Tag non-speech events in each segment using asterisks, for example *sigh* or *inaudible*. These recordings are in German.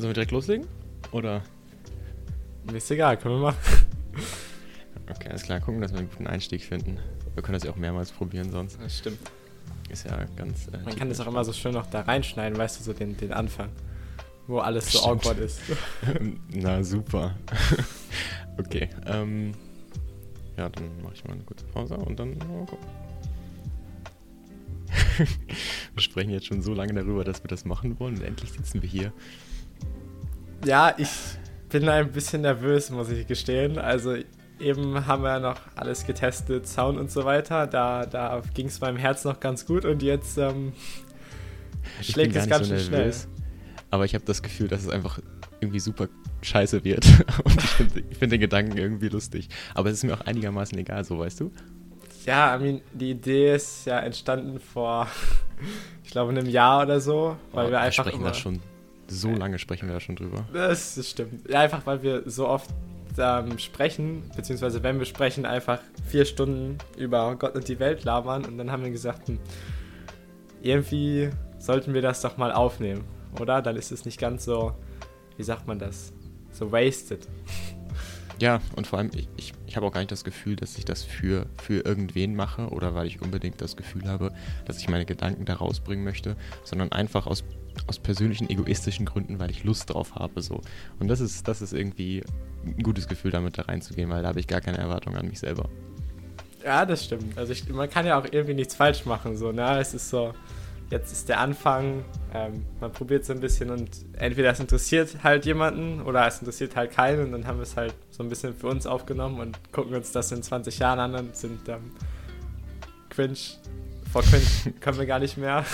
Sollen wir direkt loslegen? Oder? Mir ist egal, können wir machen. Okay, alles klar. Gucken, dass wir einen guten Einstieg finden. Wir können das ja auch mehrmals probieren sonst. Das stimmt. Ist ja ganz. Äh, Man kann das auch immer so schön noch da reinschneiden, weißt du, so den, den Anfang. Wo alles so Stimmt. awkward ist. *laughs* Na super. *laughs* okay. Ähm, ja, dann mache ich mal eine kurze Pause und dann gucken. *laughs* wir sprechen jetzt schon so lange darüber, dass wir das machen wollen und endlich sitzen wir hier. Ja, ich bin ein bisschen nervös, muss ich gestehen. Also eben haben wir noch alles getestet, Sound und so weiter. Da, da ging es meinem Herz noch ganz gut und jetzt ähm, schlägt es ganz nicht schön so schnell. aber ich habe das Gefühl, dass es einfach irgendwie super scheiße wird. *laughs* Und ich finde find den Gedanken irgendwie lustig. Aber es ist mir auch einigermaßen egal, so weißt du? Ja, I mean, die Idee ist ja entstanden vor, *laughs* ich glaube, einem Jahr oder so, weil Oh, wir einfach sprechen immer, da schon. So lange sprechen wir da schon drüber. Das, das stimmt. Ja, einfach weil wir so oft ähm, sprechen, beziehungsweise wenn wir sprechen, einfach vier Stunden über Gott und die Welt labern und dann haben wir gesagt, hm, irgendwie sollten wir das doch mal aufnehmen, oder? Dann ist es nicht ganz so, wie sagt man das, so wasted. Ja, und vor allem, ich, ich, ich habe auch gar nicht das Gefühl, dass ich das für, für irgendwen mache oder weil ich unbedingt das Gefühl habe, dass ich meine Gedanken da rausbringen möchte, sondern einfach aus, aus persönlichen, egoistischen Gründen, weil ich Lust drauf habe. So. Und das ist, das ist irgendwie ein gutes Gefühl, damit da reinzugehen, weil da habe ich gar keine Erwartung an mich selber. Ja, das stimmt. Also ich, man kann ja auch irgendwie nichts falsch machen, so, ne? Es ist so, jetzt ist der Anfang, ähm, man probiert so ein bisschen und entweder es interessiert halt jemanden oder es interessiert halt keinen und dann haben wir es halt so ein bisschen für uns aufgenommen und gucken uns das in 20 Jahren an und sind ähm, cringe. Vor cringe *laughs* können wir gar nicht mehr.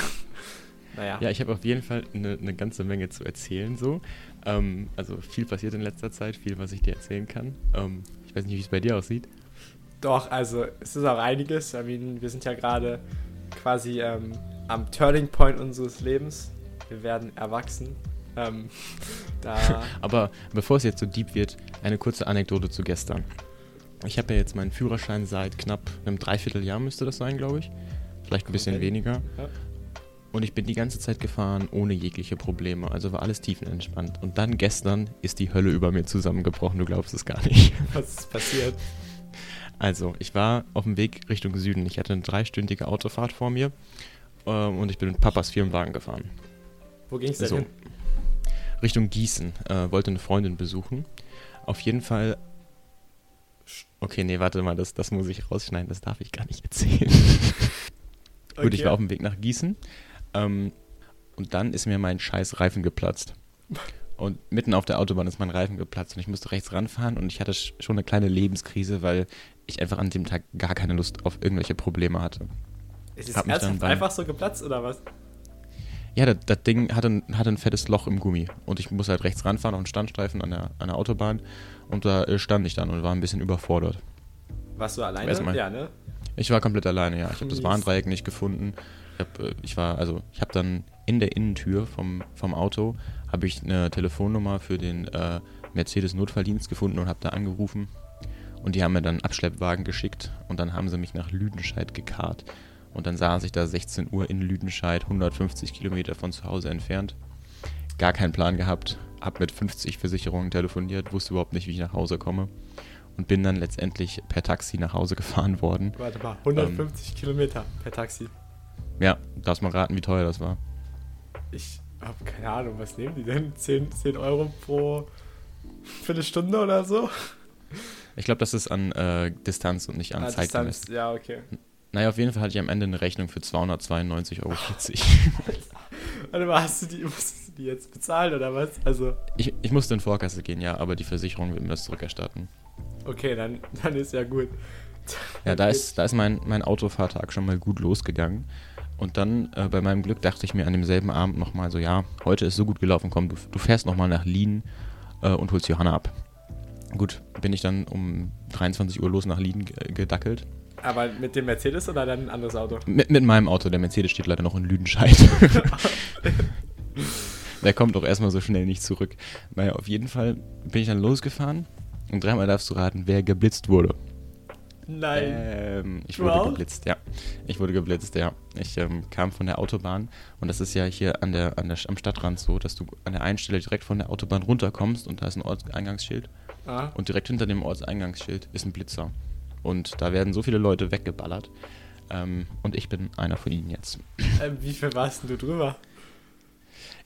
naja. Ja, ich habe auf jeden Fall eine, eine ganze Menge zu erzählen, so. Ähm, also viel passiert in letzter Zeit, viel, was ich dir erzählen kann. Ähm, ich weiß nicht, wie es bei dir aussieht. Doch, also es ist auch einiges. I mean, wir sind ja gerade quasi ähm, am Turning Point unseres Lebens. Wir werden erwachsen. Ähm. *laughs* Aber bevor es jetzt so deep wird, eine kurze Anekdote zu gestern. Ich habe ja jetzt meinen Führerschein seit knapp einem Dreivierteljahr, müsste das sein, glaube ich. Vielleicht ein bisschen Okay. weniger. Ja. Und ich bin die ganze Zeit gefahren ohne jegliche Probleme. Also war alles tiefenentspannt. Und dann gestern ist die Hölle über mir zusammengebrochen. Du glaubst es gar nicht. *laughs* Was ist passiert? Also, ich war auf dem Weg Richtung Süden. Ich hatte eine dreistündige Autofahrt vor mir. Ähm, Und ich bin mit Papas Firmenwagen gefahren. Wo ging es denn So. hin? Richtung Gießen. Äh, wollte eine Freundin besuchen. Auf jeden Fall. Okay, nee, warte mal, das, das muss ich rausschneiden, das darf ich gar nicht erzählen. *laughs* Gut, ich war auf dem Weg nach Gießen. Ähm, und dann ist mir mein scheiß Reifen geplatzt. Und mitten auf der Autobahn ist mein Reifen geplatzt und ich musste rechts ranfahren und ich hatte sch- schon eine kleine Lebenskrise, weil ich einfach an dem Tag gar keine Lust auf irgendwelche Probleme hatte. Ist es ernsthaft einfach so geplatzt oder was? Ja, das, das Ding hatte, ein- hatte ein fettes Loch im Gummi und ich musste halt rechts ranfahren auf einen Standstreifen an der, an der Autobahn und da äh, stand ich dann und war ein bisschen überfordert. Warst du alleine? Erstmal. Ja, ne? Ich war komplett alleine, ja. Ich habe das. Warndreieck nicht gefunden. Ich, hab, äh, ich war, also ich habe dann in der Innentür vom, vom Auto habe ich eine Telefonnummer für den äh, Mercedes Notfalldienst gefunden und habe da angerufen. Und die haben mir dann einen Abschleppwagen geschickt und dann haben sie mich nach Lüdenscheid gekarrt. Und dann saß ich da 16 Uhr in Lüdenscheid, 150 Kilometer von zu Hause entfernt. Gar keinen Plan gehabt, hab mit 50 Versicherungen telefoniert, wusste überhaupt nicht, wie ich nach Hause komme. Und bin dann letztendlich per Taxi nach Hause *laughs* gefahren worden. Warte mal, 150 Kilometer per Taxi. Ja, darfst mal raten, wie teuer das war. Ich habe keine Ahnung, was nehmen die denn? 10, 10 Euro pro Viertelstunde oder so? Ich glaube, das ist an äh, Distanz und nicht an Ah, Zeit Distanz, gemessen. Ja, okay. Naja, auf jeden Fall hatte ich am Ende eine Rechnung für 292,40 Euro. *laughs* Warte mal, hast du die, musstest du die jetzt bezahlen oder was? Also, ich, ich musste in Vorkasse gehen, ja, aber die Versicherung wird mir das zurückerstatten. okay, dann, dann ist ja gut. Ja, da ist, da ist mein, mein Autofahrtag schon mal gut losgegangen. Und dann, äh, bei meinem Glück, dachte ich mir an demselben Abend nochmal so, ja, heute ist so gut gelaufen, komm, du, du fährst nochmal nach Lien äh, und holst Johanna ab. Gut, bin ich dann um 23 Uhr los nach Lien ge- gedackelt. Aber mit dem Mercedes oder dann ein anderes Auto? Mit, mit meinem Auto, der Mercedes steht leider noch in Lüdenscheid. *laughs* der kommt auch erstmal so schnell nicht zurück. Naja, auf jeden Fall bin ich dann losgefahren und dreimal darfst du raten, wer geblitzt wurde. Nein. Ähm, ich Du wurde auch? geblitzt, ja. Ich wurde geblitzt, ja. Ich ähm, kam von der Autobahn und das ist ja hier an der, an der, am Stadtrand so, dass du an der einen Stelle direkt von der Autobahn runterkommst und da ist ein Ortseingangsschild Ah, und direkt hinter dem Ortseingangsschild ist ein Blitzer. Und da werden so viele Leute weggeballert. Ähm, und ich bin einer von ihnen jetzt. äh, wie viel warst denn du drüber?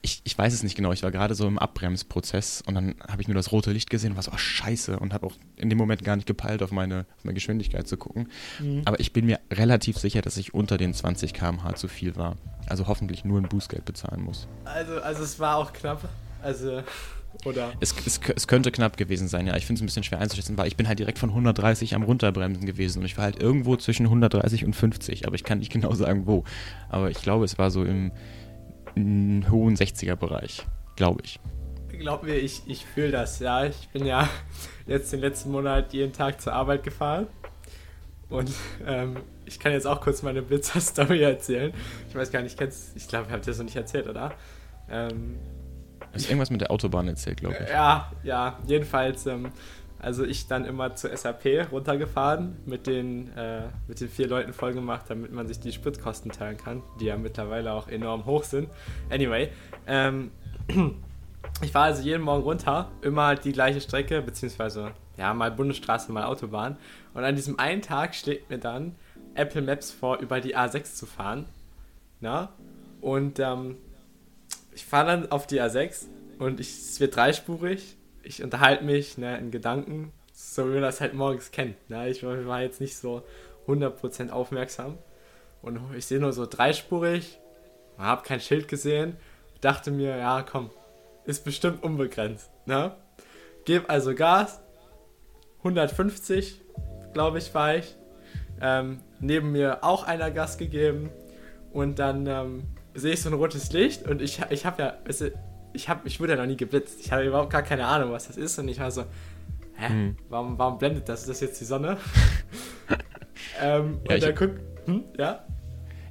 Ich, ich weiß es nicht genau, ich war gerade so im Abbremsprozess und dann habe ich nur das rote Licht gesehen und war so, oh scheiße, und habe auch in dem Moment gar nicht gepeilt, auf meine, auf meine Geschwindigkeit zu gucken. Mhm. Aber ich bin mir relativ sicher, dass ich unter den 20 km/h zu viel war. Also hoffentlich nur ein Bußgeld bezahlen muss. Also, also es war auch knapp. Also, oder? Es, es, es könnte knapp gewesen sein, ja. Ich finde es ein bisschen schwer einzuschätzen, weil ich bin halt direkt von 130 am Runterbremsen gewesen und ich war halt irgendwo zwischen 130 und 50, aber ich kann nicht *laughs* genau sagen, wo. Aber ich glaube, es war so im, im hohen 60er-Bereich, glaube ich. Glaub mir, ich, ich fühle das, ja. Ich bin ja *laughs* jetzt den letzten Monat jeden Tag zur Arbeit gefahren. Und ähm, ich kann jetzt auch kurz meine Blitzer-Story *laughs* erzählen. Ich weiß gar nicht, kennst Ich glaube, ich habe dir das noch nicht erzählt, oder? Ähm, Ist irgendwas mit der Autobahn erzählt, glaube ich. Ja, ja, jedenfalls, ähm, also ich dann immer zur SAP runtergefahren, mit den, äh, mit den vier Leuten vollgemacht, damit man sich die Spritkosten teilen kann, die ja mittlerweile auch enorm hoch sind. Anyway, ähm, *clears throat* ich war also jeden Morgen runter, immer die gleiche Strecke, beziehungsweise ja, mal Bundesstraße, mal Autobahn. Und an diesem einen Tag schlägt mir dann Apple Maps vor, über die A6 zu fahren. Na? Und ähm, ich fahre dann auf die A6 und ich, es wird dreispurig. Ich unterhalte mich ne, in Gedanken, so wie man das halt morgens kennt. Ne? Ich war, jetzt nicht so 100% aufmerksam. Und ich sehe nur so dreispurig, habe kein Schild gesehen, dachte mir, ja komm, ist bestimmt unbegrenzt. Ne? Gebe also Gas, 150, glaube ich, war ich. Ähm, neben mir auch einer Gas gegeben und dann ähm, sehe ich so ein rotes Licht und ich, ich habe ja, weißt du, ich, hab, ich wurde ja noch nie geblitzt. Ich hatte überhaupt gar keine Ahnung, was das ist und ich war so, hä, Hm. warum, warum blendet das? Ist das jetzt die Sonne? *laughs* ähm, Ja, und dann guckt, hm, ja?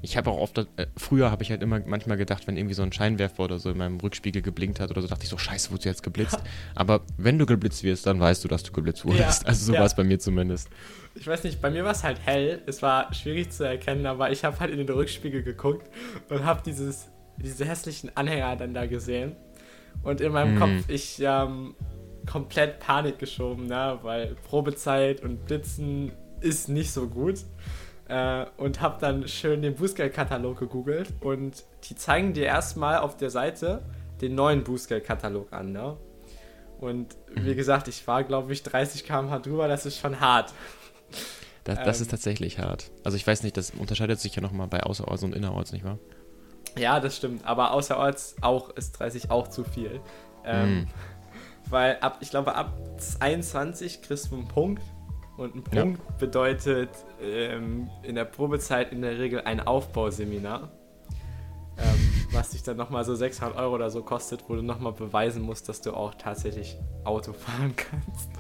Ich habe auch oft, äh, früher habe ich halt immer manchmal gedacht, wenn irgendwie so ein Scheinwerfer oder so in meinem Rückspiegel geblinkt hat oder so, dachte ich so, scheiße, wurdest du jetzt geblitzt? *laughs* Aber wenn du geblitzt wirst, dann weißt du, dass du geblitzt wurdest. Ja, also so ja. war es bei mir zumindest. Ich weiß nicht, bei mir war es halt hell. Es war schwierig zu erkennen, aber ich habe halt in den Rückspiegel geguckt und habe dieses, diese hässlichen Anhänger dann da gesehen. Und in meinem Hm. Kopf, ich ähm, komplett Panik geschoben, ne? weil Probezeit und Blitzen ist nicht so gut. Äh, und habe dann schön den Bußgeldkatalog gegoogelt und die zeigen dir erstmal auf der Seite den neuen Bußgeldkatalog an. Ne? Und wie gesagt, ich war, glaube ich, 30 km/h drüber, das ist schon hart. Das, das Ähm. ist tatsächlich hart. Also ich weiß nicht, das unterscheidet sich ja nochmal bei Außerorts und Innerorts, nicht wahr? Ja, das stimmt. Aber außerorts auch ist 30 auch zu viel. Ähm, Mm. Weil ab, ich glaube, ab 22 kriegst du einen Punkt. Und ein Ja. Punkt bedeutet ähm, in der Probezeit in der Regel ein Aufbauseminar. Ähm, was dich dann nochmal so 600 Euro oder so kostet, wo du nochmal beweisen musst, dass du auch tatsächlich Auto fahren kannst.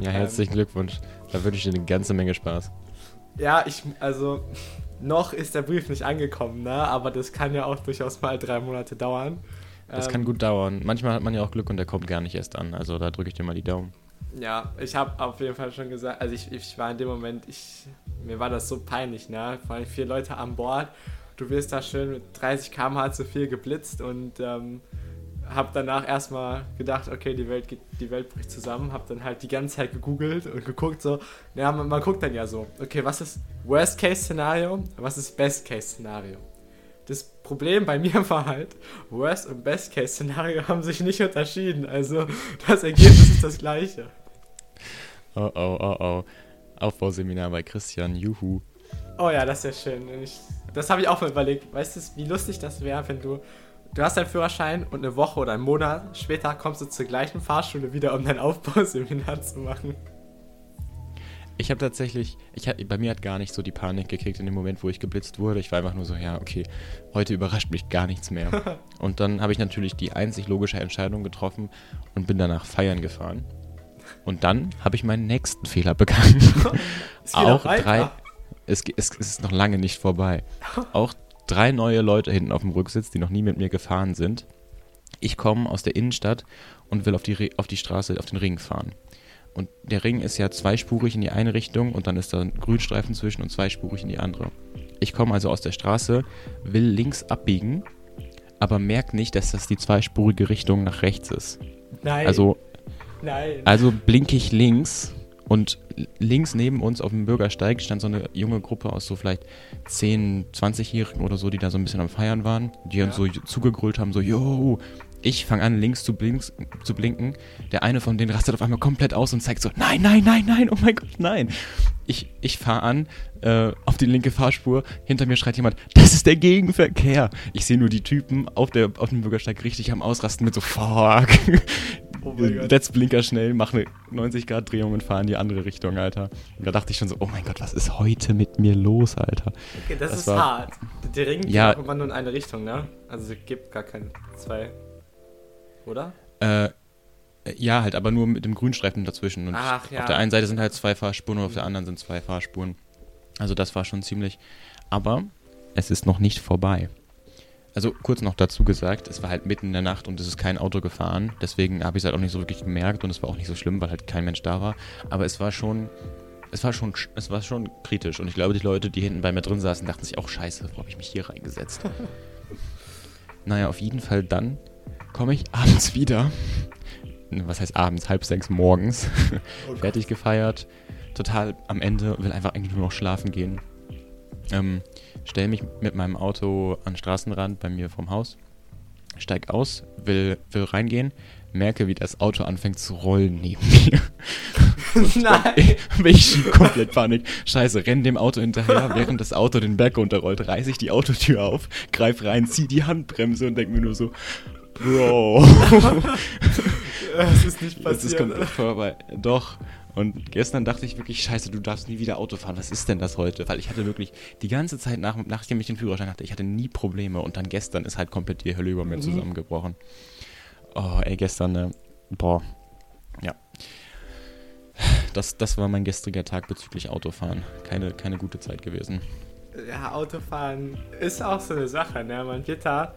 Ja, Ähm. herzlichen Glückwunsch. Da wünsche ich dir eine ganze Menge Spaß. Ja, ich, also, noch ist der Brief nicht angekommen, ne? Aber das kann ja auch durchaus mal drei Monate dauern. Das Ähm, kann gut dauern. Manchmal hat man ja auch Glück und der kommt gar nicht erst an. Also da drücke ich dir mal die Daumen. Ja, ich habe auf jeden Fall schon gesagt, also ich, ich war in dem Moment, ich, mir war das so peinlich, ne? Vor allem vier Leute an Bord. Du wirst da schön mit 30 km/h zu viel geblitzt und ähm, habe danach erstmal gedacht, okay, die Welt geht, die Welt bricht zusammen. Habe dann halt die ganze Zeit gegoogelt und geguckt so, ja, man, man guckt dann ja so, okay, was ist Worst-Case-Szenario, was ist Best-Case-Szenario? Das Problem bei mir *laughs* war halt, Worst- und Best-Case-Szenario haben sich nicht unterschieden. Also das Ergebnis ist das gleiche. Oh, oh, oh, oh. Aufbauseminar bei Christian, juhu. Oh ja, das ist ja schön. Ich, das habe ich auch mal überlegt. Weißt du, wie lustig das wäre, wenn du. Du hast deinen Führerschein und eine Woche oder einen Monat später kommst du zur gleichen Fahrschule wieder, um dein Aufbauseminar zu machen. Ich habe tatsächlich, ich hab, bei mir hat gar nicht so die Panik gekriegt in dem Moment, wo ich geblitzt wurde. Ich war einfach nur so, ja, okay, heute überrascht mich gar nichts mehr. *laughs* und dann habe ich natürlich die einzig logische Entscheidung getroffen und bin danach feiern gefahren. Und dann habe ich meinen nächsten Fehler begangen. *laughs* *laughs* Auch drei. Es, es, es ist noch lange nicht vorbei. *laughs* Auch drei neue Leute hinten auf dem Rücksitz, die noch nie mit mir gefahren sind. Ich komme aus der Innenstadt und will auf die, auf die Straße, auf den Ring fahren. Und der Ring ist ja zweispurig in die eine Richtung und dann ist da ein Grünstreifen zwischen und zweispurig in die andere. Ich komme also aus der Straße, will links abbiegen, aber merke nicht, dass das die zweispurige Richtung nach rechts ist. Nein. Also, nein. also blinke ich links und links neben uns auf dem Bürgersteig stand so eine junge Gruppe aus so vielleicht 10, 20-Jährigen oder so, die da so ein bisschen am Feiern waren, die uns Ja. so zugegrölt haben, so, yo, ich fange an, links zu, blinks, zu blinken. Der eine von denen rastet auf einmal komplett aus und zeigt so, nein, nein, nein, nein, oh mein Gott, nein. Ich, ich fahre an äh, auf die linke Fahrspur. Hinter mir schreit jemand, das ist der Gegenverkehr. Ich sehe nur die Typen auf, der, auf dem Bürgersteig richtig am Ausrasten mit so, fuck. Oh. Let's Blinker schnell, mach eine 90-Grad-Drehung und fahr in die andere Richtung, Alter. Und da dachte ich schon so, oh mein Gott, was ist heute mit mir los, Alter? Okay, das, Das ist war- hart. Der Ring geht Ja. immer nur in eine Richtung, ne? Also es gibt gar keine zwei. Oder? Äh, ja, halt, aber nur mit dem Grünstreifen dazwischen. Und Ach, ja. auf der einen Seite sind halt zwei Fahrspuren und auf der anderen sind zwei Fahrspuren. Also das war schon ziemlich. Aber es ist noch nicht vorbei. Also kurz noch dazu gesagt, es war halt mitten in der Nacht und es ist kein Auto gefahren. Deswegen habe ich es halt auch nicht so wirklich gemerkt und es war auch nicht so schlimm, weil halt kein Mensch da war. Aber es war schon. Es war schon, es war schon kritisch und ich glaube, die Leute, die hinten bei mir drin saßen, dachten sich auch, scheiße, wo habe ich mich hier reingesetzt? *laughs* naja, auf jeden Fall dann komme ich abends wieder. Was heißt abends? Halb sechs morgens. Fertig gefeiert. Total am Ende. Will einfach eigentlich nur noch schlafen gehen. Ähm, stell mich mit meinem Auto an den Straßenrand bei mir vom Haus. Steig aus, will, will reingehen. Merke, wie das Auto anfängt zu rollen neben mir. *laughs* Nein! *laughs* ich komplett Panik. Scheiße, renn dem Auto hinterher, während das Auto den Berg runterrollt, reiße ich die Autotür auf, greif rein, zieh die Handbremse und denk mir nur so, Bro. *laughs* Es ist nicht Das ist passiert. komplett vorbei. Doch. Und gestern dachte ich wirklich, scheiße, du darfst nie wieder Auto fahren. Was ist denn das heute? Weil ich hatte wirklich die ganze Zeit, nach, nachdem ich den Führerschein hatte, ich hatte nie Probleme. Und dann gestern ist halt komplett die Hölle über mir Mhm. zusammengebrochen. Oh, ey, gestern, ne? Boah. Ja. Das, das war mein gestriger Tag bezüglich Autofahren. Keine, keine gute Zeit gewesen. Ja, Autofahren ist auch so eine Sache, ne? Man wird da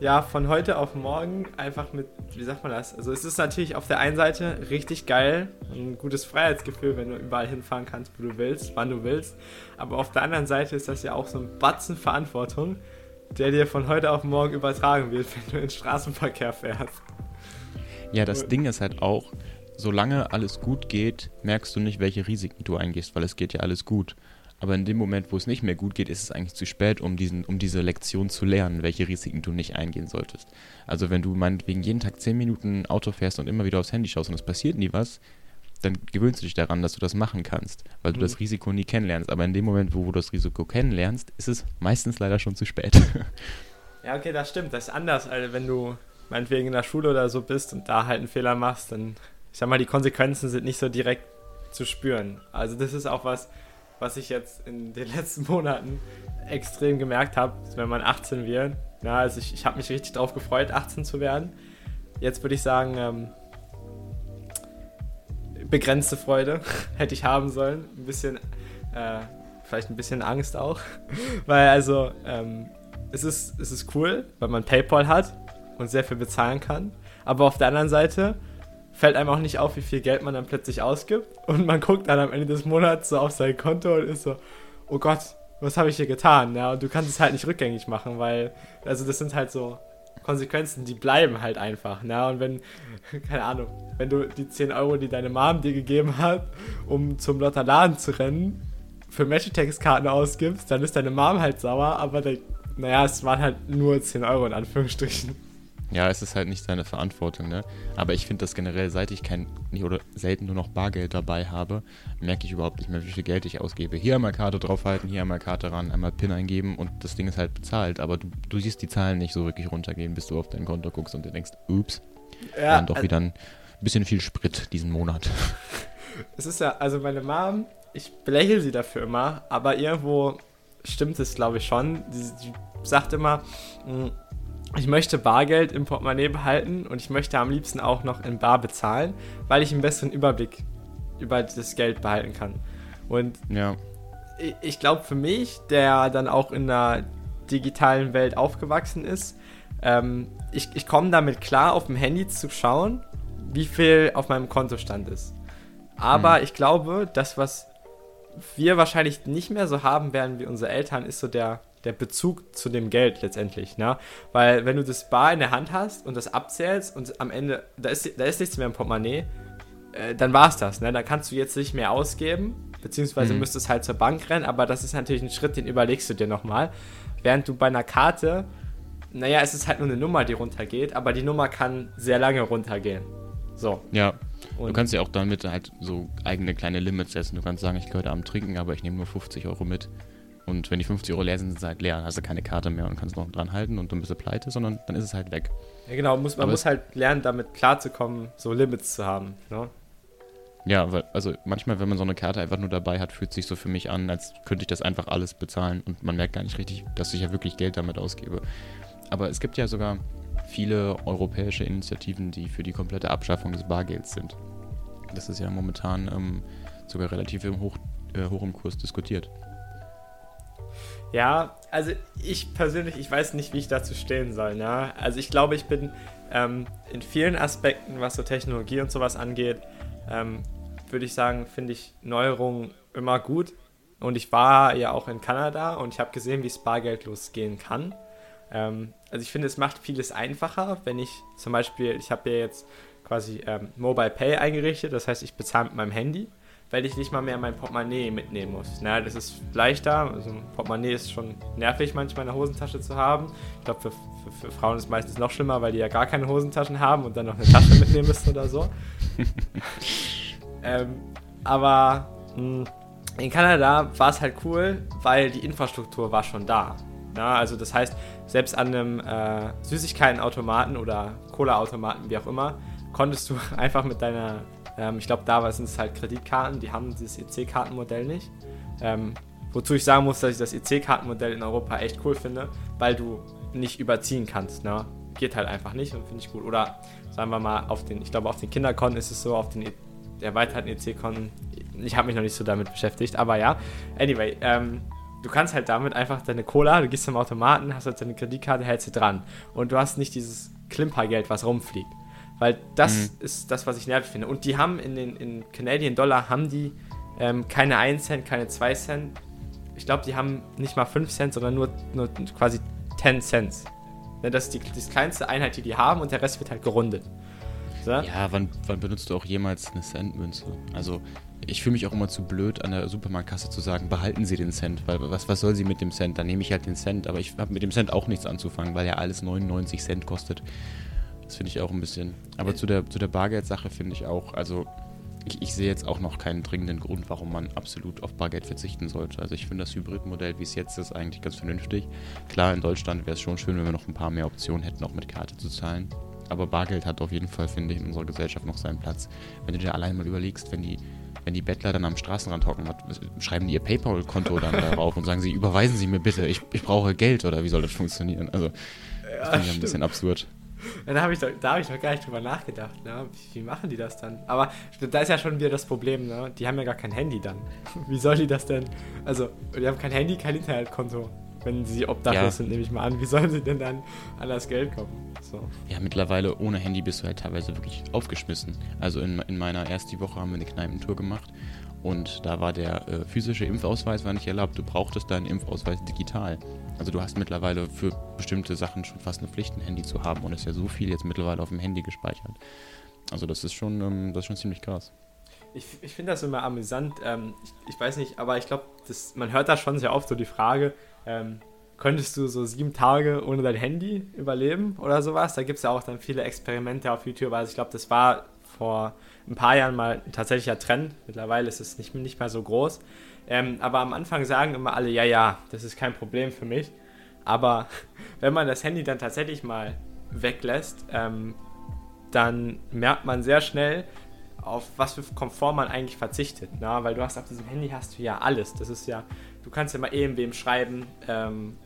ja von heute auf morgen einfach mit, wie sagt man das? Also es ist natürlich auf der einen Seite richtig geil, ein gutes Freiheitsgefühl, wenn du überall hinfahren kannst, wo du willst, wann du willst. Aber auf der anderen Seite ist das ja auch so ein Batzen Verantwortung, der dir von heute auf morgen übertragen wird, *laughs* wenn du in den Straßenverkehr fährst. Ja, das Cool. Ding ist halt auch, solange alles gut geht, merkst du nicht, welche Risiken du eingehst, weil es geht ja alles gut. Aber in dem Moment, wo es nicht mehr gut geht, ist es eigentlich zu spät, um, diesen, um diese Lektion zu lernen, welche Risiken du nicht eingehen solltest. Also wenn du meinetwegen jeden Tag 10 Minuten Auto fährst und immer wieder aufs Handy schaust und es passiert nie was, dann gewöhnst du dich daran, dass du das machen kannst, weil du Mhm. das Risiko nie kennenlernst. Aber in dem Moment, wo du das Risiko kennenlernst, ist es meistens leider schon zu spät. *laughs* Ja, okay, das stimmt. Das ist anders, als wenn du meinetwegen in der Schule oder so bist und da halt einen Fehler machst, dann, ich sag mal, die Konsequenzen sind nicht so direkt zu spüren. Also das ist auch was, was ich jetzt in den *laughs* letzten Monaten extrem gemerkt habe, wenn man 18 wird. Ja, also ich, ich habe mich richtig drauf gefreut, 18 zu werden. Jetzt würde ich sagen, ähm, begrenzte Freude *laughs* hätte ich haben sollen. Ein bisschen, äh, vielleicht ein bisschen Angst auch. *laughs* Weil also, ähm, es ist, es ist cool, weil man PayPal hat und sehr viel bezahlen kann. Aber auf der anderen Seite fällt einem auch nicht auf, wie viel Geld man dann plötzlich ausgibt. Und man guckt dann am Ende des Monats so auf sein Konto und ist so, oh Gott, was habe ich hier getan? Ja, und du kannst es halt nicht rückgängig machen, weil, also das sind halt so Konsequenzen, die bleiben halt einfach. Ne? Und wenn, *laughs* keine Ahnung, wenn du die 10 Euro, die deine Mom dir gegeben hat, um zum Lotterladen zu rennen, für Magitex-Karten ausgibst, dann ist deine Mom halt sauer, aber der, naja, es waren halt nur 10 Euro in Anführungsstrichen. Ja, es ist halt nicht seine Verantwortung, ne? Aber ich finde das generell, seit ich kein nicht oder selten nur noch Bargeld dabei habe, merke ich überhaupt nicht mehr, wie viel Geld ich ausgebe. Hier einmal Karte draufhalten, hier einmal Karte ran, einmal PIN eingeben und das Ding ist halt bezahlt. Aber du, du siehst die Zahlen nicht so wirklich runtergehen, bis du auf dein Konto guckst und dir denkst, ups, Ja, dann doch wieder ein bisschen viel Sprit diesen Monat. *laughs* Es ist ja, also meine Mom, ich belächle sie dafür immer, aber irgendwo stimmt es, glaube ich, schon. Sie, sie sagt immer, "Mm, ich möchte Bargeld im Portemonnaie behalten und ich möchte am liebsten auch noch in Bar bezahlen, weil ich einen besseren Überblick über das Geld behalten kann. Und Ja, ich- ich glaube für mich, der dann auch in der digitalen Welt aufgewachsen ist, ähm, ich, ich komme damit klar, auf dem Handy zu schauen, wie viel auf meinem Kontostand ist. Aber mhm. ich glaube, das, was wir wahrscheinlich nicht mehr so haben werden wie unsere Eltern, ist so der, der Bezug zu dem Geld letztendlich. Ne? Weil wenn du das Bar in der Hand hast und das abzählst und am Ende, da ist, da ist nichts mehr im Portemonnaie, äh, dann war es das. Ne? Dann kannst du jetzt nicht mehr ausgeben, beziehungsweise mhm. müsstest halt zur Bank rennen, aber das ist natürlich ein Schritt, den überlegst du dir nochmal. Während du bei einer Karte, naja, es ist halt nur eine Nummer, die runtergeht, aber die Nummer kann sehr lange runtergehen. So. Ja. Und du kannst ja auch damit halt so eigene kleine Limits setzen. Du kannst sagen, ich gehe heute Abend trinken, aber ich nehme nur 50 Euro mit. Und wenn die 50 Euro leer sind, sind sie halt leer. Dann hast du keine Karte mehr und kannst noch dran halten und dann bist du pleite, sondern dann ist es halt weg. Ja, genau. Muss, man aber muss halt lernen, damit klarzukommen, so Limits zu haben. Ne? Ja, weil, also manchmal, wenn man so eine Karte einfach nur dabei hat, fühlt sich so für mich an, als könnte ich das einfach alles bezahlen und man merkt gar nicht richtig, dass ich ja wirklich Geld damit ausgebe. Aber es gibt ja sogar viele europäische Initiativen, die für die komplette Abschaffung des Bargelds sind. Das ist ja momentan ähm, sogar relativ im hoch, äh, hoch im Kurs diskutiert. Ja, also ich persönlich, ich weiß nicht, wie ich dazu stehen soll. Ne? Also ich glaube, ich bin ähm, in vielen Aspekten, was so Technologie und sowas angeht, ähm, würde ich sagen, finde ich Neuerungen immer gut. Und ich war ja auch in Kanada und ich habe gesehen, wie es bargeldlos gehen kann. Ähm, also ich finde, es macht vieles einfacher, wenn ich zum Beispiel, ich habe ja jetzt quasi ähm, Mobile Pay eingerichtet, das heißt, ich bezahle mit meinem Handy, weil ich nicht mal mehr mein Portemonnaie mitnehmen muss. Na, das ist leichter, also ein Portemonnaie ist schon nervig manchmal in der Hosentasche zu haben. Ich glaube, für, für, für, Frauen ist es meistens noch schlimmer, weil die ja gar keine Hosentaschen haben und dann noch eine Tasche mitnehmen müssen oder so. *laughs* ähm, aber mh, hm, in Kanada war es halt cool, weil die Infrastruktur war schon da. Ja, also das heißt, selbst an einem äh, Süßigkeitenautomaten oder Cola-Automaten, wie auch immer, konntest du *laughs* einfach mit deiner, ähm, ich glaube, da sind es halt Kreditkarten, die haben dieses EC-Kartenmodell nicht. Ähm, wozu ich sagen muss, dass ich das EC-Kartenmodell in Europa echt cool finde, weil du nicht überziehen kannst. Ne? Geht halt einfach nicht und finde ich gut. Oder sagen wir mal, auf den, ich glaube, auf den Kinderkonten ist es so, auf den e erweiterten EC-Konten, ich habe mich noch nicht so damit beschäftigt, aber ja. Anyway, ähm, du kannst halt damit einfach deine Cola, du gehst zum Automaten, hast halt deine Kreditkarte, hältst sie dran. Und du hast nicht dieses Klimpergeld, was rumfliegt. Weil das mhm. ist das, was ich nervig finde. Und die haben in den in Canadian Dollar haben die ähm, keine 1 Cent, keine 2 Cent. Ich glaube, die haben nicht mal 5 Cent, sondern nur, nur quasi 10 Cent. Das ist die, die kleinste Einheit, die die haben und der Rest wird halt gerundet. So? Ja, wann, wann benutzt du auch jemals eine Centmünze? Also ich fühle mich auch immer zu blöd, an der Supermarktkasse zu sagen, behalten Sie den Cent, weil was, was soll sie mit dem Cent? Dann nehme ich halt den Cent, aber ich habe mit dem Cent auch nichts anzufangen, weil ja alles 99 Cent kostet. Das finde ich auch ein bisschen. Aber zu der, zu der Bargeldsache finde ich auch, also ich, ich, sehe jetzt auch noch keinen dringenden Grund, warum man absolut auf Bargeld verzichten sollte. Also ich finde das Hybridmodell, wie es jetzt ist, eigentlich ganz vernünftig. Klar, in Deutschland wäre es schon schön, wenn wir noch ein paar mehr Optionen hätten, auch mit Karte zu zahlen. Aber Bargeld hat auf jeden Fall, finde ich, in unserer Gesellschaft noch seinen Platz. Wenn du dir allein mal überlegst, wenn die wenn die Bettler dann am Straßenrand hocken, schreiben die ihr PayPal-Konto dann darauf und sagen sie, überweisen Sie mir bitte, ich, ich brauche Geld oder wie soll das funktionieren? Also, das ja, finde ich ein bisschen absurd. Ja, *laughs* da habe ich, hab ich noch gar nicht drüber nachgedacht. Ne? Wie, wie, machen die das dann? Aber da ist ja schon wieder das Problem, ne? die haben ja gar kein Handy dann. *laughs* Wie soll die das denn? Also, die haben kein Handy, kein Internetkonto wenn sie obdachlos ja. sind, nehme ich mal an. Wie sollen sie denn dann an das Geld kommen? So. Ja, mittlerweile ohne Handy bist du halt teilweise wirklich aufgeschmissen. Also in, in meiner ersten Woche haben wir eine Kneipentour gemacht und da war der äh, physische Impfausweis war nicht erlaubt. Du brauchtest deinen Impfausweis digital. Also du hast mittlerweile für bestimmte Sachen schon fast eine Pflicht, ein Handy zu haben und es ist ja so viel jetzt mittlerweile auf dem Handy gespeichert. Also das ist schon, ähm, das ist schon ziemlich krass. Ich, ich finde das immer amüsant. Ähm, ich, ich, weiß nicht, aber ich glaube, man hört da schon sehr oft so die Frage, ähm, könntest du so sieben Tage ohne dein Handy überleben oder sowas? Da gibt es ja auch dann viele Experimente auf YouTube. Also ich glaube, das war vor ein paar Jahren mal ein tatsächlicher Trend. Mittlerweile ist es nicht, nicht mehr so groß. Ähm, aber am Anfang sagen immer alle, ja, ja, das ist kein Problem für mich. Aber *laughs* wenn man das Handy dann tatsächlich mal weglässt, ähm, dann merkt man sehr schnell, auf was für Komfort man eigentlich verzichtet. Na? Weil du hast auf diesem Handy hast du ja alles. Das ist ja, du kannst ja mal irgendwem schreiben, ähm,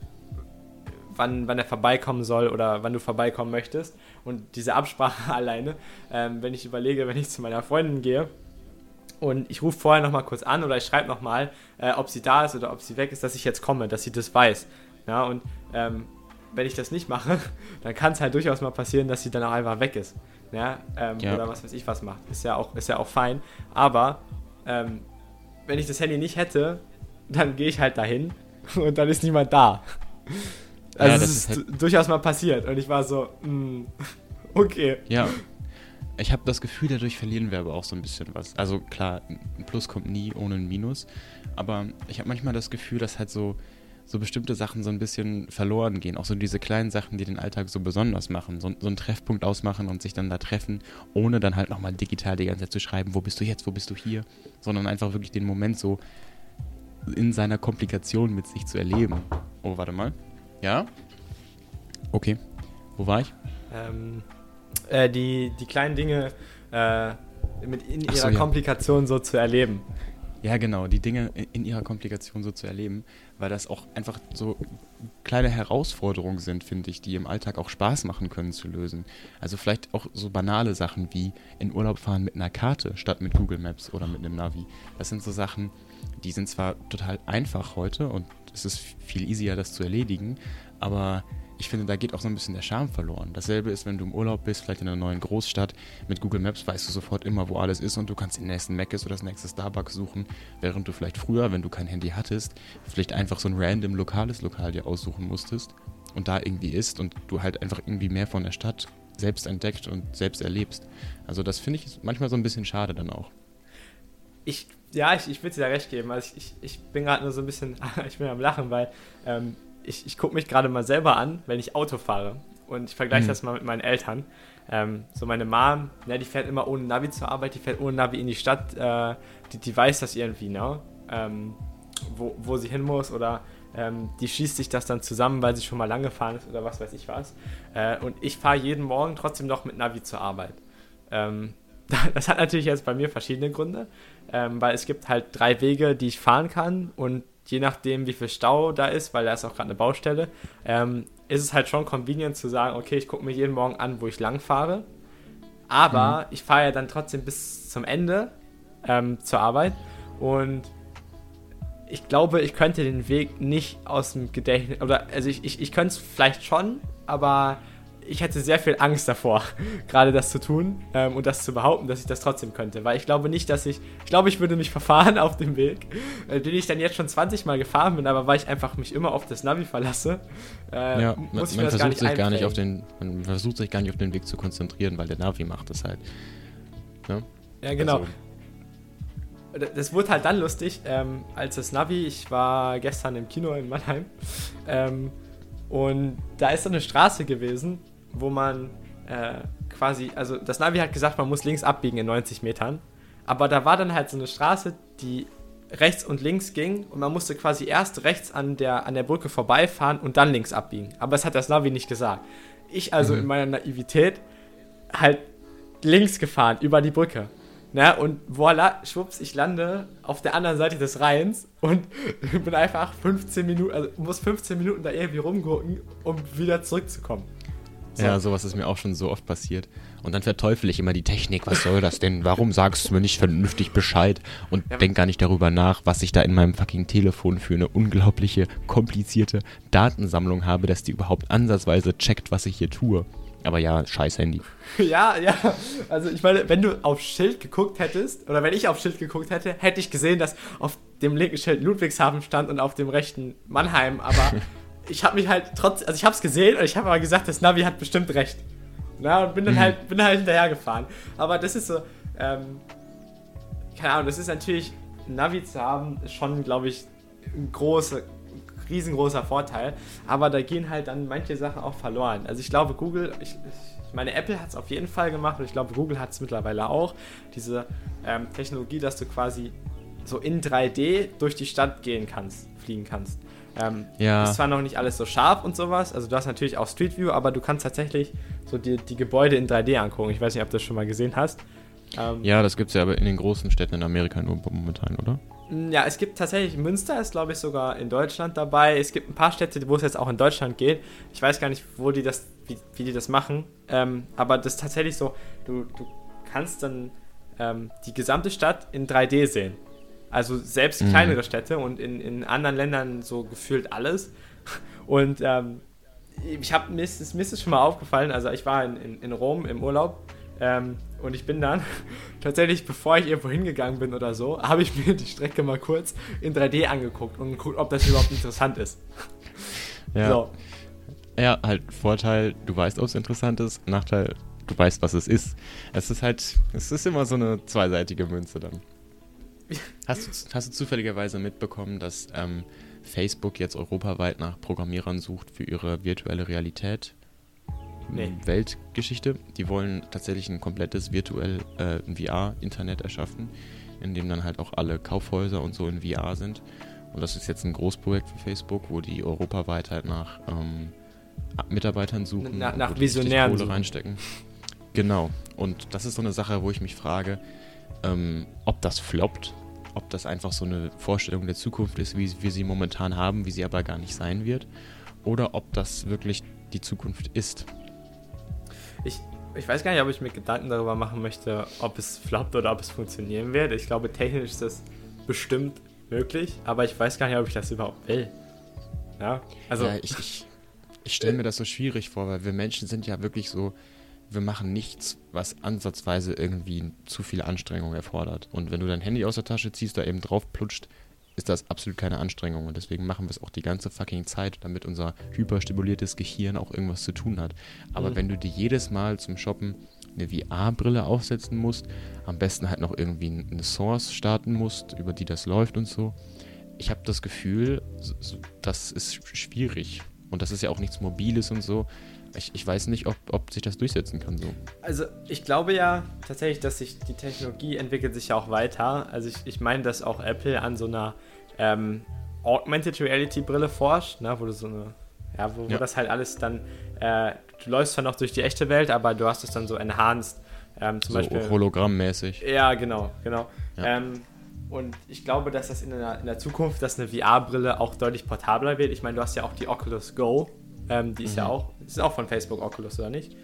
wann, wann er vorbeikommen soll oder wann du vorbeikommen möchtest. Und diese Absprache *laughs* alleine, ähm, wenn ich überlege, wenn ich zu meiner Freundin gehe und ich rufe vorher nochmal kurz an oder ich schreibe nochmal, äh, ob sie da ist oder ob sie weg ist, dass ich jetzt komme, dass sie das weiß. Ja, und ähm, wenn ich das nicht mache, *laughs* dann kann es halt durchaus mal passieren, dass sie dann auch einfach weg ist. Ja, ähm, ja. Oder was weiß ich was macht. Ist ja auch, ist ja auch fein. Aber ähm, wenn ich das Handy nicht hätte, dann gehe ich halt dahin *laughs* und dann ist niemand da. Also ja, das ist, ist halt durchaus mal passiert und ich war so, mh, mm, *laughs* okay. Ja, ich habe das Gefühl, dadurch verlieren wir aber auch so ein bisschen was. Also klar, ein Plus kommt nie ohne ein Minus, aber ich habe manchmal das Gefühl, dass halt so, so bestimmte Sachen so ein bisschen verloren gehen. Auch so diese kleinen Sachen, die den Alltag so besonders machen. So, so einen Treffpunkt ausmachen und sich dann da treffen, ohne dann halt nochmal digital die ganze Zeit zu schreiben, wo bist du jetzt, wo bist du hier, sondern einfach wirklich den Moment so in seiner Komplikation mit sich zu erleben. Oh, warte mal. Ja? Okay. Wo war ich? Ähm, äh, die, die kleinen Dinge äh, mit in ihrer so, ja. Komplikation so zu erleben. Ja, genau, die Dinge in ihrer Komplikation so zu erleben, weil das auch einfach so kleine Herausforderungen sind, finde ich, die im Alltag auch Spaß machen können zu lösen. Also vielleicht auch so banale Sachen wie in Urlaub fahren mit einer Karte statt mit Google Maps oder mit einem Navi. Das sind so Sachen, die sind zwar total einfach heute und es ist viel easier, das zu erledigen, aber ich finde, da geht auch so ein bisschen der Charme verloren. Dasselbe ist, wenn du im Urlaub bist, vielleicht in einer neuen Großstadt, mit Google Maps weißt du sofort immer, wo alles ist und du kannst den nächsten Mc's oder das nächste Starbucks suchen, während du vielleicht früher, wenn du kein Handy hattest, vielleicht einfach so ein random lokales Lokal dir aussuchen musstest und da irgendwie ist und du halt einfach irgendwie mehr von der Stadt selbst entdeckt und selbst erlebst. Also das finde ich manchmal so ein bisschen schade dann auch. Ich, ja, ich, ich würde dir da recht geben. Also ich, ich, ich bin gerade nur so ein bisschen, *laughs* ich bin am Lachen, weil ähm, ich, ich gucke mich gerade mal selber an, wenn ich Auto fahre. Und ich vergleiche mhm. das mal mit meinen Eltern. Ähm, so meine Mom, ne, die fährt immer ohne Navi zur Arbeit, die fährt ohne Navi in die Stadt. Äh, die, die weiß das irgendwie, ne? Ähm, wo, wo sie hin muss oder ähm, die schießt sich das dann zusammen, weil sie schon mal lang gefahren ist oder was weiß ich was. Äh, und ich fahre jeden Morgen trotzdem noch mit Navi zur Arbeit. Ähm, *laughs* das hat natürlich jetzt bei mir verschiedene Gründe, ähm, weil es gibt halt drei Wege, die ich fahren kann und je nachdem, wie viel Stau da ist, weil da ist auch gerade eine Baustelle, ähm, ist es halt schon convenient zu sagen, okay, ich gucke mir jeden Morgen an, wo ich lang fahre. Aber mhm. ich fahre ja dann trotzdem bis zum Ende ähm, zur Arbeit und ich glaube, ich könnte den Weg nicht aus dem Gedächtnis, oder also ich, ich, ich könnte es vielleicht schon, aber ich hätte sehr viel Angst davor, *laughs* gerade das zu tun ähm, und das zu behaupten, dass ich das trotzdem könnte. Weil ich glaube nicht, dass ich, ich glaube, ich würde mich *laughs* verfahren auf dem Weg, äh, den ich dann jetzt schon 20 Mal gefahren bin, aber weil ich einfach mich immer auf das Navi verlasse, äh, ja, muss man, man versucht sich gar nicht auf den, man versucht sich gar nicht auf den Weg zu konzentrieren, weil der Navi macht das halt. Ne? Ja, genau. Also, das wurde halt dann lustig, ähm, als das Navi, ich war gestern im Kino in Mannheim, ähm, und da ist so eine Straße gewesen, wo man äh, quasi, also das Navi hat gesagt, man muss links abbiegen in 90 Metern. Aber da war dann halt so eine Straße, die rechts und links ging und man musste quasi erst rechts an der, an der Brücke vorbeifahren und dann links abbiegen. Aber das hat das Navi nicht gesagt. Ich also mhm. in meiner Naivität halt links gefahren über die Brücke. Na, und voila, schwupps, ich lande auf der anderen Seite des Rheins und *laughs* bin einfach 15 Minuten, also muss 15 Minuten da irgendwie rumgucken, um wieder zurückzukommen. So. Ja, sowas ist mir auch schon so oft passiert. Und dann verteufel ich immer die Technik. Was soll das denn? Warum sagst du mir nicht vernünftig Bescheid? Und ja, denk gar nicht darüber nach, was ich da in meinem fucking Telefon für eine unglaubliche, komplizierte Datensammlung habe, dass die überhaupt ansatzweise checkt, was ich hier tue. Aber ja, scheiß Handy. *laughs* Ja, ja. Also ich meine, wenn du auf Schild geguckt hättest, oder wenn ich auf Schild geguckt hätte, hätte ich gesehen, dass auf dem linken Schild Ludwigshafen stand und auf dem rechten Mannheim. Aber *laughs* ich habe mich halt trotzdem, also ich habe es gesehen und ich habe aber gesagt, das Navi hat bestimmt recht. Na, und bin dann mhm. halt, bin halt hinterhergefahren. Aber das ist so, ähm, keine Ahnung, das ist natürlich, ein Navi zu haben, ist schon, glaube ich, ein großer, riesengroßer Vorteil. Aber da gehen halt dann manche Sachen auch verloren. Also ich glaube, Google, ich, ich meine, Apple hat es auf jeden Fall gemacht und ich glaube, Google hat es mittlerweile auch. Diese ähm, Technologie, dass du quasi so in 3D durch die Stadt gehen kannst, fliegen kannst. Ähm, ja. Ist zwar noch nicht alles so scharf und sowas, also du hast natürlich auch Street View, aber du kannst tatsächlich so die, die Gebäude in 3D angucken. Ich weiß nicht, ob du das schon mal gesehen hast. Ähm, ja, das gibt es ja aber in den großen Städten in Amerika nur momentan, oder? Mm, ja, es gibt tatsächlich, Münster ist glaube ich sogar in Deutschland dabei. Es gibt ein paar Städte, wo es jetzt auch in Deutschland geht. Ich weiß gar nicht, wo die das, wie, wie die das machen. Ähm, aber das ist tatsächlich so, du, du kannst dann ähm, die gesamte Stadt in 3D sehen. Also selbst kleinere mhm. Städte und in, in anderen Ländern so gefühlt alles. Und ähm, ich habe mir, ist, mir ist es schon mal aufgefallen, also ich war in, in, in Rom im Urlaub ähm, und ich bin dann *laughs* tatsächlich, bevor ich irgendwo hingegangen bin oder so, habe ich mir die Strecke mal kurz in 3D angeguckt und geguckt, ob das überhaupt interessant ist. Ja. So. Ja, halt Vorteil, du weißt, ob es interessant ist. Nachteil, du weißt, was es ist. Es ist halt, es ist immer so eine zweiseitige Münze dann. Hast du, hast du zufälligerweise mitbekommen, dass ähm, Facebook jetzt europaweit nach Programmierern sucht für ihre virtuelle Realität? Nee. Weltgeschichte. Die wollen tatsächlich ein komplettes virtuell äh, VR-Internet erschaffen, in dem dann halt auch alle Kaufhäuser und so in VR sind. Und das ist jetzt ein Großprojekt für Facebook, wo die europaweit halt nach ähm, Mitarbeitern suchen. Na, nach Visionären. Kohle reinstecken. Genau. Und das ist so eine Sache, wo ich mich frage, ähm, ob das floppt, ob das einfach so eine Vorstellung der Zukunft ist, wie wir sie momentan haben, wie sie aber gar nicht sein wird, oder ob das wirklich die Zukunft ist. Ich, ich weiß gar nicht, ob ich mir Gedanken darüber machen möchte, ob es floppt oder ob es funktionieren wird. Ich glaube, technisch ist das bestimmt möglich, aber ich weiß gar nicht, ob ich das überhaupt will. Ja, also. Ja, ich, ich, ich stelle mir das so schwierig vor, weil wir Menschen sind ja wirklich so, wir machen nichts, was ansatzweise irgendwie zu viel Anstrengung erfordert. Und wenn du dein Handy aus der Tasche ziehst, da eben drauf plutscht, ist das absolut keine Anstrengung. Und deswegen machen wir es auch die ganze fucking Zeit, damit unser hyperstimuliertes Gehirn auch irgendwas zu tun hat. Aber mhm. wenn du dir jedes Mal zum Shoppen eine VR-Brille aufsetzen musst, am besten halt noch irgendwie eine Source starten musst, über die das läuft und so. Ich habe das Gefühl, das ist schwierig. Und das ist ja auch nichts Mobiles und so. Ich, ich weiß nicht, ob, ob sich das durchsetzen kann so. Also ich glaube ja tatsächlich, dass sich die Technologie entwickelt sich ja auch weiter. Also ich, ich meine, dass auch Apple an so einer ähm, Augmented Reality Brille forscht, ne, wo du so eine, ja, wo, wo ja. das halt alles dann, äh, du läufst zwar noch durch die echte Welt, aber du hast es dann so enhanced. Ähm, zum so Beispiel. Hologrammmäßig. Ja, genau, genau. Ja. Ähm, und ich glaube, dass das in der, in der Zukunft, dass eine VR-Brille auch deutlich portabler wird. Ich meine, du hast ja auch die Oculus Go, ähm, die ist mhm. ja auch, ist auch von Facebook Oculus, oder nicht?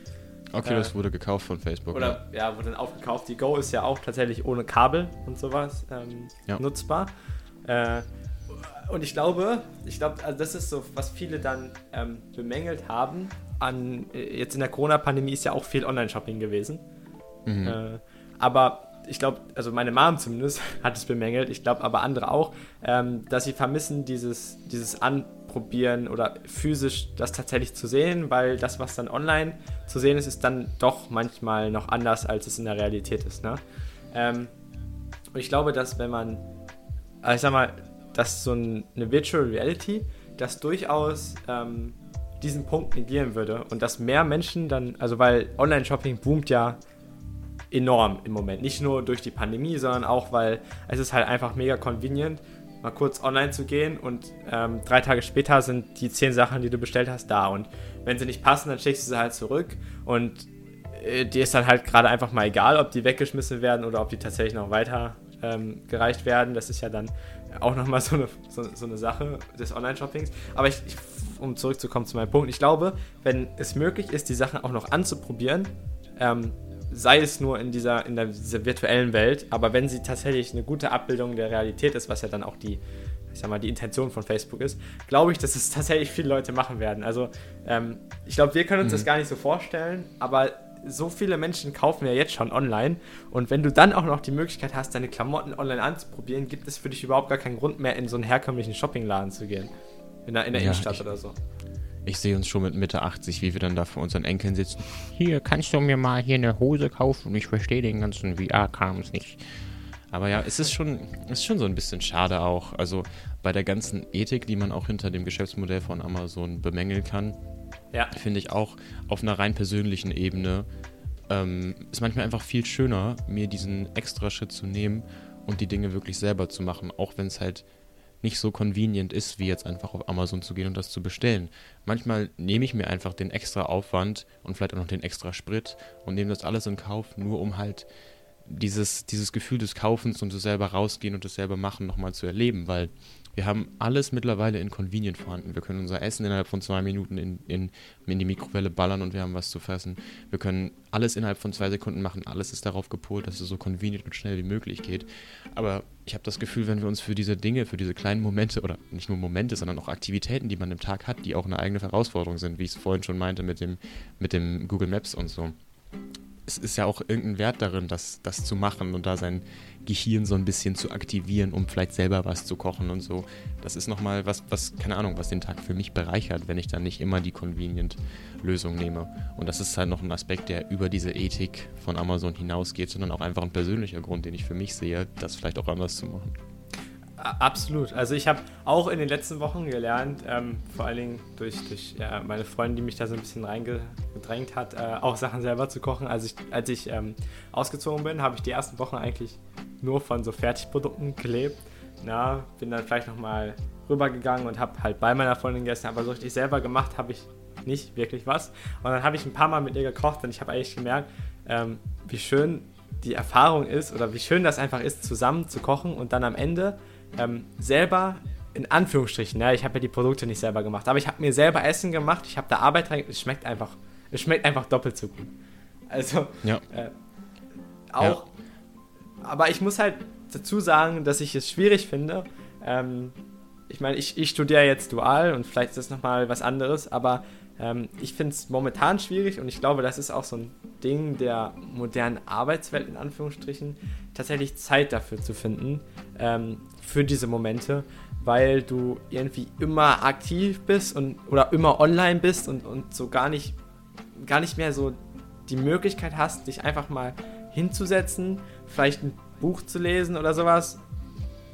Oculus äh, wurde gekauft von Facebook. Oder ja. ja, wurde dann aufgekauft. Die Go ist ja auch tatsächlich ohne Kabel und sowas ähm, ja. nutzbar. Äh, und ich glaube, ich glaube, also das ist so, was viele dann ähm, bemängelt haben. An, äh, jetzt in der Corona-Pandemie ist ja auch viel Online-Shopping gewesen. Mhm. Äh, aber ich glaube, also meine Mom zumindest *laughs* hat es bemängelt, ich glaube aber andere auch, ähm, dass sie vermissen, dieses, dieses An probieren oder physisch das tatsächlich zu sehen, weil das, was dann online zu sehen ist, ist dann doch manchmal noch anders, als es in der Realität ist. Ne? Ähm, und ich glaube, dass wenn man, also ich sag mal, dass so ein, eine Virtual Reality das durchaus ähm, diesen Punkt negieren würde und dass mehr Menschen dann, also weil Online-Shopping boomt ja enorm im Moment. Nicht nur durch die Pandemie, sondern auch, weil es ist halt einfach mega convenient mal kurz online zu gehen und ähm, drei Tage später sind die zehn Sachen, die du bestellt hast, da. Und wenn sie nicht passen, dann schickst du sie halt zurück und äh, dir ist dann halt gerade einfach mal egal, ob die weggeschmissen werden oder ob die tatsächlich noch weiter ähm, gereicht werden. Das ist ja dann auch nochmal so eine, so, so eine Sache des Online-Shoppings. Aber ich, ich, um zurückzukommen zu meinem Punkt, ich glaube, wenn es möglich ist, die Sachen auch noch anzuprobieren, ähm, sei es nur in dieser, in der, dieser virtuellen Welt, aber wenn sie tatsächlich eine gute Abbildung der Realität ist, was ja dann auch die, ich sag mal, die Intention von Facebook ist, glaube ich, dass es tatsächlich viele Leute machen werden. Also ähm, ich glaube, wir können uns mhm. das gar nicht so vorstellen, aber so viele Menschen kaufen ja jetzt schon online und wenn du dann auch noch die Möglichkeit hast, deine Klamotten online anzuprobieren, gibt es für dich überhaupt gar keinen Grund mehr, in so einen herkömmlichen Shoppingladen zu gehen. In der, in der ja, Innenstadt ich, oder so. Ich sehe uns schon mit Mitte 80, wie wir dann da vor unseren Enkeln sitzen. Hier, kannst du mir mal hier eine Hose kaufen? Ich verstehe den ganzen VR-Krams nicht. Aber ja, es ist schon, es ist schon so ein bisschen schade auch. Also bei der ganzen Ethik, die man auch hinter dem Geschäftsmodell von Amazon bemängeln kann, ja. finde ich auch auf einer rein persönlichen Ebene ähm, ist manchmal einfach viel schöner, mir diesen extra Schritt zu nehmen und die Dinge wirklich selber zu machen, auch wenn es halt nicht so convenient ist, wie jetzt einfach auf Amazon zu gehen und das zu bestellen. Manchmal nehme ich mir einfach den extra Aufwand und vielleicht auch noch den extra Sprit und nehme das alles in Kauf, nur um halt dieses, dieses Gefühl des Kaufens und des selber rausgehen und des selber machen nochmal zu erleben, weil wir haben alles mittlerweile in Convenient vorhanden. Wir können unser Essen innerhalb von zwei Minuten in, in, in die Mikrowelle ballern und wir haben was zu fressen. Wir können alles innerhalb von zwei Sekunden machen. Alles ist darauf gepolt, dass es so convenient und schnell wie möglich geht. Aber ich habe das Gefühl, wenn wir uns für diese Dinge, für diese kleinen Momente oder nicht nur Momente, sondern auch Aktivitäten, die man im Tag hat, die auch eine eigene Herausforderung sind, wie ich es vorhin schon meinte mit dem, mit dem Google Maps und so. Es ist ja auch irgendein Wert darin, das, das zu machen und da sein, Gehirn so ein bisschen zu aktivieren, um vielleicht selber was zu kochen und so. Das ist nochmal was, was, keine Ahnung, was den Tag für mich bereichert, wenn ich dann nicht immer die Convenient-Lösung nehme. Und das ist halt noch ein Aspekt, der über diese Ethik von Amazon hinausgeht, sondern auch einfach ein persönlicher Grund, den ich für mich sehe, das vielleicht auch anders zu machen. Absolut. Also ich habe auch in den letzten Wochen gelernt, ähm, vor allen Dingen durch, durch ja, meine Freundin, die mich da so ein bisschen reingedrängt hat, äh, auch Sachen selber zu kochen. Als ich, als ich ähm, ausgezogen bin, habe ich die ersten Wochen eigentlich nur von so Fertigprodukten gelebt. Na, bin dann vielleicht nochmal rübergegangen und habe halt bei meiner Freundin gegessen, aber so richtig selber gemacht habe ich nicht wirklich was. Und dann habe ich ein paar Mal mit ihr gekocht und ich habe eigentlich gemerkt, ähm, wie schön die Erfahrung ist oder wie schön das einfach ist, zusammen zu kochen und dann am Ende ähm, selber, in Anführungsstrichen, ja, ich habe ja die Produkte nicht selber gemacht, aber ich habe mir selber Essen gemacht, ich habe da Arbeit rein, es schmeckt einfach, es schmeckt einfach doppelt so gut. Also, ja. äh, auch, ja. aber ich muss halt dazu sagen, dass ich es schwierig finde, ähm, ich meine, ich, ich studiere jetzt dual und vielleicht ist das nochmal was anderes, aber ähm, ich finde es momentan schwierig und ich glaube, das ist auch so ein Ding der modernen Arbeitswelt in Anführungsstrichen, tatsächlich Zeit dafür zu finden, ähm, für diese Momente, weil du irgendwie immer aktiv bist und oder immer online bist und, und so gar nicht, gar nicht mehr so die Möglichkeit hast, dich einfach mal hinzusetzen, vielleicht ein Buch zu lesen oder sowas.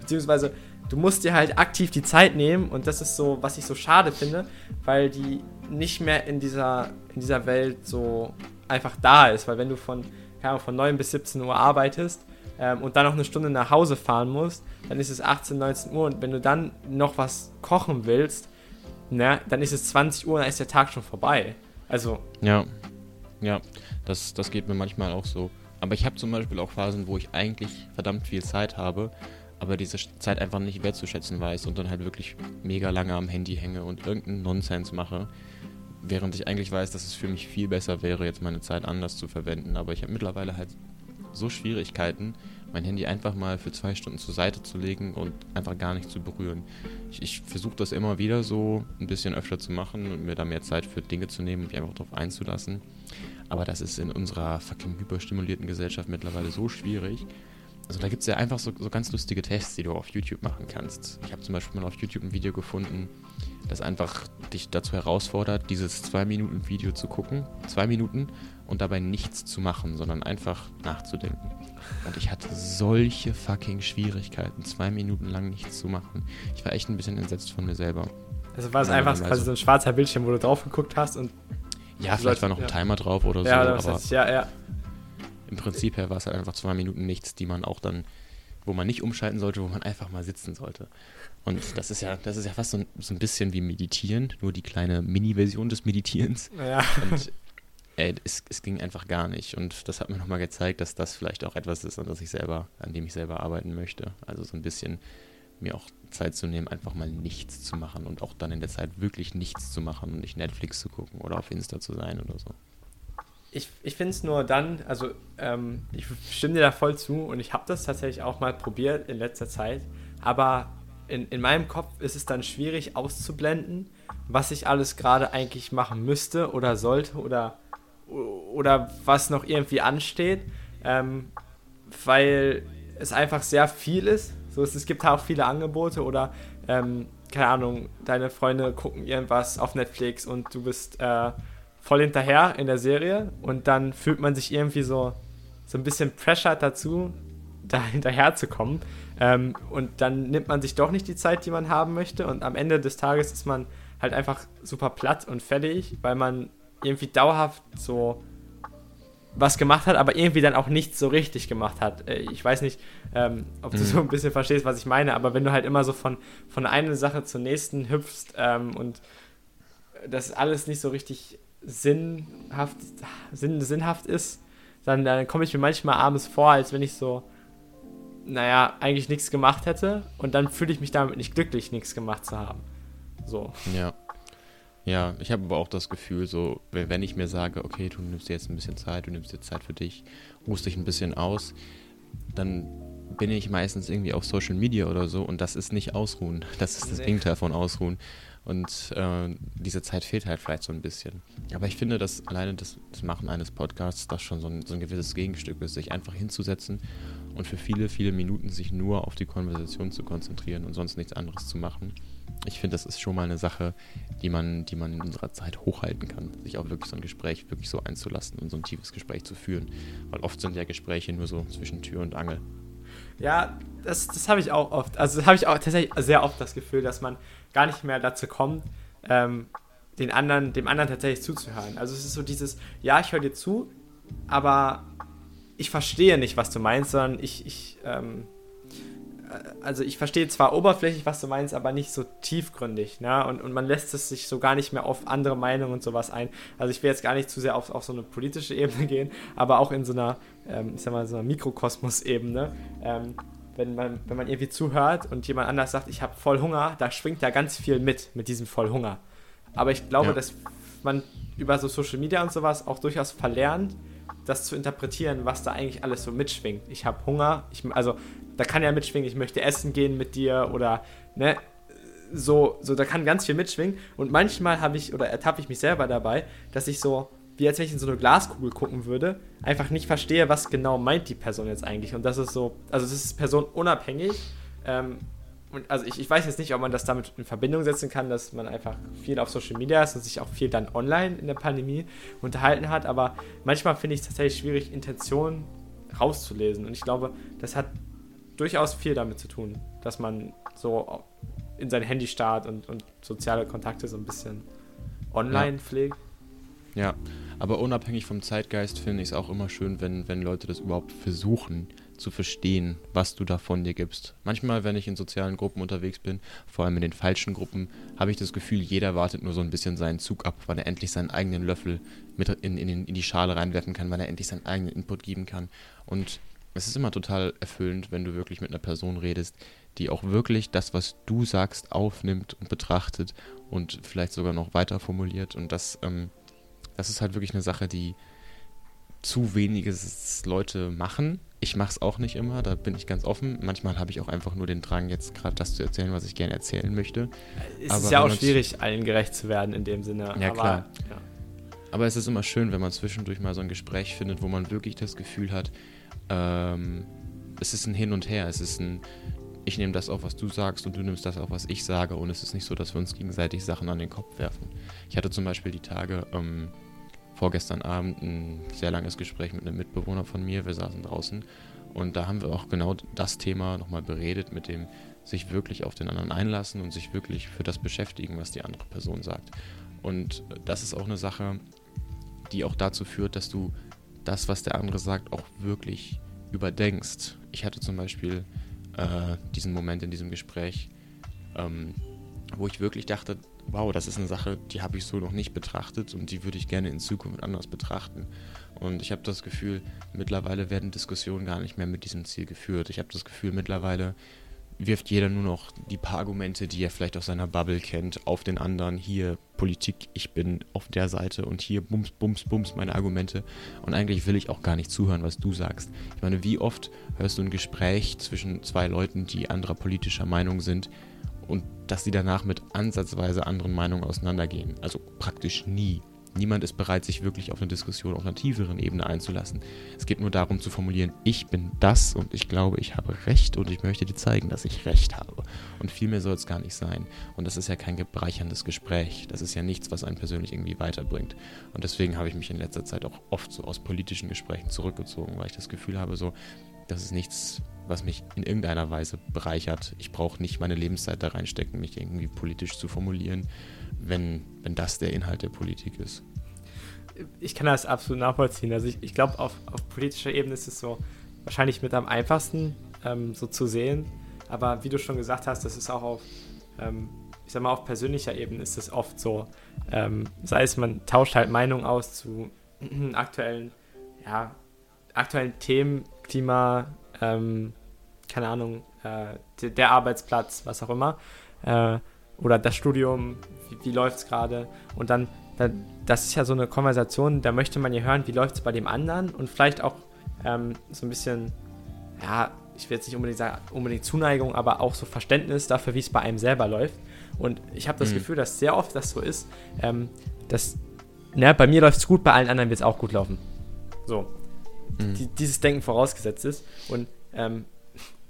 Beziehungsweise du musst dir halt aktiv die Zeit nehmen und das ist so, was ich so schade finde, weil die nicht mehr in dieser, in dieser Welt so einfach da ist. Weil wenn du von, ja, von 9 bis 17 Uhr arbeitest ähm, und dann noch eine Stunde nach Hause fahren musst, dann ist es 18, 19 Uhr und wenn du dann noch was kochen willst, na, dann ist es 20 Uhr und dann ist der Tag schon vorbei. Also. Ja, ja, das, das geht mir manchmal auch so. Aber ich habe zum Beispiel auch Phasen, wo ich eigentlich verdammt viel Zeit habe, aber diese Zeit einfach nicht wertzuschätzen weiß und dann halt wirklich mega lange am Handy hänge und irgendeinen Nonsens mache, während ich eigentlich weiß, dass es für mich viel besser wäre, jetzt meine Zeit anders zu verwenden. Aber ich habe mittlerweile halt so Schwierigkeiten, mein Handy einfach mal für zwei Stunden zur Seite zu legen und einfach gar nicht zu berühren. Ich, ich versuche das immer wieder so ein bisschen öfter zu machen und mir da mehr Zeit für Dinge zu nehmen und mich einfach darauf einzulassen. Aber das ist in unserer fucking hyperstimulierten Gesellschaft mittlerweile so schwierig. Also da gibt es ja einfach so, so, ganz lustige Tests, die du auf YouTube machen kannst. Ich habe zum Beispiel mal auf YouTube ein Video gefunden, das einfach dich dazu herausfordert, dieses 2-Minuten-Video zu gucken, zwei Minuten, und dabei nichts zu machen, sondern einfach nachzudenken. Und ich hatte solche fucking Schwierigkeiten, zwei Minuten lang nichts zu machen. Ich war echt ein bisschen entsetzt von mir selber. Also war es einfach quasi also, so ein schwarzer Bildschirm, wo du drauf geguckt hast und. Ja, vielleicht war noch ein ja. Timer drauf oder ja, so, aber heißt, ja, ja. im Prinzip her war es halt einfach zwei Minuten nichts, die man auch dann, wo man nicht umschalten sollte, wo man einfach mal sitzen sollte. Und das ist ja, das ist ja fast so ein, so ein bisschen wie Meditieren, nur die kleine Mini-Version des Meditierens. Ja. Und ey, es, es ging einfach gar nicht. Und das hat mir nochmal gezeigt, dass das vielleicht auch etwas ist, an, das ich selber, an dem ich selber arbeiten möchte. Also so ein bisschen mir auch Zeit zu nehmen, einfach mal nichts zu machen und auch dann in der Zeit wirklich nichts zu machen und nicht Netflix zu gucken oder auf Insta zu sein oder so. Ich, ich finde es nur dann, also ähm, ich stimme dir da voll zu und ich habe das tatsächlich auch mal probiert in letzter Zeit, aber in, in meinem Kopf ist es dann schwierig auszublenden, was ich alles gerade eigentlich machen müsste oder sollte oder oder was noch irgendwie ansteht, ähm, weil es einfach sehr viel ist. So, es, es gibt auch viele Angebote oder, ähm, keine Ahnung, deine Freunde gucken irgendwas auf Netflix und du bist äh, voll hinterher in der Serie und dann fühlt man sich irgendwie so, so ein bisschen Pressure dazu, da *laughs* hinterher zu kommen. Ähm, und dann nimmt man sich doch nicht die Zeit, die man haben möchte und am Ende des Tages ist man halt einfach super platt und fertig, weil man irgendwie dauerhaft so was gemacht hat, aber irgendwie dann auch nichts so richtig gemacht hat. Äh, ich weiß nicht, ähm, ob du mhm. so ein bisschen verstehst, was ich meine, aber wenn du halt immer so von, von einer Sache zur nächsten hüpfst ähm, und das alles nicht so richtig sinnhaft, sinn, sinnhaft ist, dann, dann komme ich mir manchmal abends vor, als wenn ich so, naja, eigentlich nichts gemacht hätte und dann fühle ich mich damit nicht glücklich, nichts gemacht zu haben. So. Ja. Ja, ich habe aber auch das Gefühl, so, wenn ich mir sage, okay, du nimmst dir jetzt ein bisschen Zeit, du nimmst dir Zeit für dich, ruhst dich ein bisschen aus, dann bin ich meistens irgendwie auf Social Media oder so und das ist nicht Ausruhen. *laughs* Das ist das nee. Gegenteil von Ausruhen. Und äh, diese Zeit fehlt halt vielleicht so ein bisschen. Aber ich finde, dass alleine das, das Machen eines Podcasts das schon so ein, so ein gewisses Gegenstück ist, sich einfach hinzusetzen und für viele, viele Minuten sich nur auf die Konversation zu konzentrieren und sonst nichts anderes zu machen. Ich finde, das ist schon mal eine Sache, die man, die man in unserer Zeit hochhalten kann, sich auch wirklich so ein Gespräch wirklich so einzulassen und so ein tiefes Gespräch zu führen. Weil oft sind ja Gespräche nur so zwischen Tür und Angel. Ja, das, das habe ich auch oft. Also habe ich auch tatsächlich sehr oft das Gefühl, dass man gar nicht mehr dazu kommt, ähm, den anderen, dem anderen tatsächlich zuzuhören. Also es ist so dieses, ja, ich höre dir zu, aber ich verstehe nicht, was du meinst, sondern ich, ich ähm, äh, also ich verstehe zwar oberflächlich, was du meinst, aber nicht so tiefgründig, ne? Und, und man lässt es sich so gar nicht mehr auf andere Meinungen und sowas ein. Also ich will jetzt gar nicht zu sehr auf, auf so eine politische Ebene *laughs* gehen, aber auch in so einer, ähm, ich sag mal, so einer Mikrokosmos-Ebene. Ähm, wenn man, wenn man irgendwie zuhört und jemand anders sagt, ich habe voll Hunger, da schwingt da ganz viel mit, mit diesem voll Hunger. Aber ich glaube, ja. dass man über so Social Media und sowas auch durchaus verlernt, das zu interpretieren, was da eigentlich alles so mitschwingt. Ich habe Hunger, ich, also da kann ja mitschwingen, ich möchte essen gehen mit dir oder ne, so, so, da kann ganz viel mitschwingen. Und manchmal habe ich oder ertappe ich mich selber dabei, dass ich so wie als wenn ich in so eine Glaskugel gucken würde, einfach nicht verstehe, was genau meint die Person jetzt eigentlich. Und das ist so, also das ist personenunabhängig. Ähm, und also ich, ich weiß jetzt nicht, ob man das damit in Verbindung setzen kann, dass man einfach viel auf Social Media ist und sich auch viel dann online in der Pandemie unterhalten hat. Aber manchmal finde ich es tatsächlich schwierig, Intentionen rauszulesen. Und ich glaube, das hat durchaus viel damit zu tun, dass man so in sein Handy starrt und, und soziale Kontakte so ein bisschen online ja. pflegt. Ja, aber unabhängig vom Zeitgeist finde ich es auch immer schön, wenn, wenn Leute das überhaupt versuchen zu verstehen, was du da von dir gibst. Manchmal, wenn ich in sozialen Gruppen unterwegs bin, vor allem in den falschen Gruppen, habe ich das Gefühl, jeder wartet nur so ein bisschen seinen Zug ab, weil er endlich seinen eigenen Löffel mit in, in, in die Schale reinwerfen kann, weil er endlich seinen eigenen Input geben kann. Und es ist immer total erfüllend, wenn du wirklich mit einer Person redest, die auch wirklich das, was du sagst, aufnimmt und betrachtet und vielleicht sogar noch weiter formuliert. Und das ähm, das ist halt wirklich eine Sache, die zu wenige Leute machen. Ich mache es auch nicht immer, da bin ich ganz offen. Manchmal habe ich auch einfach nur den Drang, jetzt gerade das zu erzählen, was ich gerne erzählen möchte. Es Aber ist ja auch schwierig, allen gerecht zu werden in dem Sinne. Ja, Aber, klar. Ja. Aber es ist immer schön, wenn man zwischendurch mal so ein Gespräch findet, wo man wirklich das Gefühl hat, ähm, es ist ein Hin und Her. Es ist ein, ich nehme das auf, was du sagst und du nimmst das auf, was ich sage. Und es ist nicht so, dass wir uns gegenseitig Sachen an den Kopf werfen. Ich hatte zum Beispiel die Tage, ähm, vorgestern Abend ein sehr langes Gespräch mit einem Mitbewohner von mir. Wir saßen draußen und da haben wir auch genau das Thema nochmal beredet, mit dem sich wirklich auf den anderen einlassen und sich wirklich für das beschäftigen, was die andere Person sagt. Und das ist auch eine Sache, die auch dazu führt, dass du das, was der andere sagt, auch wirklich überdenkst. Ich hatte zum Beispiel äh, diesen Moment in diesem Gespräch, ähm, wo ich wirklich dachte, wow, das ist eine Sache, die habe ich so noch nicht betrachtet und die würde ich gerne in Zukunft anders betrachten. Und ich habe das Gefühl, mittlerweile werden Diskussionen gar nicht mehr mit diesem Ziel geführt. Ich habe das Gefühl, mittlerweile wirft jeder nur noch die paar Argumente, die er vielleicht aus seiner Bubble kennt, auf den anderen. Hier Politik, ich bin auf der Seite und hier bums, bums, bums meine Argumente. Und eigentlich will ich auch gar nicht zuhören, was du sagst. Ich meine, wie oft hörst du ein Gespräch zwischen zwei Leuten, die anderer politischer Meinung sind, und dass sie danach mit ansatzweise anderen Meinungen auseinandergehen. Also praktisch nie. Niemand ist bereit, sich wirklich auf eine Diskussion auf einer tieferen Ebene einzulassen. Es geht nur darum zu formulieren, ich bin das und ich glaube, ich habe Recht und ich möchte dir zeigen, dass ich Recht habe. Und viel mehr soll es gar nicht sein. Und das ist ja kein bereicherndes Gespräch. Das ist ja nichts, was einen persönlich irgendwie weiterbringt. Und deswegen habe ich mich in letzter Zeit auch oft so aus politischen Gesprächen zurückgezogen, weil ich das Gefühl habe, so, das ist nichts, was mich in irgendeiner Weise bereichert. Ich brauche nicht meine Lebenszeit da reinstecken, mich irgendwie politisch zu formulieren, wenn, wenn das der Inhalt der Politik ist. Ich kann das absolut nachvollziehen. Also ich, ich glaube, auf, auf politischer Ebene ist es so wahrscheinlich mit am einfachsten ähm, so zu sehen. Aber wie du schon gesagt hast, das ist auch auf, ähm, ich sag mal, auf persönlicher Ebene ist es oft so. Ähm, sei es, man tauscht halt Meinungen aus zu *clears throat* aktuellen ja, aktuellen Themen, Klima, ähm, keine Ahnung, äh, der, Arbeitsplatz, was auch immer, äh, oder das Studium, wie, wie läuft es gerade? Und dann, dann, das ist ja so eine Konversation, da möchte man ja hören, wie läuft es bei dem anderen und vielleicht auch ähm, so ein bisschen, ja, ich will jetzt nicht unbedingt sagen, unbedingt Zuneigung, aber auch so Verständnis dafür, wie es bei einem selber läuft. Und ich habe das mhm. Gefühl, dass sehr oft das so ist, ähm, dass, na, bei mir läuft es gut, bei allen anderen wird es auch gut laufen. So. Mhm. Die, dieses Denken vorausgesetzt ist. Und ähm,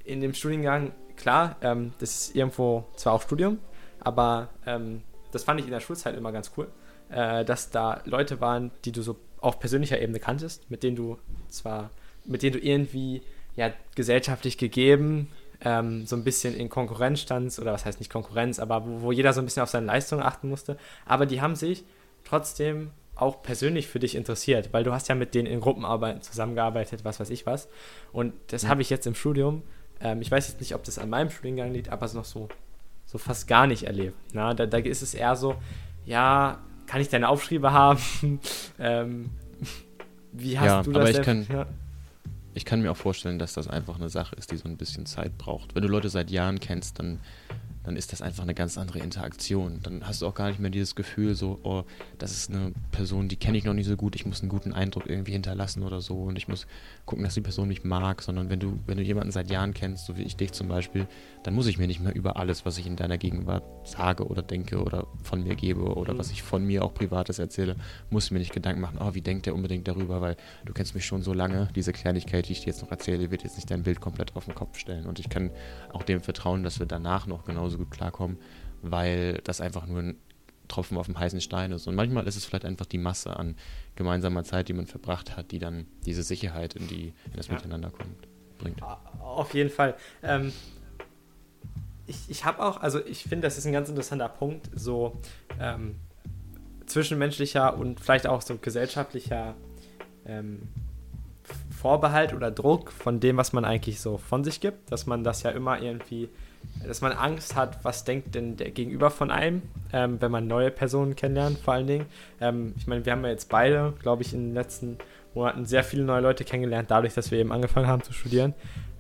in dem Studiengang, klar, ähm, das ist irgendwo zwar auch Studium, aber ähm, das fand ich in der Schulzeit immer ganz cool, äh, dass da Leute waren, die du so auf persönlicher Ebene kanntest, mit denen du zwar, mit denen du irgendwie ja gesellschaftlich gegeben ähm, so ein bisschen in Konkurrenz standst, oder was heißt nicht Konkurrenz, aber wo, wo jeder so ein bisschen auf seine Leistungen achten musste, aber die haben sich trotzdem auch persönlich für dich interessiert, weil du hast ja mit denen in Gruppenarbeiten zusammengearbeitet, was weiß ich was. Und das ja. habe ich jetzt im Studium, ähm, ich weiß jetzt nicht, ob das an meinem Studiengang liegt, aber es noch so, so fast gar nicht erlebt. Na, da, da ist es eher so, ja, kann ich deine Aufschriebe haben? *laughs* ähm, wie hast ja, du das? Aber ich kann, ja ich kann mir auch vorstellen, dass das einfach eine Sache ist, die so ein bisschen Zeit braucht. Wenn du Leute seit Jahren kennst, dann dann ist das einfach eine ganz andere Interaktion. Dann hast du auch gar nicht mehr dieses Gefühl, so, oh, das ist eine Person, die kenne ich noch nicht so gut, ich muss einen guten Eindruck irgendwie hinterlassen oder so und ich muss gucken, dass die Person mich mag, sondern wenn du, wenn du jemanden seit Jahren kennst, so wie ich dich zum Beispiel, dann muss ich mir nicht mehr über alles, was ich in deiner Gegenwart sage oder denke oder von mir gebe oder mhm. was ich von mir auch Privates erzähle, muss ich mir nicht Gedanken machen, oh, wie denkt der unbedingt darüber, weil du kennst mich schon so lange, diese Kleinigkeit, die ich dir jetzt noch erzähle, wird jetzt nicht dein Bild komplett auf den Kopf stellen und ich kann auch dem vertrauen, dass wir danach noch genauso genauso gut klarkommen, weil das einfach nur ein Tropfen auf dem heißen Stein ist. Und manchmal ist es vielleicht einfach die Masse an gemeinsamer Zeit, die man verbracht hat, die dann diese Sicherheit in, die, in das ja. Miteinander kommt, bringt. Auf jeden Fall. Ähm, ich ich habe auch, also ich finde, das ist ein ganz interessanter Punkt, so ähm, zwischenmenschlicher und vielleicht auch so gesellschaftlicher ähm, Vorbehalt oder Druck von dem, was man eigentlich so von sich gibt, dass man das ja immer irgendwie dass man Angst hat, was denkt denn der Gegenüber von einem, ähm, wenn man neue Personen kennenlernt, vor allen Dingen. Ähm, ich meine, wir haben ja jetzt beide, glaube ich, in den letzten Monaten sehr viele neue Leute kennengelernt, dadurch, dass wir eben angefangen haben zu studieren.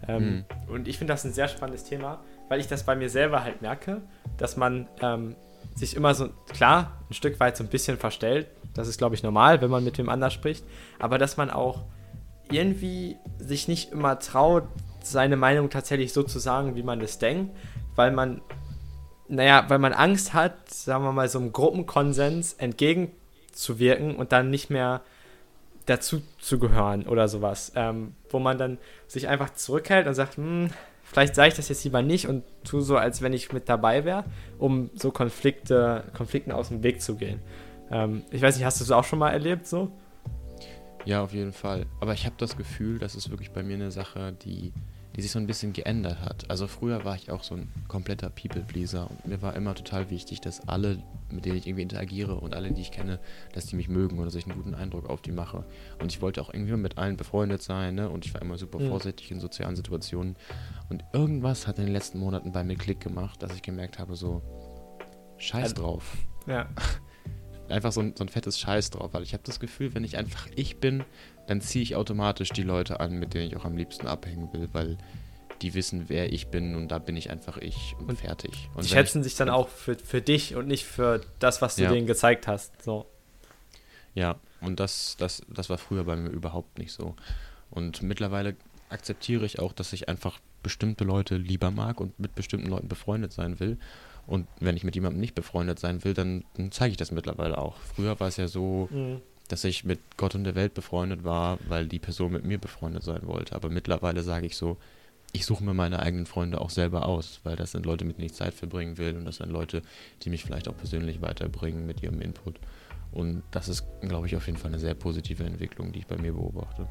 Ähm, mhm. Und ich finde das ein sehr spannendes Thema, weil ich das bei mir selber halt merke, dass man ähm, sich immer so, klar, ein Stück weit so ein bisschen verstellt. Das ist, glaube ich, normal, wenn man mit wem anders spricht. Aber dass man auch irgendwie sich nicht immer traut, seine Meinung tatsächlich so zu sagen, wie man es denkt, weil man, naja, weil man Angst hat, sagen wir mal, so einem Gruppenkonsens entgegenzuwirken und dann nicht mehr dazu zu gehören oder sowas, ähm, wo man dann sich einfach zurückhält und sagt, hm, vielleicht sage ich das jetzt lieber nicht und tue so, als wenn ich mit dabei wäre, um so Konflikte, Konflikten aus dem Weg zu gehen. Ähm, ich weiß nicht, hast du es auch schon mal erlebt so? Ja, auf jeden Fall. Aber ich habe das Gefühl, das ist wirklich bei mir eine Sache, die die sich so ein bisschen geändert hat. Also früher war ich auch so ein kompletter People-Pleaser und mir war immer total wichtig, dass alle, mit denen ich irgendwie interagiere und alle, die ich kenne, dass die mich mögen oder dass ich einen guten Eindruck auf die mache. Und ich wollte auch irgendwie mit allen befreundet sein ne? und ich war immer super mhm. vorsichtig in sozialen Situationen. Und irgendwas hat in den letzten Monaten bei mir Klick gemacht, dass ich gemerkt habe, so, scheiß drauf. Ja. *laughs* Einfach so ein, so ein fettes Scheiß drauf, weil ich habe das Gefühl, wenn ich einfach ich bin, dann ziehe ich automatisch die Leute an, mit denen ich auch am liebsten abhängen will, weil die wissen, wer ich bin und da bin ich einfach ich und, und fertig. Und die schätzen ich, sich dann auch für, für dich und nicht für das, was du ja. denen gezeigt hast. So. Ja, und das, das, das war früher bei mir überhaupt nicht so. Und mittlerweile akzeptiere ich auch, dass ich einfach bestimmte Leute lieber mag und mit bestimmten Leuten befreundet sein will. Und wenn ich mit jemandem nicht befreundet sein will, dann, dann zeige ich das mittlerweile auch. Früher war es ja so, mhm dass ich mit Gott und der Welt befreundet war, weil die Person mit mir befreundet sein wollte. Aber mittlerweile sage ich so, ich suche mir meine eigenen Freunde auch selber aus, weil das sind Leute, mit denen ich Zeit verbringen will und das sind Leute, die mich vielleicht auch persönlich weiterbringen mit ihrem Input. Und das ist, glaube ich, auf jeden Fall eine sehr positive Entwicklung, die ich bei mir beobachte.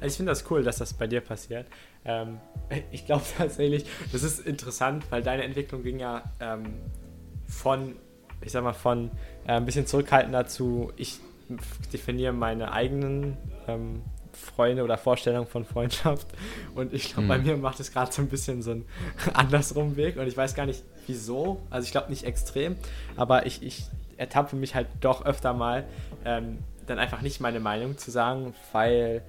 Also ich finde das cool, dass das bei dir passiert. Ähm, *laughs* ich glaube tatsächlich, das ist interessant, weil deine Entwicklung ging ja ähm, von, ich sag mal, von äh, ein bisschen zurückhaltender zu, ich definiere meine eigenen ähm, Freunde oder Vorstellungen von Freundschaft. Und ich glaube, mhm. bei mir macht es gerade so ein bisschen so einen *laughs* andersrum Weg. Und ich weiß gar nicht wieso. Also ich glaube nicht extrem, aber ich, ich ertappe mich halt doch öfter mal, ähm, dann einfach nicht meine Meinung zu sagen, weil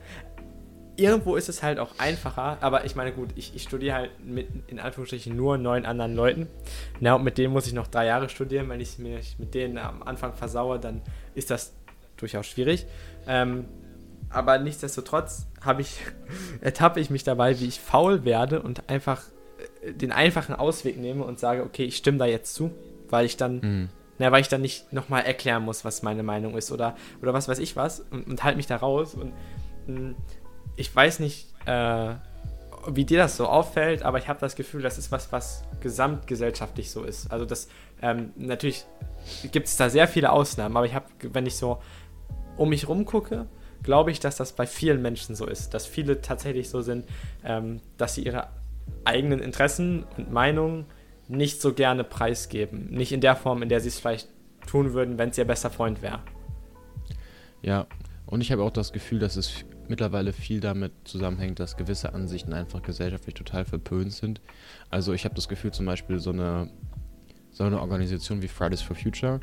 irgendwo ist es halt auch einfacher, aber ich meine, gut, ich, ich studiere halt mit, in Anführungsstrichen, nur neun anderen Leuten. Na, und mit denen muss ich noch drei Jahre studieren. Wenn ich mich mit denen am Anfang versaue, dann ist das durchaus schwierig. Ähm, aber nichtsdestotrotz habe ich, *laughs* ertappe ich mich dabei, wie ich faul werde und einfach äh, den einfachen Ausweg nehme und sage, okay, ich stimme da jetzt zu, weil ich dann, mhm. na, weil ich dann nicht nochmal erklären muss, was meine Meinung ist oder, oder was weiß ich was und, und halte mich da raus und mh, mm, ich weiß nicht, äh, wie dir das so auffällt, aber ich habe das Gefühl, das ist was, was gesamtgesellschaftlich so ist. Also das, ähm, natürlich gibt es da sehr viele Ausnahmen, aber ich habe, wenn ich so um mich rumgucke, glaube ich, dass das bei vielen Menschen so ist, dass viele tatsächlich so sind, ähm, dass sie ihre eigenen Interessen und Meinungen nicht so gerne preisgeben. Nicht in der Form, in der sie es vielleicht tun würden, wenn es ihr bester Freund wäre. Ja, und ich habe auch das Gefühl, dass es mittlerweile viel damit zusammenhängt, dass gewisse Ansichten einfach gesellschaftlich total verpönt sind. Also ich habe das Gefühl zum Beispiel so eine, so eine Organisation wie Fridays for Future,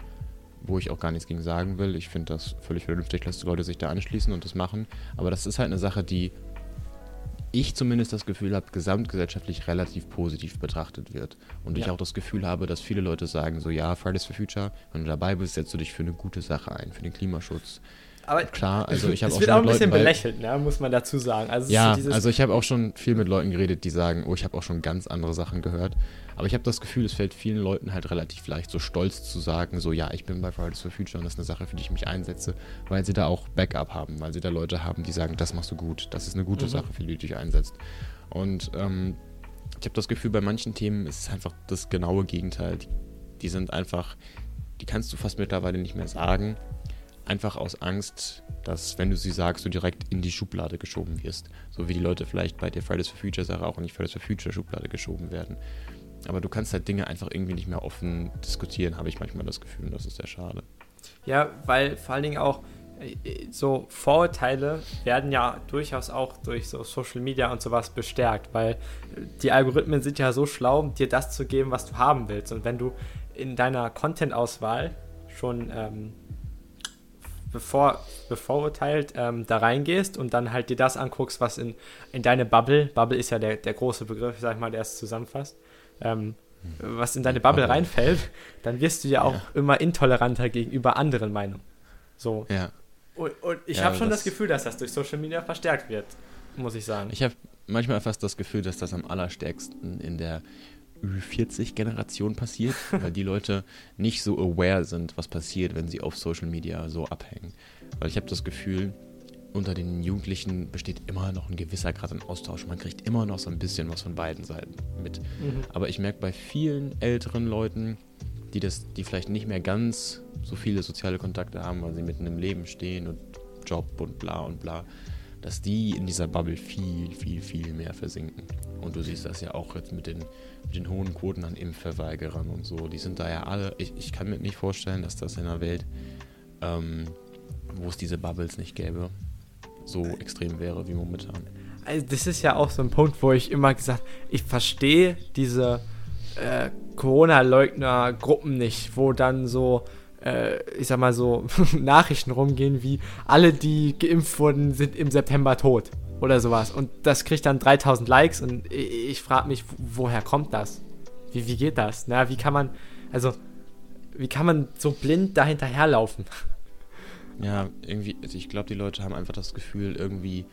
wo ich auch gar nichts gegen sagen will. Ich finde das völlig vernünftig, dass die Leute sich da anschließen und das machen. Aber das ist halt eine Sache, die ich zumindest das Gefühl habe, gesamtgesellschaftlich relativ positiv betrachtet wird. Und ja. ich auch das Gefühl habe, dass viele Leute sagen, so ja, Fridays for Future, wenn du dabei bist, setzt du dich für eine gute Sache ein, für den Klimaschutz. Aber klar, also ich habe auch wird auch ein bisschen Leuten, belächelt, ne, muss man dazu sagen. Also ja, so also ich habe auch schon viel mit Leuten geredet, die sagen, oh, ich habe auch schon ganz andere Sachen gehört. Aber ich habe das Gefühl, es fällt vielen Leuten halt relativ leicht, so stolz zu sagen, so ja, ich bin bei Fridays for Future und das ist eine Sache, für die ich mich einsetze, weil sie da auch Backup haben, weil sie da Leute haben, die sagen, das machst du gut, das ist eine gute mhm. Sache, für die du dich einsetzt. Und ähm, ich habe das Gefühl, bei manchen Themen ist es einfach das genaue Gegenteil. Die, die sind einfach, die kannst du fast mittlerweile nicht mehr sagen, einfach aus Angst, dass, wenn du sie sagst, du direkt in die Schublade geschoben wirst. So wie die Leute vielleicht bei der Fridays for Future Sache auch in die Fridays for Future Schublade geschoben werden. Aber du kannst halt Dinge einfach irgendwie nicht mehr offen diskutieren, habe ich manchmal das Gefühl, und das ist sehr schade. Ja, weil vor allen Dingen auch äh, so Vorurteile werden ja durchaus auch durch so Social Media und sowas bestärkt, weil die Algorithmen sind ja so schlau, dir das zu geben, was du haben willst. Und wenn du in deiner Content-Auswahl schon ähm, bevor, bevorurteilt ähm, da reingehst und dann halt dir das anguckst, was in, in deine Bubble, Bubble ist ja der, der große Begriff, sag ich mal, der es zusammenfasst, ähm, was in deine Bubble reinfällt, dann wirst du ja auch ja. immer intoleranter gegenüber anderen Meinungen. So. Ja. Und, und ich ja, habe schon das, das Gefühl, dass das durch Social Media verstärkt wird, muss ich sagen. Ich habe manchmal fast das Gefühl, dass das am allerstärksten in der Ü40-Generation passiert, *laughs* weil die Leute nicht so aware sind, was passiert, wenn sie auf Social Media so abhängen. Weil ich habe das Gefühl, unter den Jugendlichen besteht immer noch ein gewisser Grad an Austausch. Man kriegt immer noch so ein bisschen was von beiden Seiten mit. Mhm. Aber ich merke bei vielen älteren Leuten, die, das, die vielleicht nicht mehr ganz so viele soziale Kontakte haben, weil sie mitten im Leben stehen und Job und bla und bla, dass die in dieser Bubble viel, viel, viel mehr versinken. Und du siehst das ja auch jetzt mit den mit den hohen Quoten an Impfverweigerern und so. Die sind da ja alle. Ich, ich kann mir nicht vorstellen, dass das in einer Welt, ähm, wo es diese Bubbles nicht gäbe, so extrem wäre wie momentan. Also das ist ja auch so ein Punkt, wo ich immer gesagt, ich verstehe diese äh, Corona-Leugner-Gruppen nicht, wo dann so äh, ich sag mal so, *laughs* Nachrichten rumgehen wie, alle, die geimpft wurden, sind im September tot oder sowas. Und das kriegt dann 3000 Likes und ich, frage mich, woher kommt das? Wie, wie geht das? Na, wie kann man, also, wie kann man so blind da hinterherlaufen? Ja, irgendwie, also ich glaube, die Leute haben einfach das Gefühl, irgendwie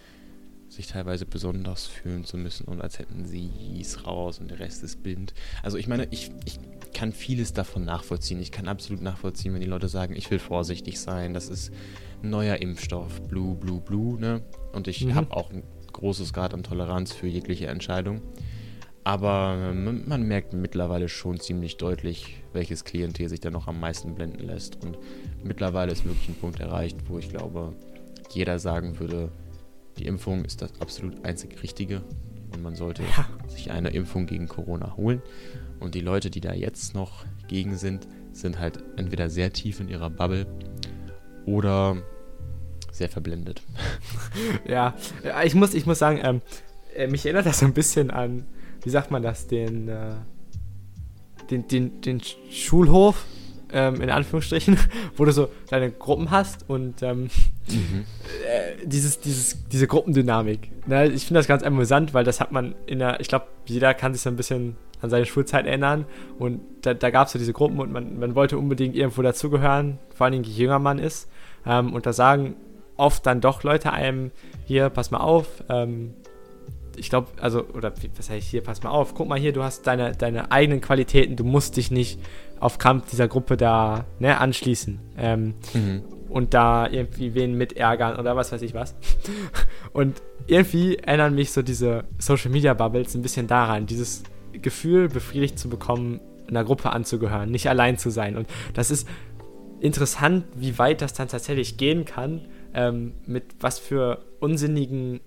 sich teilweise besonders fühlen zu müssen und als hätten sie es raus und der Rest ist blind. Also ich meine, ich, ich kann vieles davon nachvollziehen. Ich kann absolut nachvollziehen, wenn die Leute sagen, ich will vorsichtig sein, das ist ein neuer Impfstoff, blue, blue, blue, ne? Und ich mhm. habe auch ein großes Grad an Toleranz für jegliche Entscheidung. Aber ähm, man merkt mittlerweile schon ziemlich deutlich, welches Klientel sich da noch am meisten blenden lässt. Und mittlerweile ist wirklich ein Punkt erreicht, wo ich glaube, jeder sagen würde, die Impfung ist das absolut einzig Richtige und man sollte ja. sich eine Impfung gegen Corona holen. Und die Leute, die da jetzt noch gegen sind, sind halt entweder sehr tief in ihrer Bubble oder sehr verblendet. *laughs* ja, ich muss, ich muss sagen, ähm, äh, mich erinnert das so ein bisschen an, wie sagt man das, den, äh, den, den, den Schulhof ähm, in Anführungsstrichen, *laughs* wo du so deine Gruppen hast und ähm, mhm. äh, dieses, dieses, diese Gruppendynamik. Ne? Ich finde das ganz amüsant, weil das hat man in der, ich glaube, jeder kann sich so ein bisschen an seine Schulzeit erinnern und da, da gab es so diese Gruppen und man, man wollte unbedingt irgendwo dazugehören, vor allen Dingen je jünger man ist. Ähm, und da sagen oft dann doch Leute einem, hier, pass mal auf, ähm, ich glaube, also, oder was heißt hier, pass mal auf, guck mal hier, du hast deine, deine eigenen Qualitäten, du musst dich nicht auf Kampf dieser Gruppe da ne, anschließen ähm, mhm. und da irgendwie wen mitärgern oder was weiß ich was. *laughs* Und irgendwie erinnern mich so diese Social Media Bubbles ein bisschen daran, dieses Gefühl befriedigt zu bekommen, einer Gruppe anzugehören, nicht allein zu sein. Und das ist interessant, wie weit das dann tatsächlich gehen kann, ähm, mit was für unsinnigen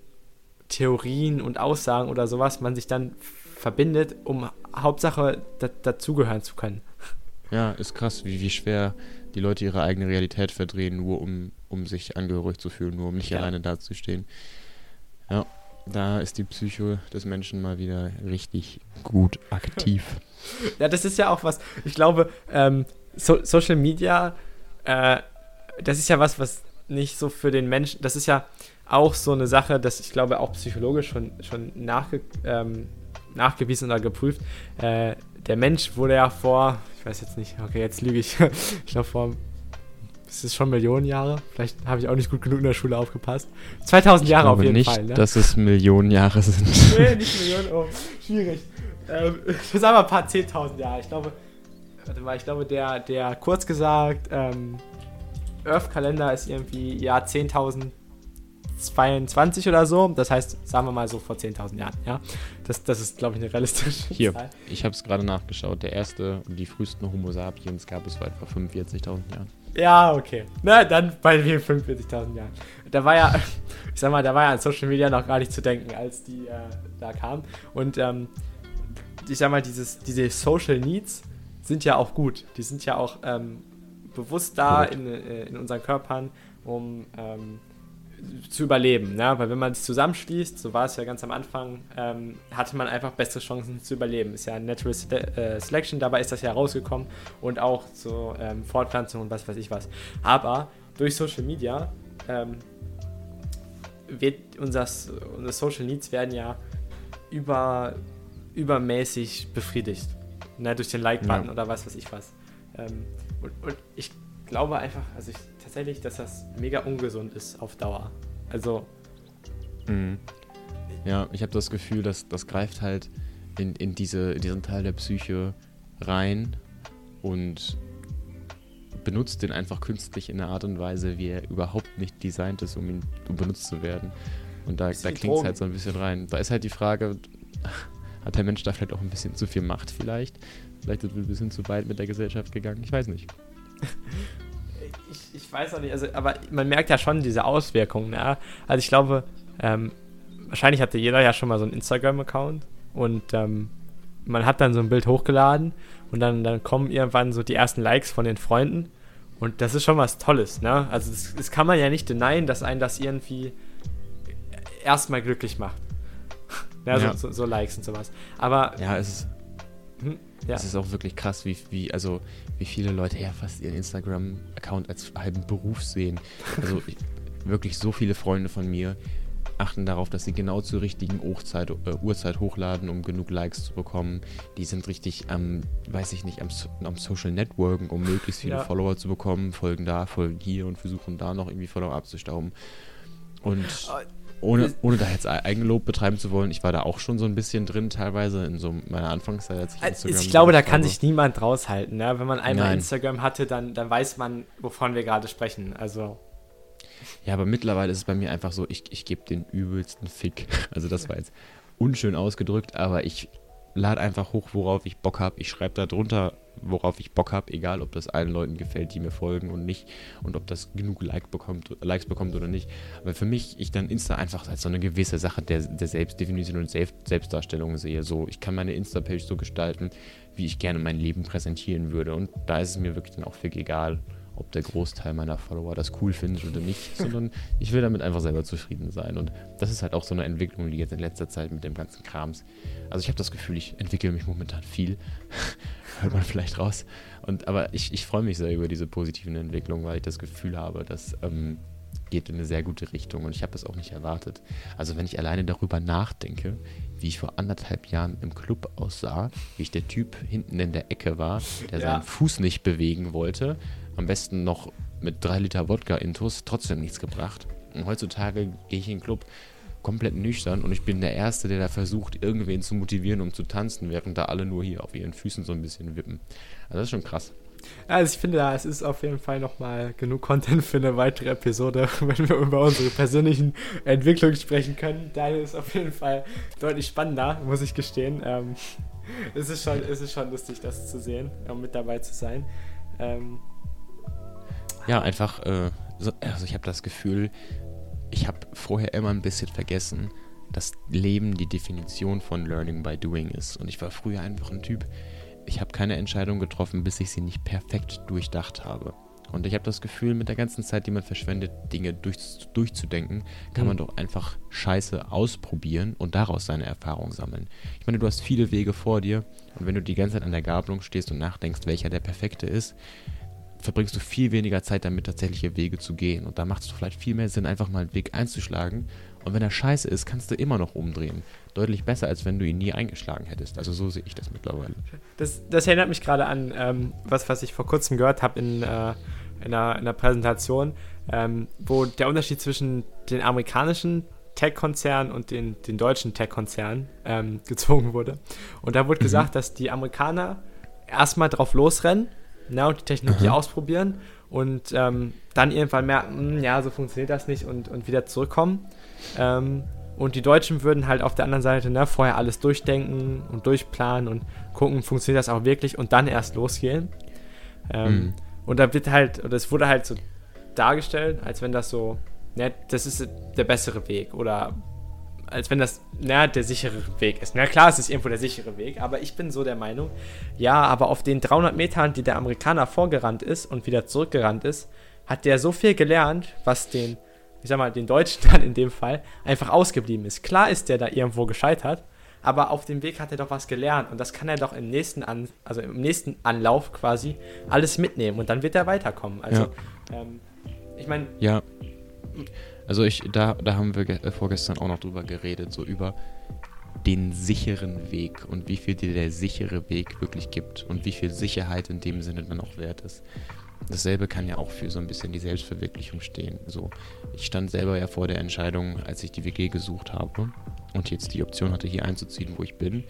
Theorien und Aussagen oder sowas man sich dann verbindet, um Hauptsache da, dazugehören zu können. Ja, ist krass, wie, wie schwer die Leute ihre eigene Realität verdrehen, nur um, um sich angehörig zu fühlen, nur um nicht ja. alleine dazustehen. Ja, da ist die Psycho des Menschen mal wieder richtig gut aktiv. *laughs* ja, das ist ja auch was, ich glaube, ähm, so Social Media, äh, das ist ja was, was nicht so für den Menschen, das ist ja auch so eine Sache, dass ich glaube auch psychologisch schon, schon nachge, ähm, nachgewiesen oder geprüft. Äh, der Mensch wurde ja vor, ich weiß jetzt nicht, okay, jetzt lüge ich, *laughs* ich glaube vor, es ist schon Millionen Jahre, vielleicht habe ich auch nicht gut genug in der Schule aufgepasst. 2000 Jahre auf jeden nicht, Fall. Ne? dass es Millionen Jahre sind. nee, *laughs* nicht Millionen, oh, schwierig. Ähm, ich sage mal ein paar 10.000 Jahre. Ich glaube, warte mal, ich glaube, der, der kurz gesagt, ähm, Earth-Kalender ist irgendwie Jahr 10.000 22 oder so. Das heißt, sagen wir mal so vor 10.000 Jahren. Ja, das, das ist, glaube ich, eine realistische Hier, Zahl. ich habe es gerade nachgeschaut. Der erste und die frühesten Homo sapiens gab es vor 45.000 Jahren. Ja, okay. Na, dann bei mir 45.000 Jahren. Da war ja, *laughs* ich sag mal, da war ja an Social Media noch gar nicht zu denken, als die äh, da kamen. Und ähm, ich sag mal, dieses, diese Social Needs sind ja auch gut. Die sind ja auch ähm, bewusst da in, äh, in unseren Körpern, um ähm, zu überleben. Ne? Weil wenn man es zusammenschließt, so war es ja ganz am Anfang, ähm, hatte man einfach bessere Chancen zu überleben. Ist ja Natural äh, Selection, dabei ist das ja rausgekommen und auch so ähm, Fortpflanzung und was weiß ich was. Aber durch Social Media ähm, wird unser, unsere Social Needs werden ja über, übermäßig befriedigt. Ne? Durch den Like-Button ja. oder was weiß ich was. Ähm, und, und ich glaube einfach, also ich tatsächlich, dass das mega ungesund ist auf Dauer. Also. Mhm. Ja, ich habe das Gefühl, dass das greift halt in, in, diese, in diesen Teil der Psyche rein und benutzt den einfach künstlich in einer Art und Weise, wie er überhaupt nicht designt ist, um ihn um benutzt zu werden. Und da, da klingt es halt so ein bisschen rein. Da ist halt die Frage, hat der Mensch da vielleicht auch ein bisschen zu viel Macht vielleicht? Vielleicht ist es ein bisschen zu weit mit der Gesellschaft gegangen. Ich weiß nicht. *laughs* weiß auch nicht, also, aber man merkt ja schon diese Auswirkungen. Ja? Also ich glaube, ähm, wahrscheinlich hatte jeder ja schon mal so einen Instagram-Account und ähm, man hat dann so ein Bild hochgeladen und dann, dann kommen irgendwann so die ersten Likes von den Freunden und das ist schon was Tolles, ne? Also das, das kann man ja nicht denyen, dass einen das irgendwie erstmal glücklich macht. ja, *laughs* ja. So, so, so, Likes und sowas. Aber. Ja, es ist. Hm? Ja. Es ist auch wirklich krass, wie, wie, also, wie viele Leute ja fast ihren Instagram-Account als halben Beruf sehen. Also ich, *laughs* wirklich so viele Freunde von mir achten darauf, dass sie genau zur richtigen Uhrzeit, äh, Uhrzeit hochladen, um genug Likes zu bekommen. Die sind richtig am, weiß ich nicht, am, am Social Networken, um möglichst viele ja. Follower zu bekommen, folgen da, folgen hier und versuchen da noch irgendwie Follower abzustauben. Und äh, ohne, ohne da jetzt Eigenlob betreiben zu wollen, ich war da auch schon so ein bisschen drin, teilweise in so meiner Anfangszeit, als ich äh, Instagram Ich glaube, da kann sich niemand raushalten. Ne? Wenn man einmal Nein. Instagram hatte, dann, dann weiß man, wovon wir gerade sprechen. Also. Ja, aber mittlerweile ist es bei mir einfach so, ich, ich gebe den übelsten Fick. *laughs* Also das war jetzt unschön ausgedrückt, aber ich lade einfach hoch, worauf ich Bock habe. Ich schreibe da drunter, worauf ich Bock habe, egal ob das allen Leuten gefällt, die mir folgen und nicht und ob das genug like bekommt, Likes bekommt oder nicht. Aber für mich, ich dann Insta einfach als so eine gewisse Sache der, der Selbstdefinition und Selbst, Selbstdarstellung sehe. So, ich kann meine Insta-Page so gestalten, wie ich gerne mein Leben präsentieren würde. Und da ist es mir wirklich dann auch viel egal, ob der Großteil meiner Follower das cool findet oder nicht, *laughs* sondern ich will damit einfach selber zufrieden sein. Und das ist halt auch so eine Entwicklung, die jetzt in letzter Zeit mit dem ganzen Krams. Also ich habe das Gefühl, ich entwickle mich momentan viel. *laughs* Hört man vielleicht raus. Und, aber ich, ich freue mich sehr über diese positiven Entwicklungen, weil ich das Gefühl habe, dass ähm, geht in eine sehr gute Richtung und ich habe das auch nicht erwartet. Also wenn ich alleine darüber nachdenke, wie ich vor anderthalb Jahren im Club aussah, wie ich der Typ hinten in der Ecke war, der ja. seinen Fuß nicht bewegen wollte, am besten noch mit drei Liter Wodka intus, trotzdem nichts gebracht. Und heutzutage gehe ich in den Club komplett nüchtern und ich bin der Erste, der da versucht, irgendwen zu motivieren, um zu tanzen, während da alle nur hier auf ihren Füßen so ein bisschen wippen. Also das ist schon krass. Also ich finde, es ist auf jeden Fall nochmal genug Content für eine weitere Episode, *laughs* wenn wir über unsere persönlichen Entwicklungen sprechen können. Deine ist auf jeden Fall deutlich spannender, muss ich gestehen. Ähm, *laughs* es, ist schon, es ist schon lustig, das zu sehen und mit dabei zu sein. Ähm, ja, einfach, äh, so, also ich habe das Gefühl, ich habe vorher immer ein bisschen vergessen, dass Leben die Definition von Learning by Doing ist. Und ich war früher einfach ein Typ, ich habe keine Entscheidung getroffen, bis ich sie nicht perfekt durchdacht habe. Und ich habe das Gefühl, mit der ganzen Zeit, die man verschwendet, Dinge durch, durchzudenken, kann mhm. man doch einfach Scheiße ausprobieren und daraus seine Erfahrung sammeln. Ich meine, du hast viele Wege vor dir und wenn du die ganze Zeit an der Gabelung stehst und nachdenkst, welcher der perfekte ist, verbringst du viel weniger Zeit damit, tatsächliche Wege zu gehen. Und da macht es vielleicht viel mehr Sinn, einfach mal einen Weg einzuschlagen. Und wenn er scheiße ist, kannst du immer noch umdrehen deutlich besser, als wenn du ihn nie eingeschlagen hättest. Also so sehe ich das mittlerweile. Das, das erinnert mich gerade an ähm, was, was ich vor kurzem gehört habe in, äh, in, einer, in einer Präsentation, ähm, wo der Unterschied zwischen den amerikanischen Tech-Konzernen und den, den deutschen Tech-Konzernen ähm, *laughs* gezogen wurde. Und da wurde mhm. gesagt, dass die Amerikaner erstmal drauf losrennen na, und die Technologie mhm. ausprobieren und ähm, dann irgendwann merken, hm, ja, so funktioniert das nicht und, und wieder zurückkommen. Ähm, und die Deutschen würden halt auf der anderen Seite ne, vorher alles durchdenken und durchplanen und gucken, funktioniert das auch wirklich und dann erst losgehen. Ähm, mhm. Und da wird halt, oder es wurde halt so dargestellt, als wenn das so, ne, das ist der bessere Weg oder als wenn das, na, der sichere Weg ist. Na klar, es ist irgendwo der sichere Weg, aber ich bin so der Meinung, ja, aber auf den 300 Metern, die der Amerikaner vorgerannt ist und wieder zurückgerannt ist, hat der so viel gelernt, was den ich sag mal, den Deutschen *laughs* dann in dem Fall, einfach ausgeblieben ist. Klar ist der da irgendwo gescheitert, aber auf dem Weg hat er doch was gelernt und das kann er doch im nächsten An also im nächsten Anlauf quasi alles mitnehmen und dann wird er weiterkommen. Also ja. ähm, ich meine. Ja. Also ich, da, da haben wir äh, vorgestern auch noch drüber geredet, so über den sicheren Weg und wie viel dir der sichere Weg wirklich gibt und wie viel Sicherheit in dem Sinne dann auch wert ist dasselbe kann ja auch für so ein bisschen die Selbstverwirklichung stehen. So, ich stand selber ja vor der Entscheidung, als ich die WG gesucht habe und jetzt die Option hatte, hier einzuziehen, wo ich bin,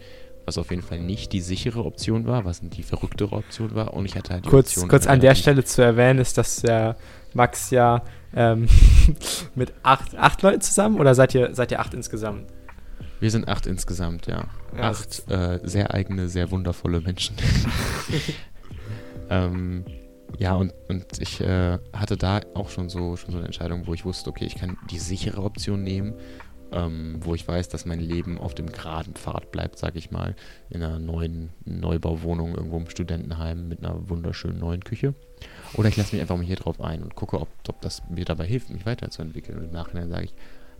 was auf jeden Fall nicht die sichere Option war, was die verrücktere Option war. Und ich hatte halt die kurz, Option. Kurz an der Stelle zu erwähnen ist, dass der Max ja ähm, *laughs* mit acht, acht Leuten zusammen oder seid ihr, seid ihr acht insgesamt? Wir sind acht insgesamt, ja. ja acht äh, sehr eigene, sehr wundervolle Menschen. *laughs* ähm, ja, und, und ich äh, hatte da auch schon so, schon so eine Entscheidung, wo ich wusste, okay, ich kann die sichere Option nehmen, ähm, wo ich weiß, dass mein Leben auf dem geraden Pfad bleibt, sag ich mal, in einer neuen Neubauwohnung irgendwo im Studentenheim mit einer wunderschönen neuen Küche. Oder ich lasse mich einfach mal hier drauf ein und gucke, ob, ob das mir dabei hilft, mich weiterzuentwickeln. Und im Nachhinein sage ich,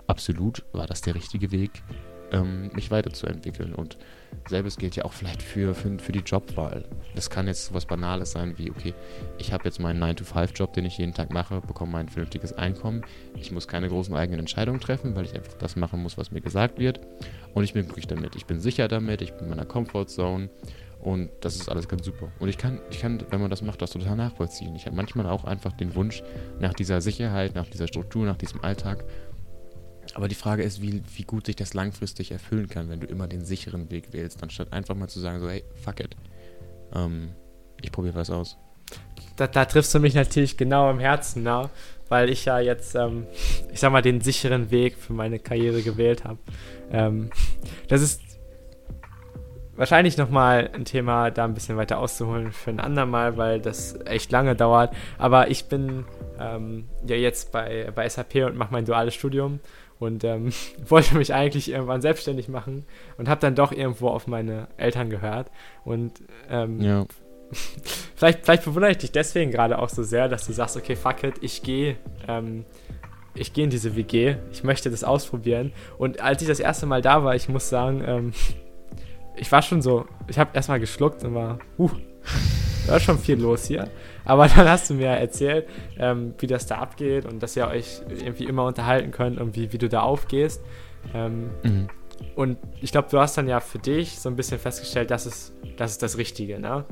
absolut war das der richtige Weg ähm, mich weiterzuentwickeln. Und selbes gilt ja auch vielleicht für, für, für die Jobwahl. Das kann jetzt was Banales sein wie, okay, ich habe jetzt meinen 9-to-5-Job, den ich jeden Tag mache, bekomme mein vernünftiges Einkommen. Ich muss keine großen eigenen Entscheidungen treffen, weil ich einfach das machen muss, was mir gesagt wird. Und ich bin glücklich damit. Ich bin sicher damit, ich bin in meiner Comfortzone. Und das ist alles ganz super. Und ich kann, ich kann, wenn man das macht, das total nachvollziehen. Ich habe manchmal auch einfach den Wunsch nach dieser Sicherheit, nach dieser Struktur, nach diesem Alltag. Aber die Frage ist, wie, wie gut sich das langfristig erfüllen kann, wenn du immer den sicheren Weg wählst, anstatt einfach mal zu sagen, so, hey, fuck it. Ähm, ich probiere was aus. Da, da, triffst du mich natürlich genau im Herzen, ne? weil ich ja jetzt, ähm, ich sag mal, den sicheren Weg für meine Karriere gewählt habe. Ähm, das ist wahrscheinlich nochmal ein Thema, da ein bisschen weiter auszuholen für ein andermal, weil das echt lange dauert. Aber ich bin ähm, ja jetzt bei, bei SAP und mache mein duales Studium und ähm, *laughs* wollte mich eigentlich irgendwann selbstständig machen und habe dann doch irgendwo auf meine Eltern gehört und ähm, ja. *laughs* vielleicht, vielleicht bewundere ich dich deswegen gerade auch so sehr, dass du sagst, okay, fuck it, ich gehe, ähm, ich gehe in diese WG, ich möchte das ausprobieren. Und als ich das erste Mal da war, ich muss sagen, ähm, *laughs* ich war schon so, ich habe erstmal geschluckt und war, uh, da ist schon viel los hier. Aber *laughs* dann hast du mir erzählt, ähm, wie das da abgeht und dass ihr euch irgendwie immer unterhalten könnt und wie, wie du da aufgehst. Ähm, mhm. Und ich glaube, du hast dann ja für dich so ein bisschen festgestellt, das ist das, ist das Richtige, ne?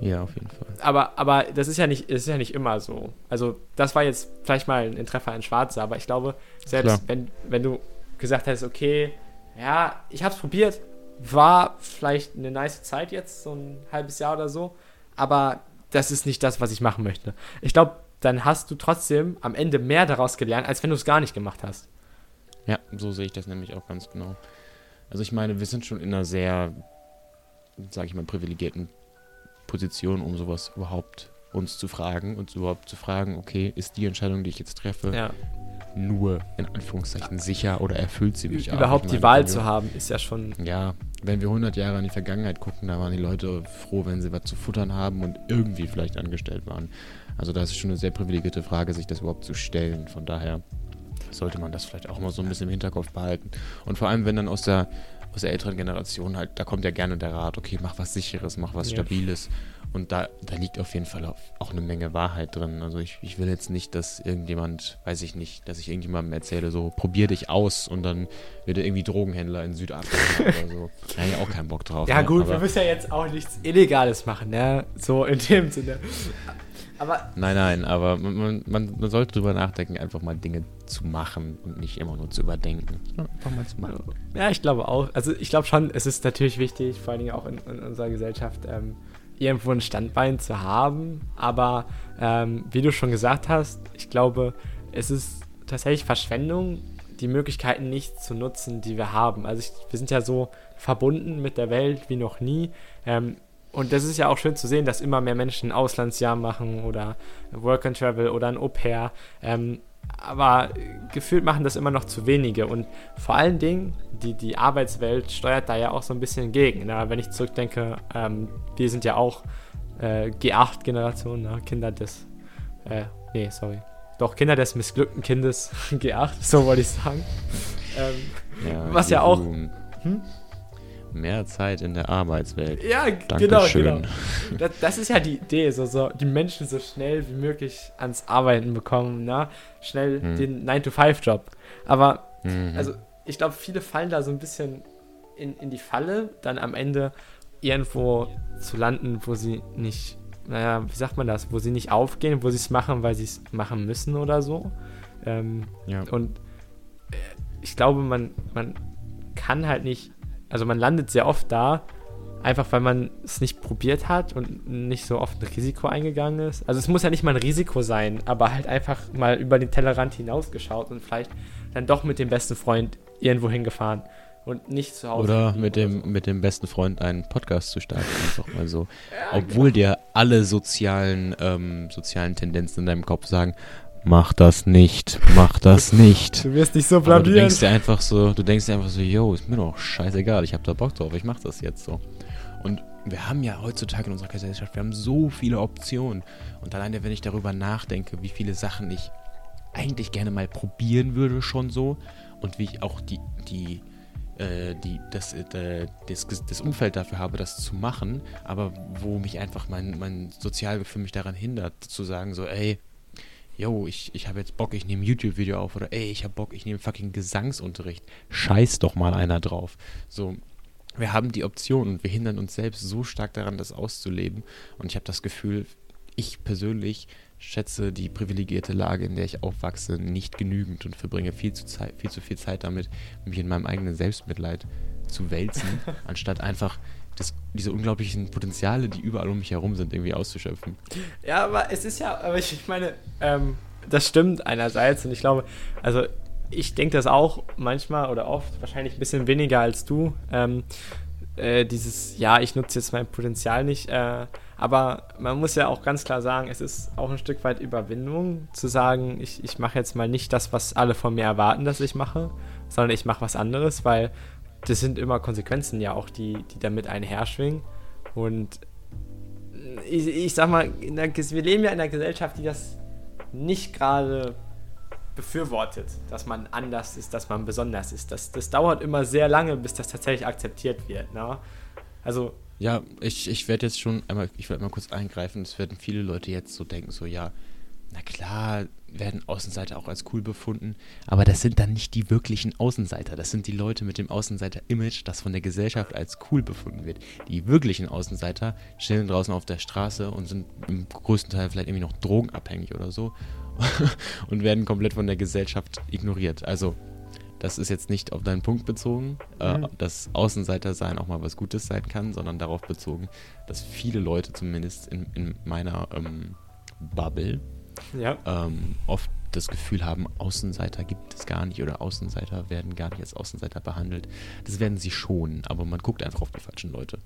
Ja, auf jeden Fall. Aber, aber das ist ja nicht, ist ja nicht immer so. Also, das war jetzt vielleicht mal ein Treffer in Schwarze, aber ich glaube, selbst wenn, wenn du gesagt hättest, okay, ja, ich habe es probiert, war vielleicht eine nice Zeit jetzt, so ein halbes Jahr oder so, aber das ist nicht das, was ich machen möchte. Ich glaube, dann hast du trotzdem am Ende mehr daraus gelernt, als wenn du es gar nicht gemacht hast. Ja, so sehe ich das nämlich auch ganz genau. Also ich meine, wir sind schon in einer sehr, sage ich mal, privilegierten Position, um sowas überhaupt uns zu fragen und überhaupt zu fragen, okay, ist die Entscheidung, die ich jetzt treffe, ja. nur in Anführungszeichen sicher oder erfüllt sie mich Überhaupt meine, die Wahl zu haben, ist ja schon. Ja, wenn wir 100 Jahre in die Vergangenheit gucken, da waren die Leute froh, wenn sie was zu futtern haben und irgendwie vielleicht angestellt waren. Also da ist schon eine sehr privilegierte Frage, sich das überhaupt zu stellen. Von daher sollte man das vielleicht auch mal so ein bisschen im Hinterkopf behalten. Und vor allem, wenn dann aus der, aus der älteren Generation halt, da kommt ja gerne der Rat, okay, mach was Sicheres, mach was ja. Stabiles. Und da, da liegt auf jeden Fall auch eine Menge Wahrheit drin. Also ich, ich will jetzt nicht, dass irgendjemand, weiß ich nicht, dass ich irgendjemandem erzähle, so probier dich aus und dann wird er irgendwie Drogenhändler in Südafrika *laughs* oder so. Da habe ich auch keinen Bock drauf. Ja ne? gut, Aber wir müssen ja jetzt auch nichts Illegales machen, ne? So in dem Sinne. Aber nein, nein, aber man, man, man sollte drüber nachdenken, einfach mal Dinge zu machen und nicht immer nur zu überdenken. Einfach mal zu machen. Ja, ich glaube auch. Also ich glaube schon, es ist natürlich wichtig, vor allen Dingen auch in, in unserer Gesellschaft, ähm, irgendwo ein Standbein zu haben. Aber ähm, wie du schon gesagt hast, ich glaube, es ist tatsächlich Verschwendung, die Möglichkeiten nicht zu nutzen, die wir haben. Also ich, wir sind ja so verbunden mit der Welt wie noch nie. Ähm, und das ist ja auch schön zu sehen, dass immer mehr Menschen ein Auslandsjahr machen oder Work and Travel oder ein Au pair. Ähm, aber gefühlt machen das immer noch zu wenige. Und vor allen Dingen, die, die Arbeitswelt steuert da ja auch so ein bisschen gegen. Na, wenn ich zurückdenke, ähm, wir sind ja auch äh, G8-Generation, ne? Kinder des. Äh, nee, sorry. Doch, Kinder des missglückten Kindes *laughs* G8, so wollte ich sagen. Ähm, ja, was ja auch. Hm? Mehr Zeit in der Arbeitswelt. Ja, Dankeschön. genau, genau. Das, das, ist ja die Idee, so, so die Menschen so schnell wie möglich ans Arbeiten bekommen, na? Schnell hm. den 9-to-5-Job. Aber, mhm. also, ich glaube, viele fallen da so ein bisschen in, in die Falle, dann am Ende irgendwo zu landen, wo sie nicht, naja, wie sagt man das, wo sie nicht aufgehen, wo sie es machen, weil sie es machen müssen oder so. Ähm, ja. Und äh, ich glaube, man, man kann halt nicht also man landet sehr oft da, einfach weil man es nicht probiert hat und nicht so oft ein Risiko eingegangen ist. Also es muss ja nicht mal ein Risiko sein, aber halt einfach mal über den Tellerrand hinausgeschaut und vielleicht dann doch mit dem besten Freund irgendwo hingefahren und nicht zu Hause. Oder mit dem, so. mit dem besten Freund einen Podcast zu starten, einfach mal so. Ja, Obwohl genau. dir alle sozialen, ähm, sozialen Tendenzen in deinem Kopf sagen, mach das nicht, mach das nicht. Du wirst dich so blamieren. du denkst dir einfach so, du denkst dir einfach so, yo, ist mir doch scheißegal, ich hab da Bock drauf, ich mach das jetzt so. Und wir haben ja heutzutage in unserer Gesellschaft, wir haben so viele Optionen. Und alleine, wenn ich darüber nachdenke, wie viele Sachen ich eigentlich gerne mal probieren würde, schon so, und wie ich auch die, die, äh, die, das, äh, das, das Umfeld dafür habe, das zu machen, aber wo mich einfach mein, mein Sozialgefühl mich daran hindert, zu sagen, so, ey, yo, ich, ich habe jetzt Bock, ich nehme ein YouTube-Video auf oder ey, ich habe Bock, ich nehme fucking Gesangsunterricht. Scheiß doch mal einer drauf. So, wir haben die Option und wir hindern uns selbst so stark daran, das auszuleben. Und ich habe das Gefühl, ich persönlich schätze die privilegierte Lage, in der ich aufwachse, nicht genügend und verbringe viel zu, Zeit, viel, zu viel Zeit damit, mich in meinem eigenen Selbstmitleid zu wälzen, *laughs* anstatt einfach das, diese unglaublichen Potenziale, die überall um mich herum sind, irgendwie auszuschöpfen. Ja, aber es ist ja, aber ich meine, ähm, das stimmt einerseits und ich glaube, also ich denke das auch manchmal oder oft, wahrscheinlich ein bisschen weniger als du. Ähm, äh, dieses, ja, ich nutze jetzt mein Potenzial nicht. Äh, aber man muss ja auch ganz klar sagen, es ist auch ein Stück weit Überwindung, zu sagen, ich, ich mache jetzt mal nicht das, was alle von mir erwarten, dass ich mache, sondern ich mache was anderes, weil das sind immer Konsequenzen ja auch, die, die damit einherschwingen. Und ich, ich sag mal, der, wir leben ja in einer Gesellschaft, die das nicht gerade befürwortet, dass man anders ist, dass man besonders ist. Das, das dauert immer sehr lange, bis das tatsächlich akzeptiert wird. Ne? Also. Ja, ich, ich werde jetzt schon einmal, ich werde mal kurz eingreifen. Es werden viele Leute jetzt so denken, so ja, na klar, werden Außenseiter auch als cool befunden, aber das sind dann nicht die wirklichen Außenseiter. Das sind die Leute mit dem Außenseiter-Image, das von der Gesellschaft als cool befunden wird. Die wirklichen Außenseiter chillen draußen auf der Straße und sind im größten Teil vielleicht irgendwie noch drogenabhängig oder so *laughs* und werden komplett von der Gesellschaft ignoriert. Also, das ist jetzt nicht auf deinen Punkt bezogen, äh, mhm. dass Außenseiter sein auch mal was Gutes sein kann, sondern darauf bezogen, dass viele Leute zumindest in, in meiner ähm, Bubble ja. ähm, oft das Gefühl haben, Außenseiter gibt es gar nicht oder Außenseiter werden gar nicht als Außenseiter behandelt. Das werden sie schon, aber man guckt einfach auf die falschen Leute.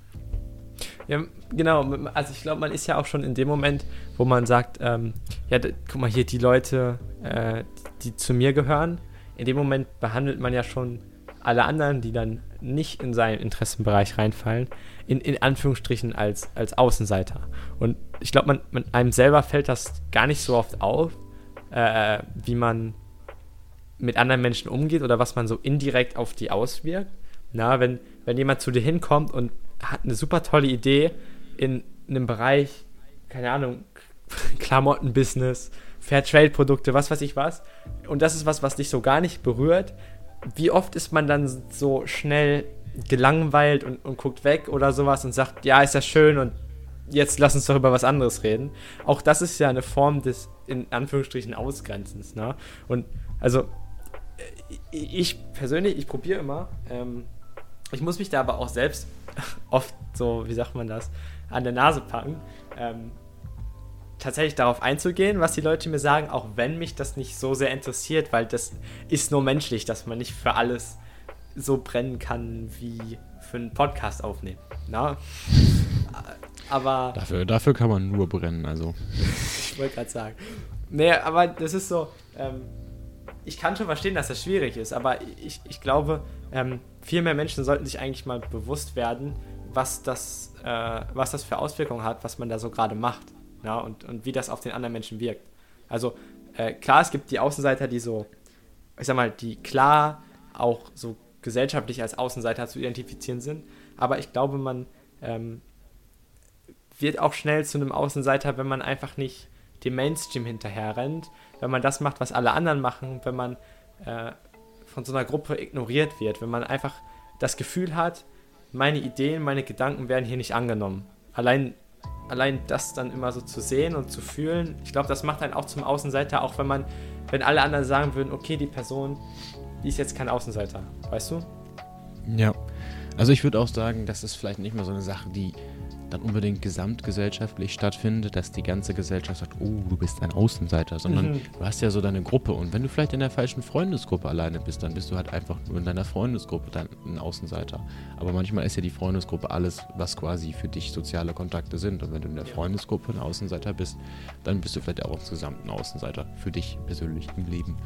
Ja, genau. Also ich glaube, man ist ja auch schon in dem Moment, wo man sagt, ähm, ja, guck mal hier, die Leute, äh, die zu mir gehören, in dem Moment behandelt man ja schon alle anderen, die dann nicht in seinen Interessenbereich reinfallen, in, in Anführungsstrichen als, als Außenseiter. Und ich glaube, man, man, einem selber fällt das gar nicht so oft auf, äh, wie man mit anderen Menschen umgeht oder was man so indirekt auf die auswirkt. Na, wenn, wenn jemand zu dir hinkommt und hat eine super tolle Idee in einem Bereich, keine Ahnung, *laughs* Klamottenbusiness, Fairtrade-Produkte, was weiß ich was. Und das ist was, was dich so gar nicht berührt. Wie oft ist man dann so schnell gelangweilt und, und guckt weg oder sowas und sagt, ja, ist ja schön und jetzt lass uns doch über was anderes reden. Auch das ist ja eine Form des, in Anführungsstrichen, Ausgrenzens. Ne? Und also, ich persönlich, ich probiere immer, ähm, ich muss mich da aber auch selbst *laughs* oft so, wie sagt man das, an der Nase packen, ähm, tatsächlich darauf einzugehen, was die Leute mir sagen, auch wenn mich das nicht so sehr interessiert, weil das ist nur menschlich, dass man nicht für alles so brennen kann wie für einen Podcast aufnehmen. Na? Aber. Dafür, dafür kann man nur brennen, also. *laughs* ich wollte gerade sagen. Nee, aber das ist so. Ähm, ich kann schon verstehen, dass das schwierig ist, aber ich, ich glaube, ähm, viel mehr Menschen sollten sich eigentlich mal bewusst werden, was das, äh, was das für Auswirkungen hat, was man da so gerade macht. Ja, und, und wie das auf den anderen Menschen wirkt. Also, äh, klar, es gibt die Außenseiter, die so, ich sag mal, die klar auch so gesellschaftlich als Außenseiter zu identifizieren sind, aber ich glaube, man ähm, wird auch schnell zu einem Außenseiter, wenn man einfach nicht dem Mainstream hinterher rennt, wenn man das macht, was alle anderen machen, wenn man äh, von so einer Gruppe ignoriert wird, wenn man einfach das Gefühl hat, meine Ideen, meine Gedanken werden hier nicht angenommen. Allein, allein das dann immer so zu sehen und zu fühlen, ich glaube, das macht einen auch zum Außenseiter, auch wenn man, wenn alle anderen sagen würden, okay, die Person, die ist jetzt kein Außenseiter, weißt du? Ja. Also ich würde auch sagen, das ist vielleicht nicht mehr so eine Sache, die dann unbedingt gesamtgesellschaftlich stattfindet, dass die ganze Gesellschaft sagt, oh, du bist ein Außenseiter, sondern mhm. du hast ja so deine Gruppe und wenn du vielleicht in der falschen Freundesgruppe alleine bist, dann bist du halt einfach nur in deiner Freundesgruppe dann ein Außenseiter. Aber manchmal ist ja die Freundesgruppe alles, was quasi für dich soziale Kontakte sind und wenn du in der Freundesgruppe ein Außenseiter bist, dann bist du vielleicht auch insgesamt ein Außenseiter für dich persönlich im Leben.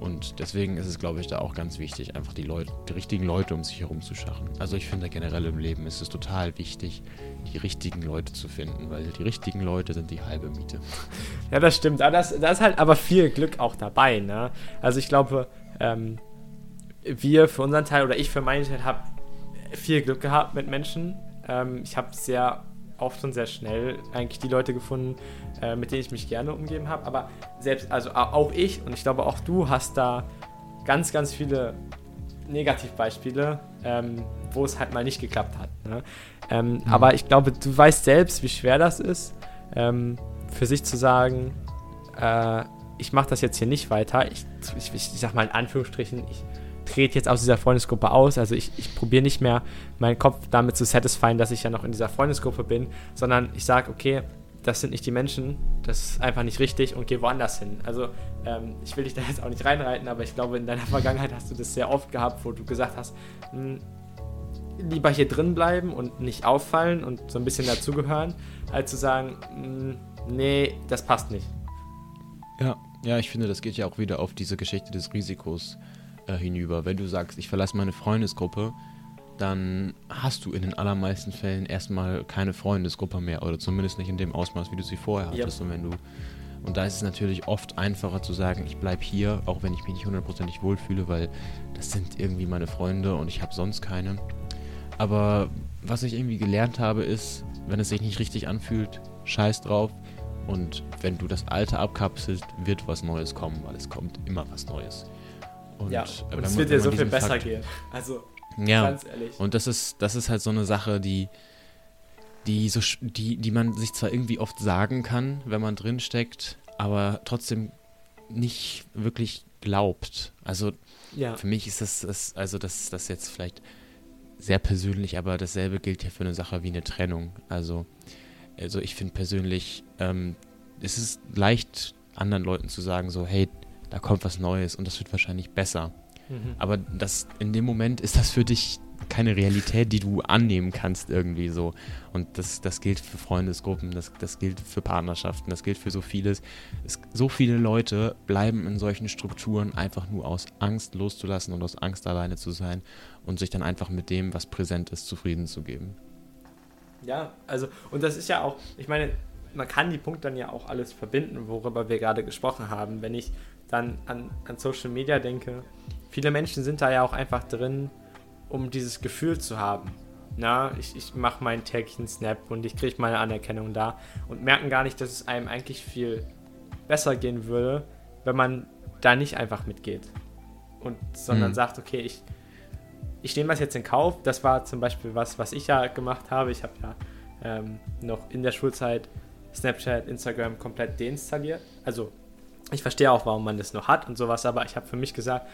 Und deswegen ist es, glaube ich, da auch ganz wichtig, einfach die, Leute, die richtigen Leute um sich herum zu schaffen. Also ich finde generell im Leben ist es total wichtig, die richtigen Leute zu finden, weil die richtigen Leute sind die halbe Miete. *laughs* Ja, das stimmt. Da ist, ist halt aber viel Glück auch dabei. Ne? Also ich glaube, ähm, wir für unseren Teil oder ich für meinen Teil habe viel Glück gehabt mit Menschen. Ähm, ich habe sehr oft und sehr schnell eigentlich die Leute gefunden, äh, mit denen ich mich gerne umgeben habe. Aber selbst, also auch ich und ich glaube auch du hast da ganz, ganz viele Negativbeispiele, ähm, wo es halt mal nicht geklappt hat. Ne? Ähm, mhm. Aber ich glaube, du weißt selbst, wie schwer das ist, ähm, für sich zu sagen, äh, ich mache das jetzt hier nicht weiter. Ich, ich, ich, sag mal in Anführungsstrichen, ich trete jetzt aus dieser Freundesgruppe aus. Also ich, ich probiere nicht mehr meinen Kopf damit zu satisfyen, dass ich ja noch in dieser Freundesgruppe bin, sondern ich sage, okay, das sind nicht die Menschen, das ist einfach nicht richtig und geh woanders hin. Also ähm, ich will dich da jetzt auch nicht reinreiten, aber ich glaube, in deiner *laughs* Vergangenheit hast du das sehr oft gehabt, wo du gesagt hast, mh, hm, lieber hier drin bleiben und nicht auffallen und so ein bisschen dazugehören, als zu sagen, mh, hm, nee, das passt nicht. Ja, ja, ich finde, das geht ja auch wieder auf diese Geschichte des Risikos äh, hinüber. Wenn du sagst, ich verlasse meine Freundesgruppe, dann hast du in den allermeisten Fällen erstmal keine Freundesgruppe mehr oder zumindest nicht in dem Ausmaß, wie du sie vorher hattest. Ja. Und wenn du und da ist es natürlich oft einfacher zu sagen, ich bleibe hier, auch wenn ich mich nicht hundertprozentig wohlfühle, weil das sind irgendwie meine Freunde und ich habe sonst keine. Aber was ich irgendwie gelernt habe, ist, wenn es sich nicht richtig anfühlt, scheiß drauf. Und wenn du das Alte abkapselst, wird was Neues kommen, weil es kommt immer was Neues. Und, ja, und es wird dir so viel besser Fakt, gehen. Also, ja, ganz ehrlich. Und das ist, das ist halt so eine Sache, die, die, so, die, die man sich zwar irgendwie oft sagen kann, wenn man drinsteckt, aber trotzdem nicht wirklich glaubt. Also ja. für mich ist das, das also das, das jetzt vielleicht sehr persönlich, aber dasselbe gilt ja für eine Sache wie eine Trennung. Also, also ich finde persönlich, ähm, es ist leicht anderen Leuten zu sagen, so, hey, da kommt was Neues und das wird wahrscheinlich besser. Mhm. Aber das, in dem Moment ist das für dich keine Realität, die du annehmen kannst irgendwie so. Und das, das gilt für Freundesgruppen, das, das gilt für Partnerschaften, das gilt für so vieles. Es, so viele Leute bleiben in solchen Strukturen einfach nur aus Angst loszulassen und aus Angst alleine zu sein und sich dann einfach mit dem, was präsent ist, zufrieden zu geben. Ja, also, und das ist ja auch, ich meine, man kann die Punkte dann ja auch alles verbinden, worüber wir gerade gesprochen haben. Wenn ich dann an, an Social Media denke, viele Menschen sind da ja auch einfach drin, um dieses Gefühl zu haben. Na, ich, ich mache meinen täglichen Snap und ich kriege meine Anerkennung da und merken gar nicht, dass es einem eigentlich viel besser gehen würde, wenn man da nicht einfach mitgeht. Und sondern mhm. sagt, okay, ich, ich nehme das jetzt in Kauf. Das war zum Beispiel was, was ich ja gemacht habe. Ich habe ja ähm, noch in der Schulzeit Snapchat, Instagram komplett deinstalliert. Also ich verstehe auch, warum man das noch hat und sowas, aber ich habe für mich gesagt,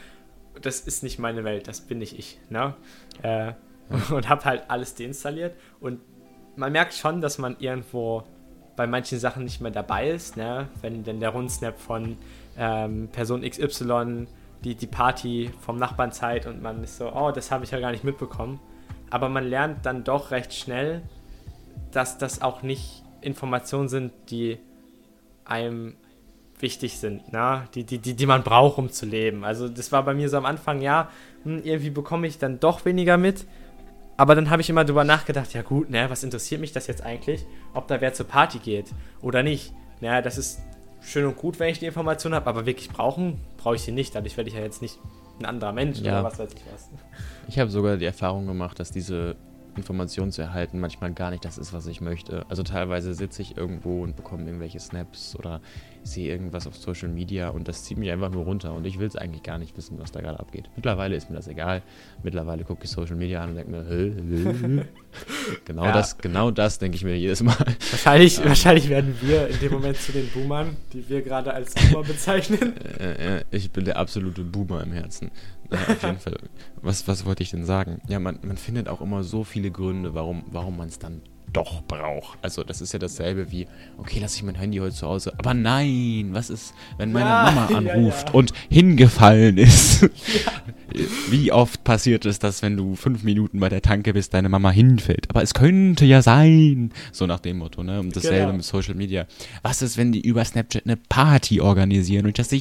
das ist nicht meine Welt, das bin nicht ich. Ne? Äh, *laughs* und habe halt alles deinstalliert. Und man merkt schon, dass man irgendwo bei manchen Sachen nicht mehr dabei ist. Ne? Wenn denn der Rundsnap von ähm, Person XY die, die Party vom Nachbarn zeigt und man ist so, oh, das habe ich ja gar nicht mitbekommen. Aber man lernt dann doch recht schnell, dass das auch nicht Informationen sind, die einem wichtig sind, na? Die, die, die, die man braucht, um zu leben. Also das war bei mir so am Anfang, ja, hm, irgendwie bekomme ich dann doch weniger mit. Aber dann habe ich immer drüber nachgedacht, ja gut, ne, was interessiert mich das jetzt eigentlich, ob da wer zur Party geht oder nicht. Naja, das ist schön und gut, wenn ich die Information habe, aber wirklich brauchen, brauche ich sie nicht. Dadurch werde ich ja jetzt nicht ein anderer Mensch ja. oder was weiß ich was. *laughs* Ich habe sogar die Erfahrung gemacht, dass diese Informationen zu erhalten manchmal gar nicht das ist, was ich möchte. Also teilweise sitze ich irgendwo und bekomme irgendwelche Snaps oder sehe irgendwas auf Social Media und das zieht mich einfach nur runter und ich will es eigentlich gar nicht wissen, was da gerade abgeht. Mittlerweile ist mir das egal. Mittlerweile gucke ich Social Media an und denke mir, hö, hö, *laughs* genau ja. das, genau das denke ich mir jedes Mal. Wahrscheinlich, ja. wahrscheinlich werden wir in dem Moment zu den Boomern, die wir gerade als Boomer *laughs* bezeichnen. Äh, äh, ich bin der absolute Boomer im Herzen. Ja, auf jeden Fall. *laughs* Was, was wollte ich denn sagen? Ja, man, man findet auch immer so viele Gründe, warum, warum man es dann doch brauche. Also das ist ja dasselbe wie, okay, lasse ich mein Handy heute zu Hause. Aber nein, was ist, wenn meine ja, Mama anruft *laughs* ja, ja. und hingefallen ist? *laughs* Wie oft passiert es, dass wenn du fünf Minuten bei der Tanke bist, deine Mama hinfällt? Aber es könnte ja sein. So nach dem Motto, ne? Und dasselbe genau. mit Social Media. Was ist, wenn die über Snapchat eine Party organisieren und ich das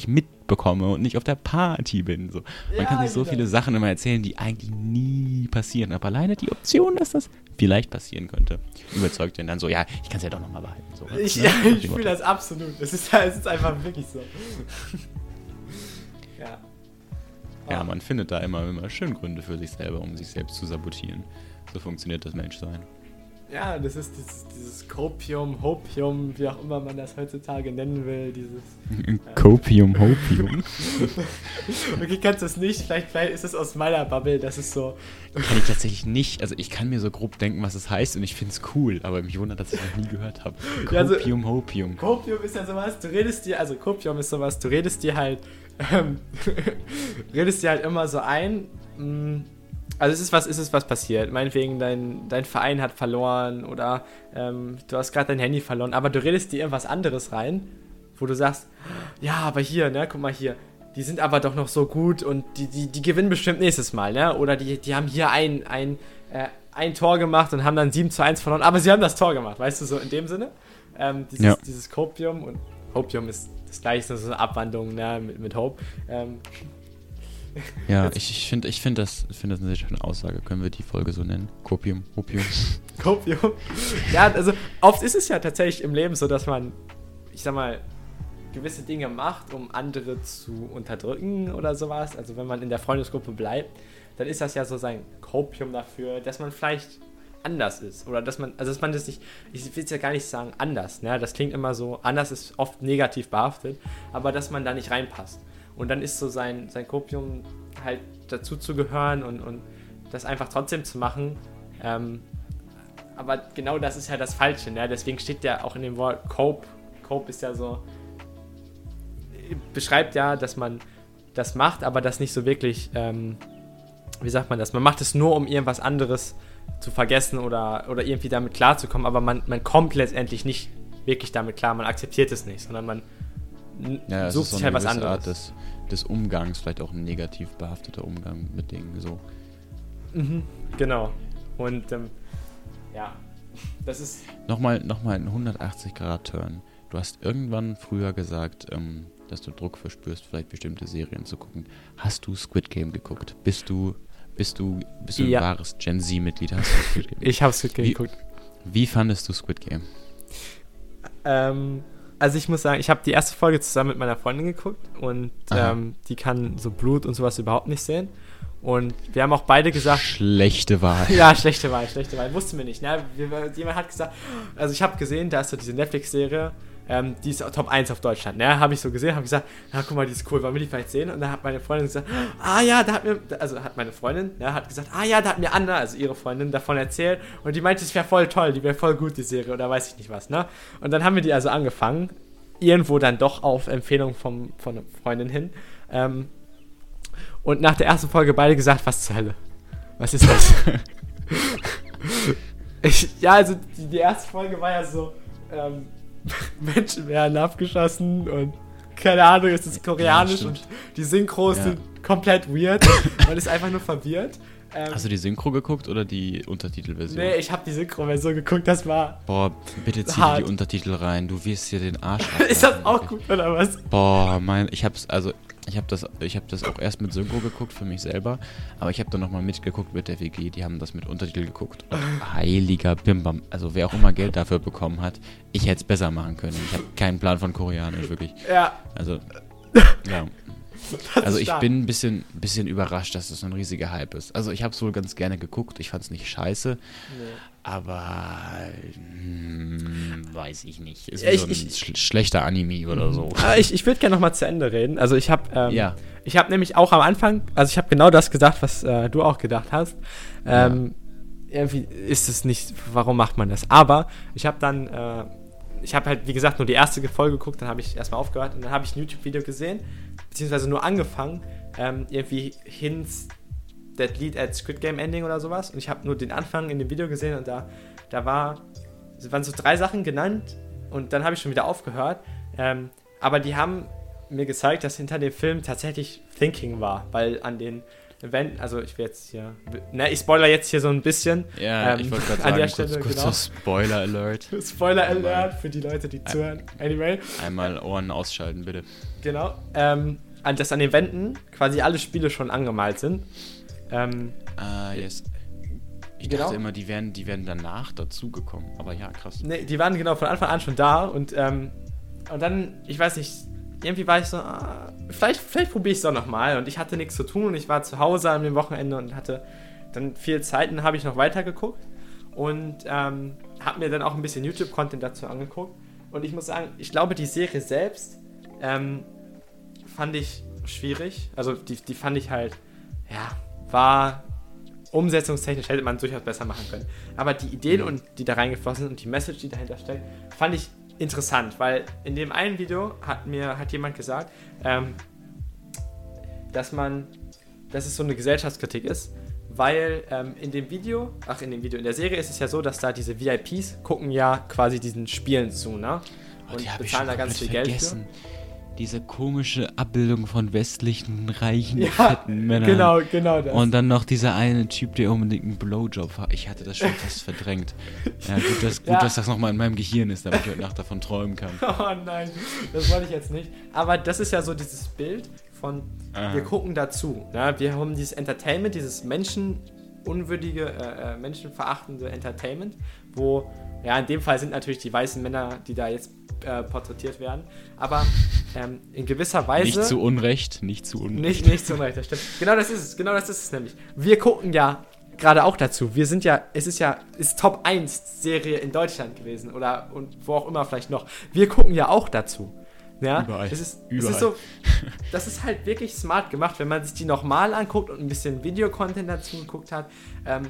mitbekomme und nicht auf der Party bin? So. Man kann sich so genau. viele Sachen immer erzählen, die eigentlich nie passieren. Aber alleine die Option, dass das vielleicht passieren könnte, überzeugt den dann so, ja, ich kann es ja doch nochmal behalten. So, ich, ne? ja, ich fühle das absolut. Es ist, es ist einfach wirklich so. *laughs* ja. Ja, man findet da immer, immer schön Gründe für sich selber, um sich selbst zu sabotieren. So funktioniert das Menschsein. Ja, das ist dieses, dieses Copium, Hopium, wie auch immer man das heutzutage nennen will. Dieses Copium, Hopium. *laughs* okay, kannst du es nicht? Vielleicht, vielleicht ist es aus meiner Bubble, das ist so. Kann ich tatsächlich nicht. Also ich kann mir so grob denken, was es heißt und ich finde es cool, aber mich wundert, dass ich noch nie gehört habe. Copium, ja, also, Hopium. Copium ist ja sowas, du redest dir, also Copium ist sowas, du redest dir halt, ähm, *laughs* redest dir halt immer so ein, mh, mm, also es ist was, ist es was passiert. Meinetwegen, dein, dein Verein hat verloren oder ähm, du hast gerade dein Handy verloren, aber du redest dir irgendwas anderes rein, wo du sagst, ja, aber hier, ne, guck mal hier, die sind aber doch noch so gut und die, die, die gewinnen bestimmt nächstes Mal, ne? Oder die, die haben hier ein, ein, äh, ein Tor gemacht und haben dann 7 zu 1 verloren, aber sie haben das Tor gemacht, weißt du, so in dem Sinne. Ähm, dieses, ja. dieses Copium und Hopium ist das gleiche, so eine Abwandlung ne, mit, mit Hope. Ähm, Ja, ich, ich finde ich find das, find das eine sehr schöne Aussage. Können wir die Folge so nennen? Kopium, Opium. *laughs* Kopium. Ja, also oft ist es ja tatsächlich im Leben so, dass man, ich sag mal, gewisse Dinge macht, um andere zu unterdrücken oder sowas. Also wenn man in der Freundesgruppe bleibt, dann ist das ja so sein Kopium dafür, dass man vielleicht anders ist. Oder dass man, also dass man das nicht, ich will es ja gar nicht sagen anders, ne? Das klingt immer so, anders ist oft negativ behaftet, aber dass man da nicht reinpasst. Und dann ist so sein, sein Kopium halt dazu zu gehören und, und das einfach trotzdem zu machen. Ähm, aber genau das ist ja das Falsche, ne? Deswegen steht ja auch in dem Wort Cope. Cope ist ja so, beschreibt ja, dass man das macht, aber das nicht so wirklich, ähm, wie sagt man das? Man macht es nur, um irgendwas anderes zu vergessen oder, oder irgendwie damit klarzukommen, aber man, man kommt letztendlich nicht wirklich damit klar, man akzeptiert es nicht, sondern man ja, sucht sich so halt was anderes. Art des, des Umgangs, vielleicht auch ein negativ behafteter Umgang mit Dingen so. Mhm, genau. Und ähm, ja, das ist. Nochmal, nochmal ein 180-Grad-Turn. Du hast irgendwann früher gesagt, ähm, dass du Druck verspürst, vielleicht bestimmte Serien zu gucken. Hast du Squid Game geguckt? Bist du, bist du, bist du ja. ein wahres Gen Z-Mitglied? Hast du Squid Game? *laughs* ich habe Squid Game wie, geguckt. Wie fandest du Squid Game? Ähm, also ich muss sagen, ich habe die erste Folge zusammen mit meiner Freundin geguckt und ähm, die kann so Blut und sowas überhaupt nicht sehen. Und wir haben auch beide gesagt. Schlechte Wahl. *laughs* Ja, schlechte Wahl, schlechte Wahl. Wussten wir nicht. Ne? jemand hat gesagt, also ich habe gesehen, da ist so diese Netflix-Serie ähm, die ist Top 1 auf Deutschland. Ne? Habe ich so gesehen, habe gesagt, ja, guck mal, die ist cool, wollen wir die vielleicht sehen? Und dann hat meine Freundin gesagt, ah ja, da hat mir, also hat meine Freundin, ja, hat gesagt, ah ja, da hat mir Anna, also ihre Freundin, davon erzählt. Und die meinte, es wäre voll toll, die wäre voll gut, die Serie, oder weiß ich nicht was, ne? Und dann haben wir die also angefangen, irgendwo dann doch auf Empfehlung vom, von einer Freundin hin. Ähm, und nach der ersten Folge beide gesagt, was zur Hölle? Was ist das? *laughs* ich, ja, also die, die erste Folge war ja so, ähm, *laughs* Menschen werden abgeschossen und keine Ahnung, es ist koreanisch ja, und die Synchros ja. sind komplett weird. *laughs* Man ist einfach nur verwirrt. Ähm, Hast du die Synchro geguckt oder die Untertitelversion? Nee, ich habe die Synchro-Version geguckt, das war. Boah, bitte zieh dir die Untertitel rein, du wirst dir den Arsch. *laughs* ist das auch gut oder was? Boah, mein, ich hab's, also ich habe das, hab das auch erst mit Synchro geguckt für mich selber, aber ich habe dann nochmal mitgeguckt mit der WG, die haben das mit Untertitel geguckt. Und heiliger Bimbam, also wer auch immer Geld dafür bekommen hat, ich hätte es besser machen können. Ich habe keinen Plan von Koreanisch, wirklich. Ja. Also, *laughs* ja. Also ich bin ein bisschen, bisschen überrascht, dass das ein riesiger Hype ist. Also ich habe es wohl ganz gerne geguckt, ich fand es nicht scheiße, nee. Aber hm, weiß ich nicht. Ist ich, so ein ich, sch schlechter Anime oder so. Ah, ich, ich würde gerne nochmal zu Ende reden. Also ich habe ähm, ja. ich nämlich auch am Anfang, also ich habe genau das gesagt, was äh, du auch gedacht hast. Ähm, ja. Irgendwie ist es nicht, warum macht man das? Aber ich habe dann äh, ich habe halt, wie gesagt, nur die erste Folge geguckt, dann habe ich erstmal aufgehört und dann habe ich ein YouTube-Video gesehen, beziehungsweise nur angefangen, ähm, irgendwie Hints that lead at Squid Game Ending oder sowas. Und ich habe nur den Anfang in dem Video gesehen und da, da war, waren so drei Sachen genannt und dann habe ich schon wieder aufgehört. Ähm, aber die haben mir gezeigt, dass hinter dem Film tatsächlich Thinking war, weil an den wenn, also ich werde jetzt hier, ne, ich spoiler jetzt hier so ein bisschen. Ja, ähm, ich wollte gerade *laughs* sagen, der Stelle, kurz, genau. Spoiler Alert. *laughs* Spoiler Alert für die Leute, die zuhören. Anyway. Einmal Ohren ausschalten, bitte. Genau. Ähm, dass an den Wänden quasi alle Spiele schon angemalt sind. Ähm, ah, yes. Ich genau. dachte immer, die wären, die wären danach dazugekommen. Aber ja, krass. Ne, die waren genau von Anfang an schon da und, ähm, und dann, ich weiß nicht, irgendwie war ich so, ah, vielleicht, vielleicht probiere ich es doch nochmal. Und ich hatte nichts zu tun und ich war zu Hause an dem Wochenende und hatte dann viel Zeit und habe ich noch weitergeguckt und ähm, habe mir dann auch ein bisschen YouTube-Content dazu angeguckt. Und ich muss sagen, ich glaube, die Serie selbst ähm, fand ich schwierig. Also die, die fand ich halt, ja, war umsetzungstechnisch hätte man durchaus besser machen können. Aber die Ideen, mhm. und die da reingeflossen sind und die Message, die dahinter steckt, fand ich interessant, weil in dem einen Video hat mir hat jemand gesagt, ähm, dass man, dass es so eine Gesellschaftskritik ist, weil ähm, in dem Video, ach in dem Video, in der Serie ist es ja so, dass da diese VIPs gucken ja quasi diesen Spielen zu, ne? Oh, Und oh, bezahlen da ganz viel vergessen. Geld für diese komische Abbildung von westlichen, reichen, ja, fetten Männern. Genau, genau das. Und dann noch dieser eine Typ, der unbedingt einen Blowjob hat. Ich hatte das schon fast *laughs* verdrängt. Ja, gut, dass, gut, ja. dass das nochmal in meinem Gehirn ist, damit ich heute Nacht davon träumen kann. *laughs* Oh nein, das wollte ich jetzt nicht. Aber das ist ja so dieses Bild von, Ah. wir gucken dazu. Ja, wir haben dieses Entertainment, dieses menschenunwürdige, äh, äh, menschenverachtende Entertainment, wo, ja, in dem Fall sind natürlich die weißen Männer, die da jetzt äh, porträtiert werden, aber ähm, in gewisser Weise... Nicht zu Unrecht, nicht zu Unrecht. Nicht, nicht zu Unrecht, das stimmt. Genau das ist es, genau das ist es nämlich. Wir gucken ja gerade auch dazu. Wir sind ja, es ist ja, ist Top 1 Serie in Deutschland gewesen oder und wo auch immer vielleicht noch. Wir gucken ja auch dazu. Ja, Überall. Es ist, es Überall. ist so, das ist halt wirklich smart gemacht, wenn man sich die nochmal anguckt und ein bisschen Videocontent dazu geguckt hat. Ähm,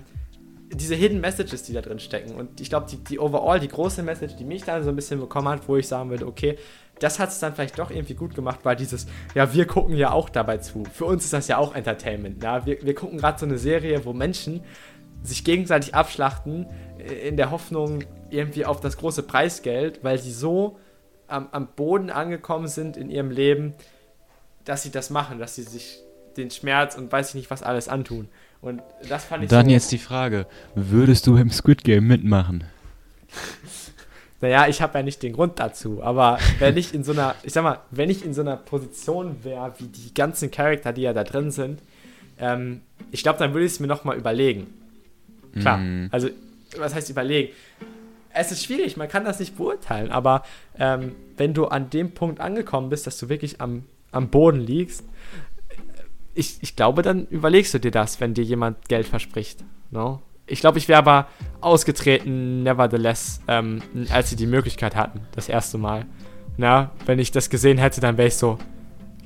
diese Hidden Messages, die da drin stecken. Und ich glaube, die, die overall, die große Message, die mich dann so ein bisschen bekommen hat, wo ich sagen würde, okay, das hat es dann vielleicht doch irgendwie gut gemacht, weil dieses, ja, wir gucken ja auch dabei zu. Für uns ist das ja auch Entertainment. Ja? Wir, wir gucken gerade so eine Serie, wo Menschen sich gegenseitig abschlachten, äh, in der Hoffnung irgendwie auf das große Preisgeld, weil sie so am, am Boden angekommen sind in ihrem Leben, dass sie das machen, dass sie sich den Schmerz und weiß ich nicht was alles antun. Und das fand ich Dann so, jetzt die Frage, würdest du im Squid Game mitmachen? *laughs* Naja, ich habe ja nicht den Grund dazu, aber wenn ich in so einer, ich sag mal, wenn ich in so einer Position wäre, wie die ganzen Charakter, die ja da drin sind, ähm, ich glaube, dann würde ich es mir nochmal überlegen. Klar, Mm. also, was heißt überlegen? Es ist schwierig, man kann das nicht beurteilen, aber ähm, wenn du an dem Punkt angekommen bist, dass du wirklich am, am Boden liegst, ich, ich glaube, dann überlegst du dir das, wenn dir jemand Geld verspricht. No? Ich glaube, ich wäre aber ausgetreten, nevertheless, ähm, als sie die Möglichkeit hatten, das erste Mal. Na, wenn ich das gesehen hätte, dann wäre ich so,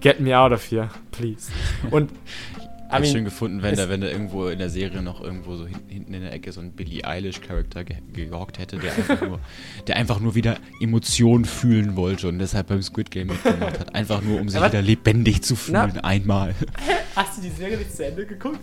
get me out of here, please. Und *laughs* Hätte mean, schön gefunden, wenn da, wenn da irgendwo in der Serie noch irgendwo so hin, hinten in der Ecke so ein Billie Eilish-Charakter ge gehockt hätte, der einfach, nur, der einfach nur wieder Emotionen fühlen wollte und deshalb beim Squid Game mitgemacht hat. Einfach nur, um sich Aber- wieder lebendig zu fühlen, Na- einmal. *laughs* hast du die Serie nicht zu Ende geguckt?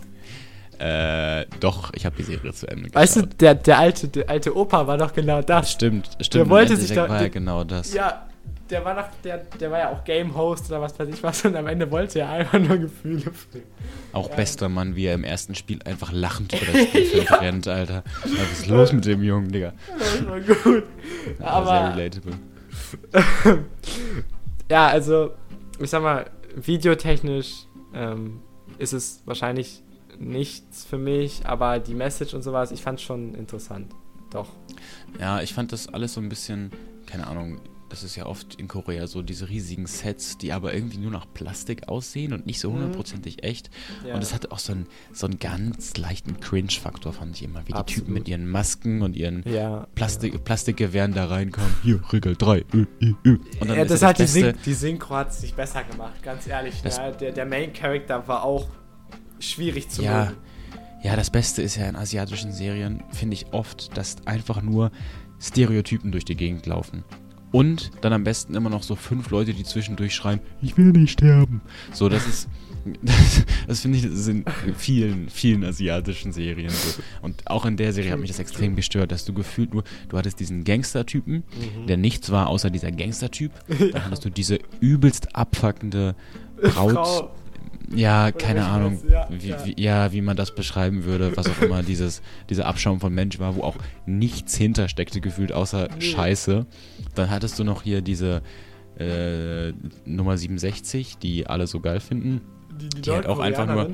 Äh, doch, ich habe die Serie zu Ende geschaut. Weißt du, der, der, alte, der alte Opa war doch genau das. Stimmt, stimmt. Der wollte sich da- war ja genau das. Ja, der war, noch, der, der war ja auch Game-Host oder was weiß ich was und am Ende wollte er einfach nur Gefühle fühlen. Auch bester Mann, wie er im ersten Spiel einfach lachend über das Spielfeld *laughs* rennt, Alter. Was ist los mit dem Jungen, Digga? Das war gut. Ja, Aber- Sehr relatable. *laughs* Ja, also, ich sag mal, videotechnisch ähm, ist es wahrscheinlich nichts für mich, aber die Message und sowas, ich fand schon interessant. Doch. Ja, ich fand das alles so ein bisschen, keine Ahnung, das ist ja oft in Korea so diese riesigen Sets, die aber irgendwie nur nach Plastik aussehen und nicht so Mhm. hundertprozentig echt. Ja. Und es hatte auch so einen, so einen ganz leichten Cringe-Faktor, fand ich immer, wie die Absolut. Typen mit ihren Masken und ihren ja. Plastik, Plastikgewehren da reinkommen. Hier, Regel 3. Ö, ö, ö. Und dann ja, ist das ja hat die, Beste- Syn die Synchro hat es nicht besser gemacht, ganz ehrlich. Das- Ja, der, der Main Character war auch schwierig zu Ja, mögen. ja, das Beste ist ja in asiatischen Serien, finde ich oft, dass einfach nur Stereotypen durch die Gegend laufen. Und dann am besten immer noch so fünf Leute, die zwischendurch schreien, ich will nicht sterben. So, das ist, das, *laughs* das finde ich, das ist in vielen, vielen asiatischen Serien so. Und auch in der Serie hat mich das extrem gestört, dass du gefühlt nur, du hattest diesen Gangster-Typen, Mhm. der nichts war außer dieser Gangster-Typ. *laughs* Dann hattest du diese übelst abfuckende *laughs* Braut, Frau. Ja, Oder keine Ahnung? Ja, wie, ja. Wie, ja, wie man das beschreiben würde, was auch immer dieses, dieser Abschaum von Mensch war, wo auch nichts hintersteckte gefühlt, außer Nee. Scheiße. Dann hattest du noch hier diese äh, Nummer 67, die alle so geil finden. Die, die Die halt auch einfach nur-.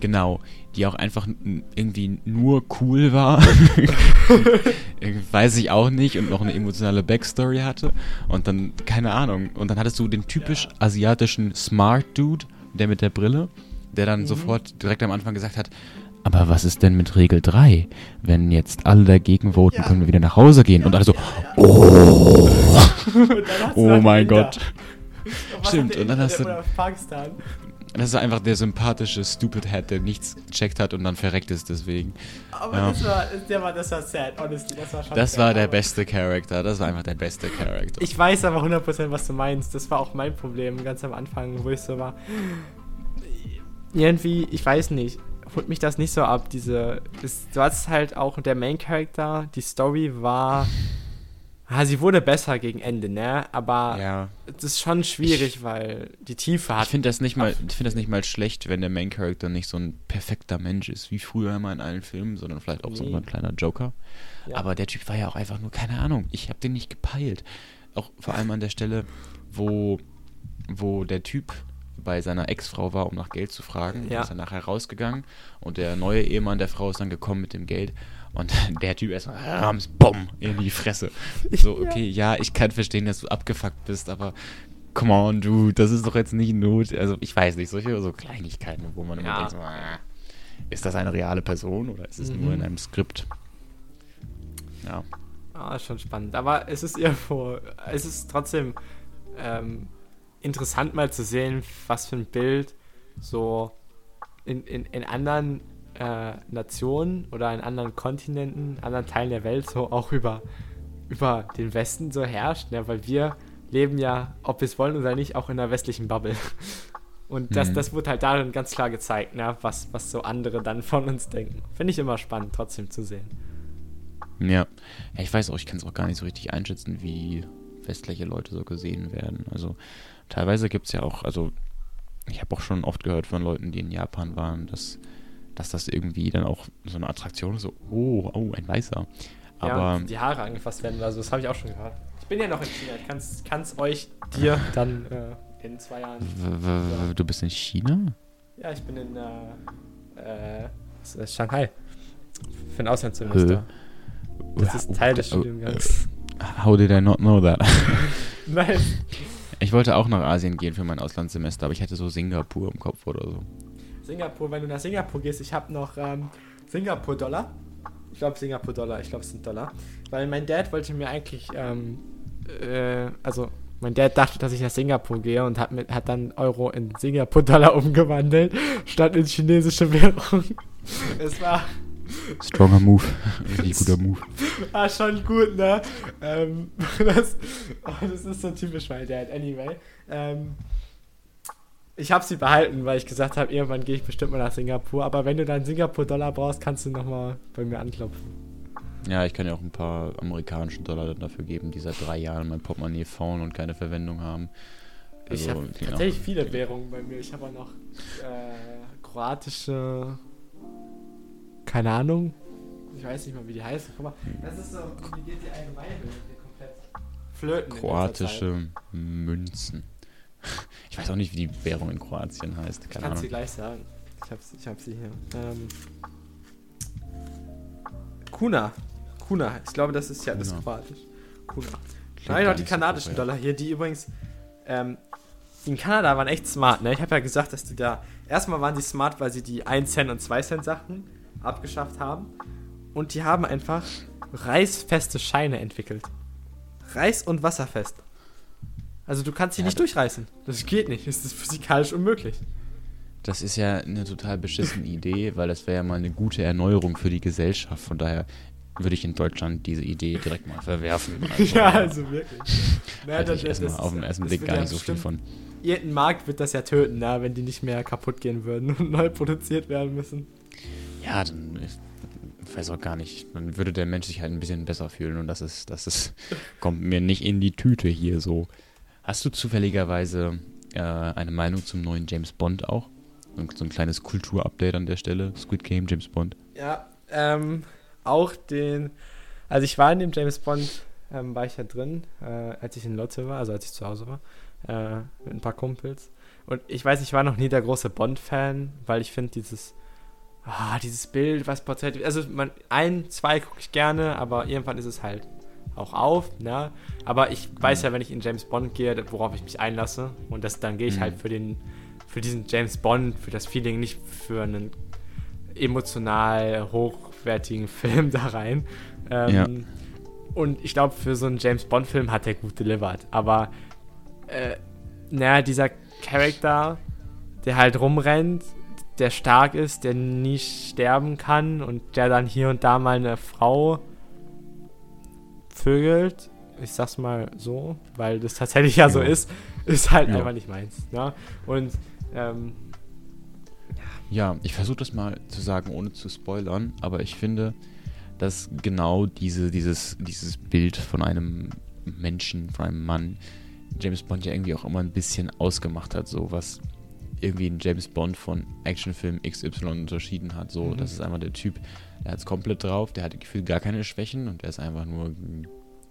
Genau, die auch einfach irgendwie nur cool war. *laughs* Weiß ich auch nicht und noch eine emotionale Backstory hatte. Und dann, keine Ahnung. Und dann hattest du den typisch asiatischen Smart Dude, der mit der Brille, der dann Mhm. sofort direkt am Anfang gesagt hat, aber was ist denn mit Regel 3? Wenn jetzt alle dagegen voten, Ja. können wir wieder nach Hause gehen. Und alle so, du oh noch mein. Gott. Stimmt, und dann hast du- Pakistan. Das ist einfach der sympathische Stupid Head, der nichts gecheckt hat und dann verreckt ist deswegen. Aber Ja. das, war, der war, das war sad, honestly. Das war schon Das sad, war der beste Charakter. Das war einfach der beste Charakter. Ich weiß aber 100% was du meinst. Das war auch mein Problem ganz am Anfang, wo ich so war. Irgendwie, ich weiß nicht, holt mich das nicht so ab. Diese, das, du hattest halt auch der Main Character, die Story war. Ah, sie wurde besser gegen Ende, ne? Aber ja. es ist schon schwierig, weil die Tiefe Ich hat. finde das, nicht mal- ich find das nicht mal schlecht, wenn der Main Character nicht so ein perfekter Mensch ist, wie früher immer in allen Filmen, sondern vielleicht auch so Nee. ein kleiner Joker. Ja. Aber der Typ war ja auch einfach nur, keine Ahnung, ich habe den nicht gepeilt. Auch vor allem an der Stelle, wo, wo der Typ bei seiner Ex-Frau war, um nach Geld zu fragen. Ja. Ist dann nachher rausgegangen und der neue Ehemann der Frau ist dann gekommen mit dem Geld und *laughs* der Typ erstmal rams, bumm, in die Fresse. *laughs* So, okay, ja. ich kann verstehen, dass du abgefuckt bist, aber come on, du, das ist doch jetzt nicht Not. Also ich weiß nicht, solche so Kleinigkeiten, wo man immer Ja. denkt, so, ah, ist das eine reale Person oder ist es Mhm. nur in einem Skript? Ja. Ah, ist schon spannend. Aber es ist irgendwo, es ist trotzdem ähm, interessant mal zu sehen, was für ein Bild so in, in, in anderen äh, Nationen oder in anderen Kontinenten, anderen Teilen der Welt so auch über, über den Westen so herrscht. Ne? Weil wir leben ja, ob wir es wollen oder nicht, auch in einer westlichen Bubble. *laughs* Und das, Mhm. das wird halt darin ganz klar gezeigt, ne? was, was so andere dann von uns denken. Finde ich immer spannend, trotzdem zu sehen. Ja. ja ich weiß auch, ich kann es auch gar nicht so richtig einschätzen, wie westliche Leute so gesehen werden. Also teilweise gibt es ja auch, also ich habe auch schon oft gehört von Leuten, die in Japan waren, dass, dass das irgendwie dann auch so eine Attraktion ist, so, oh, oh, ein Weißer. ja, Aber und die Haare angefasst werden, also das habe ich auch schon gehört. Ich bin ja noch in China, ich kann es euch, dir *laughs* dann äh, in zwei Jahren. w- du bist in China? Ja, ich bin in äh, äh? Shanghai. Für ein Auslandssemester. Das ist Teil des oh, Studiengangs. How did I not know that? *laughs* Nice. Ich wollte auch nach Asien gehen für mein Auslandssemester, aber ich hatte so Singapur im Kopf oder so. Singapur, wenn du nach Singapur gehst, ich habe noch ähm, Singapur-Dollar. Ich glaube Singapur-Dollar, ich glaube es sind Dollar. Weil mein Dad wollte mir eigentlich, ähm, äh, also mein Dad dachte, dass ich nach Singapur gehe und hat, mit, hat dann Euro in Singapur-Dollar *laughs* umgewandelt, statt in chinesische Währung. *laughs* Es war, Stronger Move. Richtig guter Move. war *laughs* schon gut, ne? Ähm, das, oh, das ist so typisch mein Dad. Anyway. Ähm, ich habe sie behalten, weil ich gesagt habe, irgendwann gehe ich bestimmt mal nach Singapur. Aber wenn du dann Singapur-Dollar brauchst, kannst du nochmal bei mir anklopfen. Ja, ich kann ja auch ein paar amerikanische Dollar dann dafür geben, die seit drei Jahren mein Portemonnaie faulen und keine Verwendung haben. ich Also, habe ja. tatsächlich viele Währungen bei mir. Ich habe auch noch äh, kroatische, keine Ahnung. Ich weiß nicht mal, wie die heißen. Guck mal, das ist so, wie geht die Allgemeinbildung hier komplett flöten. Kroatische Münzen. Ich weiß auch nicht, wie die Währung in Kroatien heißt. Ich Keine kann sie gleich sagen. Ich hab, ich hab sie hier. Ähm, Kuna. Kuna. Ich glaube, das ist ja das Kuna. kroatisch. Kuna. Habe ich gar noch die so kanadischen verkehrt. Dollar hier, die übrigens ähm, die in Kanada waren echt smart. Ne? Ich habe ja gesagt, dass die da. Erstmal waren die smart, weil sie die 1 Cent und 2 Cent Sachen abgeschafft haben. Und die haben einfach reißfeste Scheine entwickelt. Reiß- und wasserfest. Also du kannst sie Ja, nicht durchreißen. Das geht nicht. Das ist physikalisch unmöglich. Das ist ja eine total beschissene Idee, weil das wäre ja mal eine gute Erneuerung für die Gesellschaft. Von daher würde ich in Deutschland diese Idee direkt mal verwerfen. *laughs* Also, ja, also wirklich. Na, das- ich das- erstmal das- auf den ersten Blick gar nicht so viel von. Irgendein Markt wird das ja töten, na, wenn die nicht mehr kaputt gehen würden und neu produziert werden müssen. Ja, dann ich weiß auch gar nicht. Dann würde der Mensch sich halt ein bisschen besser fühlen und das ist, das ist, kommt mir nicht in die Tüte hier so. Hast du zufälligerweise äh, eine Meinung zum neuen James Bond auch? So, ein- so ein kleines Kulturupdate an der Stelle. Squid Game, James Bond. Ja, ähm, auch den. Also ich war in dem James Bond, ähm, war ich ja drin, äh, als ich in Lotte war, also als ich zu Hause war, äh, mit ein paar Kumpels. Und ich weiß, ich war noch nie der große Bond-Fan, weil ich finde dieses, ah, dieses Bild, was porträtiert, also man, ein, zwei gucke ich gerne, aber irgendwann ist es halt auch auf, ne? Aber ich weiß ja, wenn ich in James Bond gehe, worauf ich mich einlasse. Und das, dann gehe ich Mhm. halt für den, für diesen James Bond, für das Feeling, nicht für einen emotional hochwertigen *laughs* Film da rein. Ähm, Ja. Und ich glaube, für so einen James Bond-Film hat er gut delivered. Aber, äh, naja, dieser Charakter, der halt rumrennt, der stark ist, der nie sterben kann und der dann hier und da mal eine Frau vögelt, ich sag's mal so, weil das tatsächlich ja so Ja. ist, ist halt Ja. einfach nicht meins. Ne? Und ähm, Ja, ich versuche das mal zu sagen, ohne zu spoilern, aber ich finde, dass genau diese, dieses, dieses Bild von einem Menschen, von einem Mann, James Bond ja irgendwie auch immer ein bisschen ausgemacht hat, so was irgendwie ein James Bond von Actionfilm XY unterschieden hat. So, Mhm. das ist einfach der Typ, der hat es komplett drauf, der hat gefühlt gar keine Schwächen und der ist einfach nur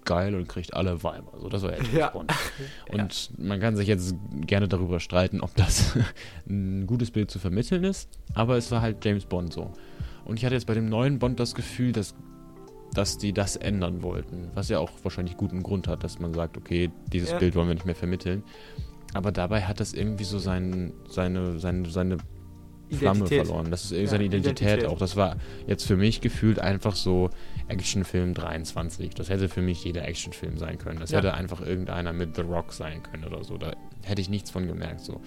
geil und kriegt alle Weiber. So, das war ja James *laughs* Ja. Bond. Und man kann sich jetzt gerne darüber streiten, ob das *laughs* ein gutes Bild zu vermitteln ist, aber es war halt James Bond so. Und ich hatte jetzt bei dem neuen Bond das Gefühl, dass, dass die das ändern wollten, was ja auch wahrscheinlich guten Grund hat, dass man sagt, okay, dieses Ja. Bild wollen wir nicht mehr vermitteln. Aber dabei hat das irgendwie so sein, seine, seine, seine Flamme Identität. verloren. Das ist irgendwie Ja, seine Identität, Identität. auch. Das war jetzt für mich gefühlt einfach so Actionfilm 23. Das hätte für mich jeder Actionfilm sein können. Das Ja. hätte einfach irgendeiner mit The Rock sein können oder so. Da hätte ich nichts von gemerkt. So.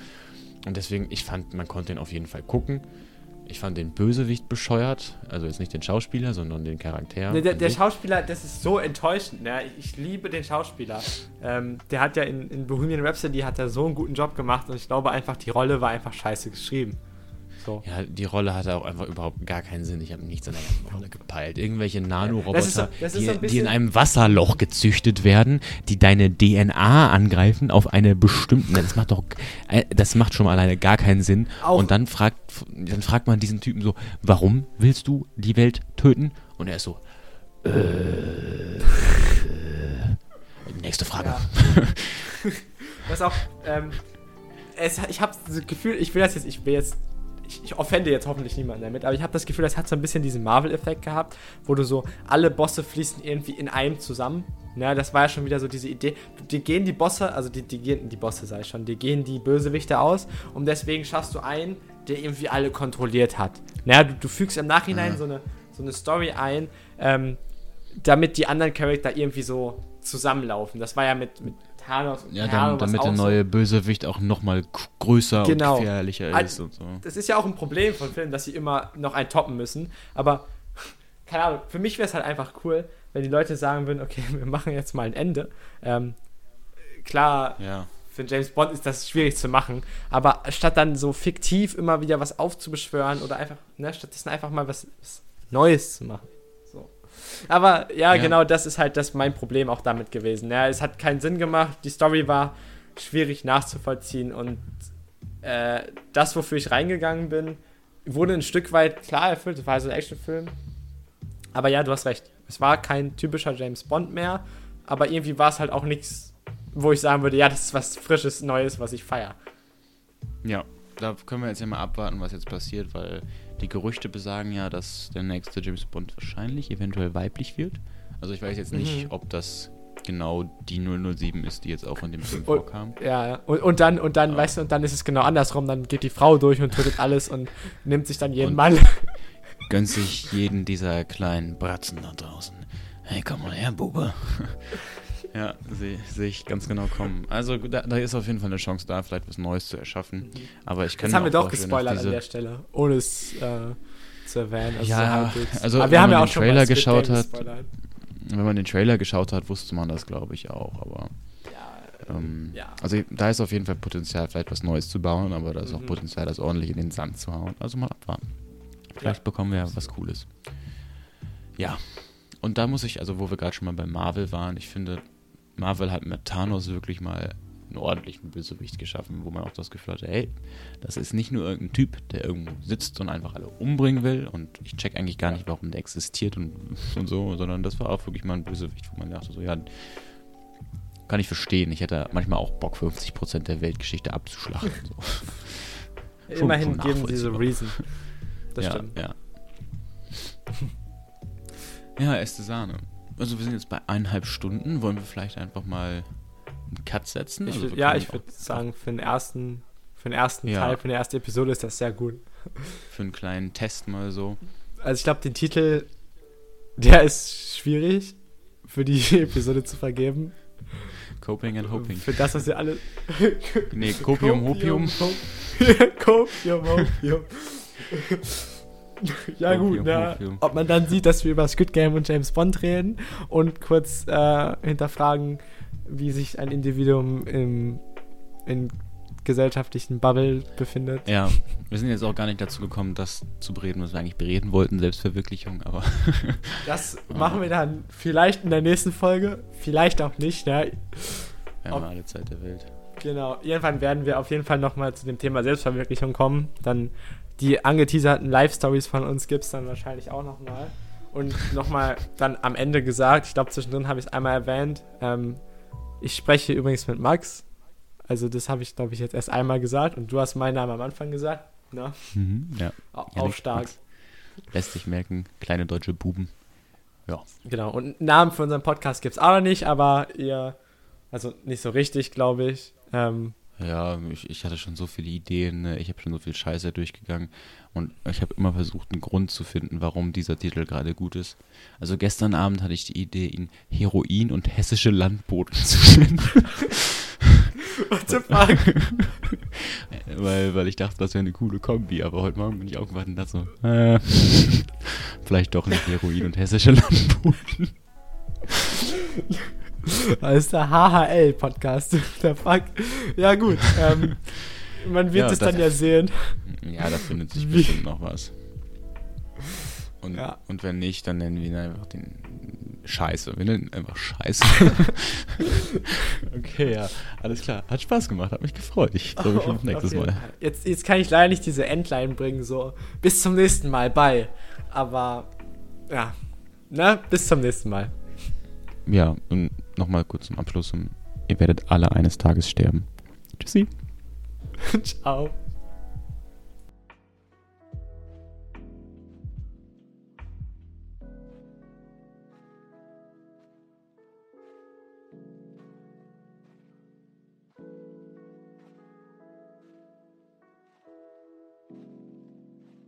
Und deswegen, ich fand, man konnte den auf jeden Fall gucken. Ich fand den Bösewicht bescheuert. Also jetzt nicht den Schauspieler, sondern den Charakter. Ne, der, der. Schauspieler, das ist so enttäuschend. Ne? Ich, ich liebe den Schauspieler. Ähm, der hat ja in, in Bohemian Rhapsody hat er so einen guten Job gemacht und ich glaube einfach, die Rolle war einfach scheiße geschrieben. So. Ja, die Rolle hatte auch einfach überhaupt gar keinen Sinn. Ich habe nichts an der Rolle gepeilt. Irgendwelche Nanoroboter, Das ist das ist die, in einem Wasserloch gezüchtet werden, die deine DNA angreifen auf eine bestimmte. Das macht doch, äh, das macht schon mal alleine gar keinen Sinn. Auch- Und dann fragt, dann fragt man diesen Typen so, warum willst du die Welt töten? Und er ist so, äh, äh nächste Frage. Ja. *laughs* Was auch, ähm, es, ich habe das Gefühl, ich will das jetzt, ich will jetzt, ich, ich offende jetzt hoffentlich niemanden damit, aber ich habe das Gefühl, das hat so ein bisschen diesen Marvel-Effekt gehabt, wo du so, alle Bosse fließen irgendwie in einem zusammen. Na, das war ja schon wieder so diese Idee. Die gehen die Bosse, also die, die gehen, die Bosse sei schon, die gehen die Bösewichte aus und deswegen schaffst du einen, der irgendwie alle kontrolliert hat. Na, du, du fügst im Nachhinein Mhm. so, eine, so eine Story ein, ähm, damit die anderen Charakter irgendwie so zusammenlaufen. Das war ja mit, mit Thanos und Ja, dann, damit der neue Bösewicht auch nochmal größer Genau. und gefährlicher Al- ist und so. Das ist ja auch ein Problem von Filmen, dass sie immer noch einen toppen müssen. Aber, keine Ahnung, für mich wäre es halt einfach cool, wenn die Leute sagen würden, okay, *laughs* wir machen jetzt mal ein Ende. Ähm, klar, Ja. für James Bond ist das schwierig zu machen, aber statt dann so fiktiv immer wieder was aufzubeschwören oder einfach, ne, stattdessen einfach mal was, was Neues zu machen. Aber ja, Ja. genau das ist halt das mein Problem auch damit gewesen. Ja, es hat keinen Sinn gemacht, die Story war schwierig nachzuvollziehen und äh, das, wofür ich reingegangen bin, wurde ein Stück weit klar erfüllt. Es war also ein Actionfilm. Aber ja, du hast recht. Es war kein typischer James Bond mehr, aber irgendwie war es halt auch nichts, wo ich sagen würde, ja, das ist was Frisches, Neues, was ich feiere. Ja, da können wir jetzt ja mal abwarten, was jetzt passiert, weil die Gerüchte besagen ja, dass der nächste James Bond wahrscheinlich eventuell weiblich wird. Also ich weiß jetzt nicht, Mhm. ob das genau die 007 ist, die jetzt auch in dem Film Und- vorkam. Ja, ja. Und, und dann, und dann, Ja. weißt du, und dann ist es genau andersrum. Dann geht die Frau durch und tötet alles und nimmt sich dann jeden Und- Mann. *laughs* Gönnt sich jeden dieser kleinen Bratzen da draußen. Hey, komm mal her, Bube. Ja, sehe seh ich ganz genau kommen. Also da, da ist auf jeden Fall eine Chance da, vielleicht was Neues zu erschaffen. Aber ich kann Das haben wir auch doch gespoilert an der Stelle, ohne es äh, zu erwähnen. Also Ja, so also Aber wenn wir haben man ja auch den schon Trailer geschaut hat. Wenn man den Trailer geschaut hat, wusste man das, glaube ich, auch. Aber Ja, ähm, ja. also da ist auf jeden Fall Potenzial, vielleicht was Neues zu bauen, aber da ist auch Mhm. Potenzial, das ordentlich in den Sand zu hauen. Also mal abwarten. Vielleicht bekommen wir ja was Cooles. Ja. Und da muss ich, also wo wir gerade schon mal bei Marvel waren, ich finde, Marvel hat mit Thanos wirklich mal einen ordentlichen Bösewicht geschaffen, wo man auch das Gefühl hatte, hey, das ist nicht nur irgendein Typ, der irgendwo sitzt und einfach alle umbringen will und ich check eigentlich gar nicht, warum der existiert und, *laughs* und so, sondern das war auch wirklich mal ein Bösewicht, wo man dachte so, ja, kann ich verstehen. Ich hätte manchmal auch Bock, 50% der Weltgeschichte abzuschlachten. So. *laughs* Immerhin geben sie so. Reason. Das ja, stimmt. Ja. *laughs* ja, erste Sahne. Also wir sind jetzt bei eineinhalb Stunden. Wollen wir vielleicht einfach mal einen Cut setzen? Ich Also ja, ich würde sagen, für den ersten, für den ersten Ja. Teil, für die erste Episode ist das sehr gut. Für einen kleinen Test mal so. Also ich glaube, den Titel, der ist schwierig für die *laughs* Episode zu vergeben. Coping and Hoping. Für das, was wir alle... Nee, Copium, Hopium. Copium, Hopium. *laughs* *laughs* ja gut, ne? Hopium. ob man dann sieht, dass wir über Squid Game und James Bond reden und kurz äh, hinterfragen, wie sich ein Individuum im, in gesellschaftlichen Bubble befindet. Ja, wir sind jetzt auch gar nicht dazu gekommen, das zu bereden, was wir eigentlich bereden wollten, Selbstverwirklichung, aber *laughs* Das machen wir dann vielleicht in der nächsten Folge, vielleicht auch nicht. Ne? wir haben Ob- alle Zeit der Welt. Genau, irgendwann werden wir auf jeden Fall nochmal zu dem Thema Selbstverwirklichung kommen. Dann die angeteaserten Live-Stories von uns gibt es dann wahrscheinlich auch nochmal. Und nochmal dann am Ende gesagt, ich glaube zwischendrin habe ich es einmal erwähnt, ähm, ich spreche übrigens mit Max. Also das habe ich, glaube ich, jetzt erst einmal gesagt und du hast meinen Namen am Anfang gesagt. Ne? Mhm, ja. Auch stark. Max. Lässt sich merken, kleine deutsche Buben. Ja. Genau. Und einen Namen für unseren Podcast gibt es auch noch nicht, aber ihr, also nicht so richtig, glaube ich. Ähm, Ja, ich, ich hatte schon so viele Ideen, ne? ich habe schon so viel Scheiße durchgegangen und ich habe immer versucht, einen Grund zu finden, warum dieser Titel gerade gut ist. Also gestern Abend hatte ich die Idee, ihn Heroin und hessische Landboten zu nennen, *laughs* what the fuck? *laughs* weil, weil ich dachte, das wäre eine coole Kombi, aber heute Morgen bin ich aufgewacht und dachte so, äh, *laughs* vielleicht doch nicht Heroin und hessische Landboten. *laughs* Das ist der HHL-Podcast. Der *laughs* Fuck. Ja, gut. Ähm, man wird Ja, es das- dann ja sehen. *laughs* Ja, da findet sich bestimmt noch was. Und, Ja. und wenn nicht, dann nennen wir ihn einfach den Scheiße. Wir nennen ihn einfach Scheiße. okay, ja, alles klar. Hat Spaß gemacht, hat mich gefreut. Ich auf nächstes Oh, auf jeden Mal. Jetzt, jetzt kann ich leider nicht diese Endline bringen, so bis zum nächsten Mal, bye. Aber ja, ne, bis zum nächsten Mal. Ja, und nochmal kurz zum Abschluss. Ihr werdet alle eines Tages sterben. Tschüssi. *laughs* Ciao.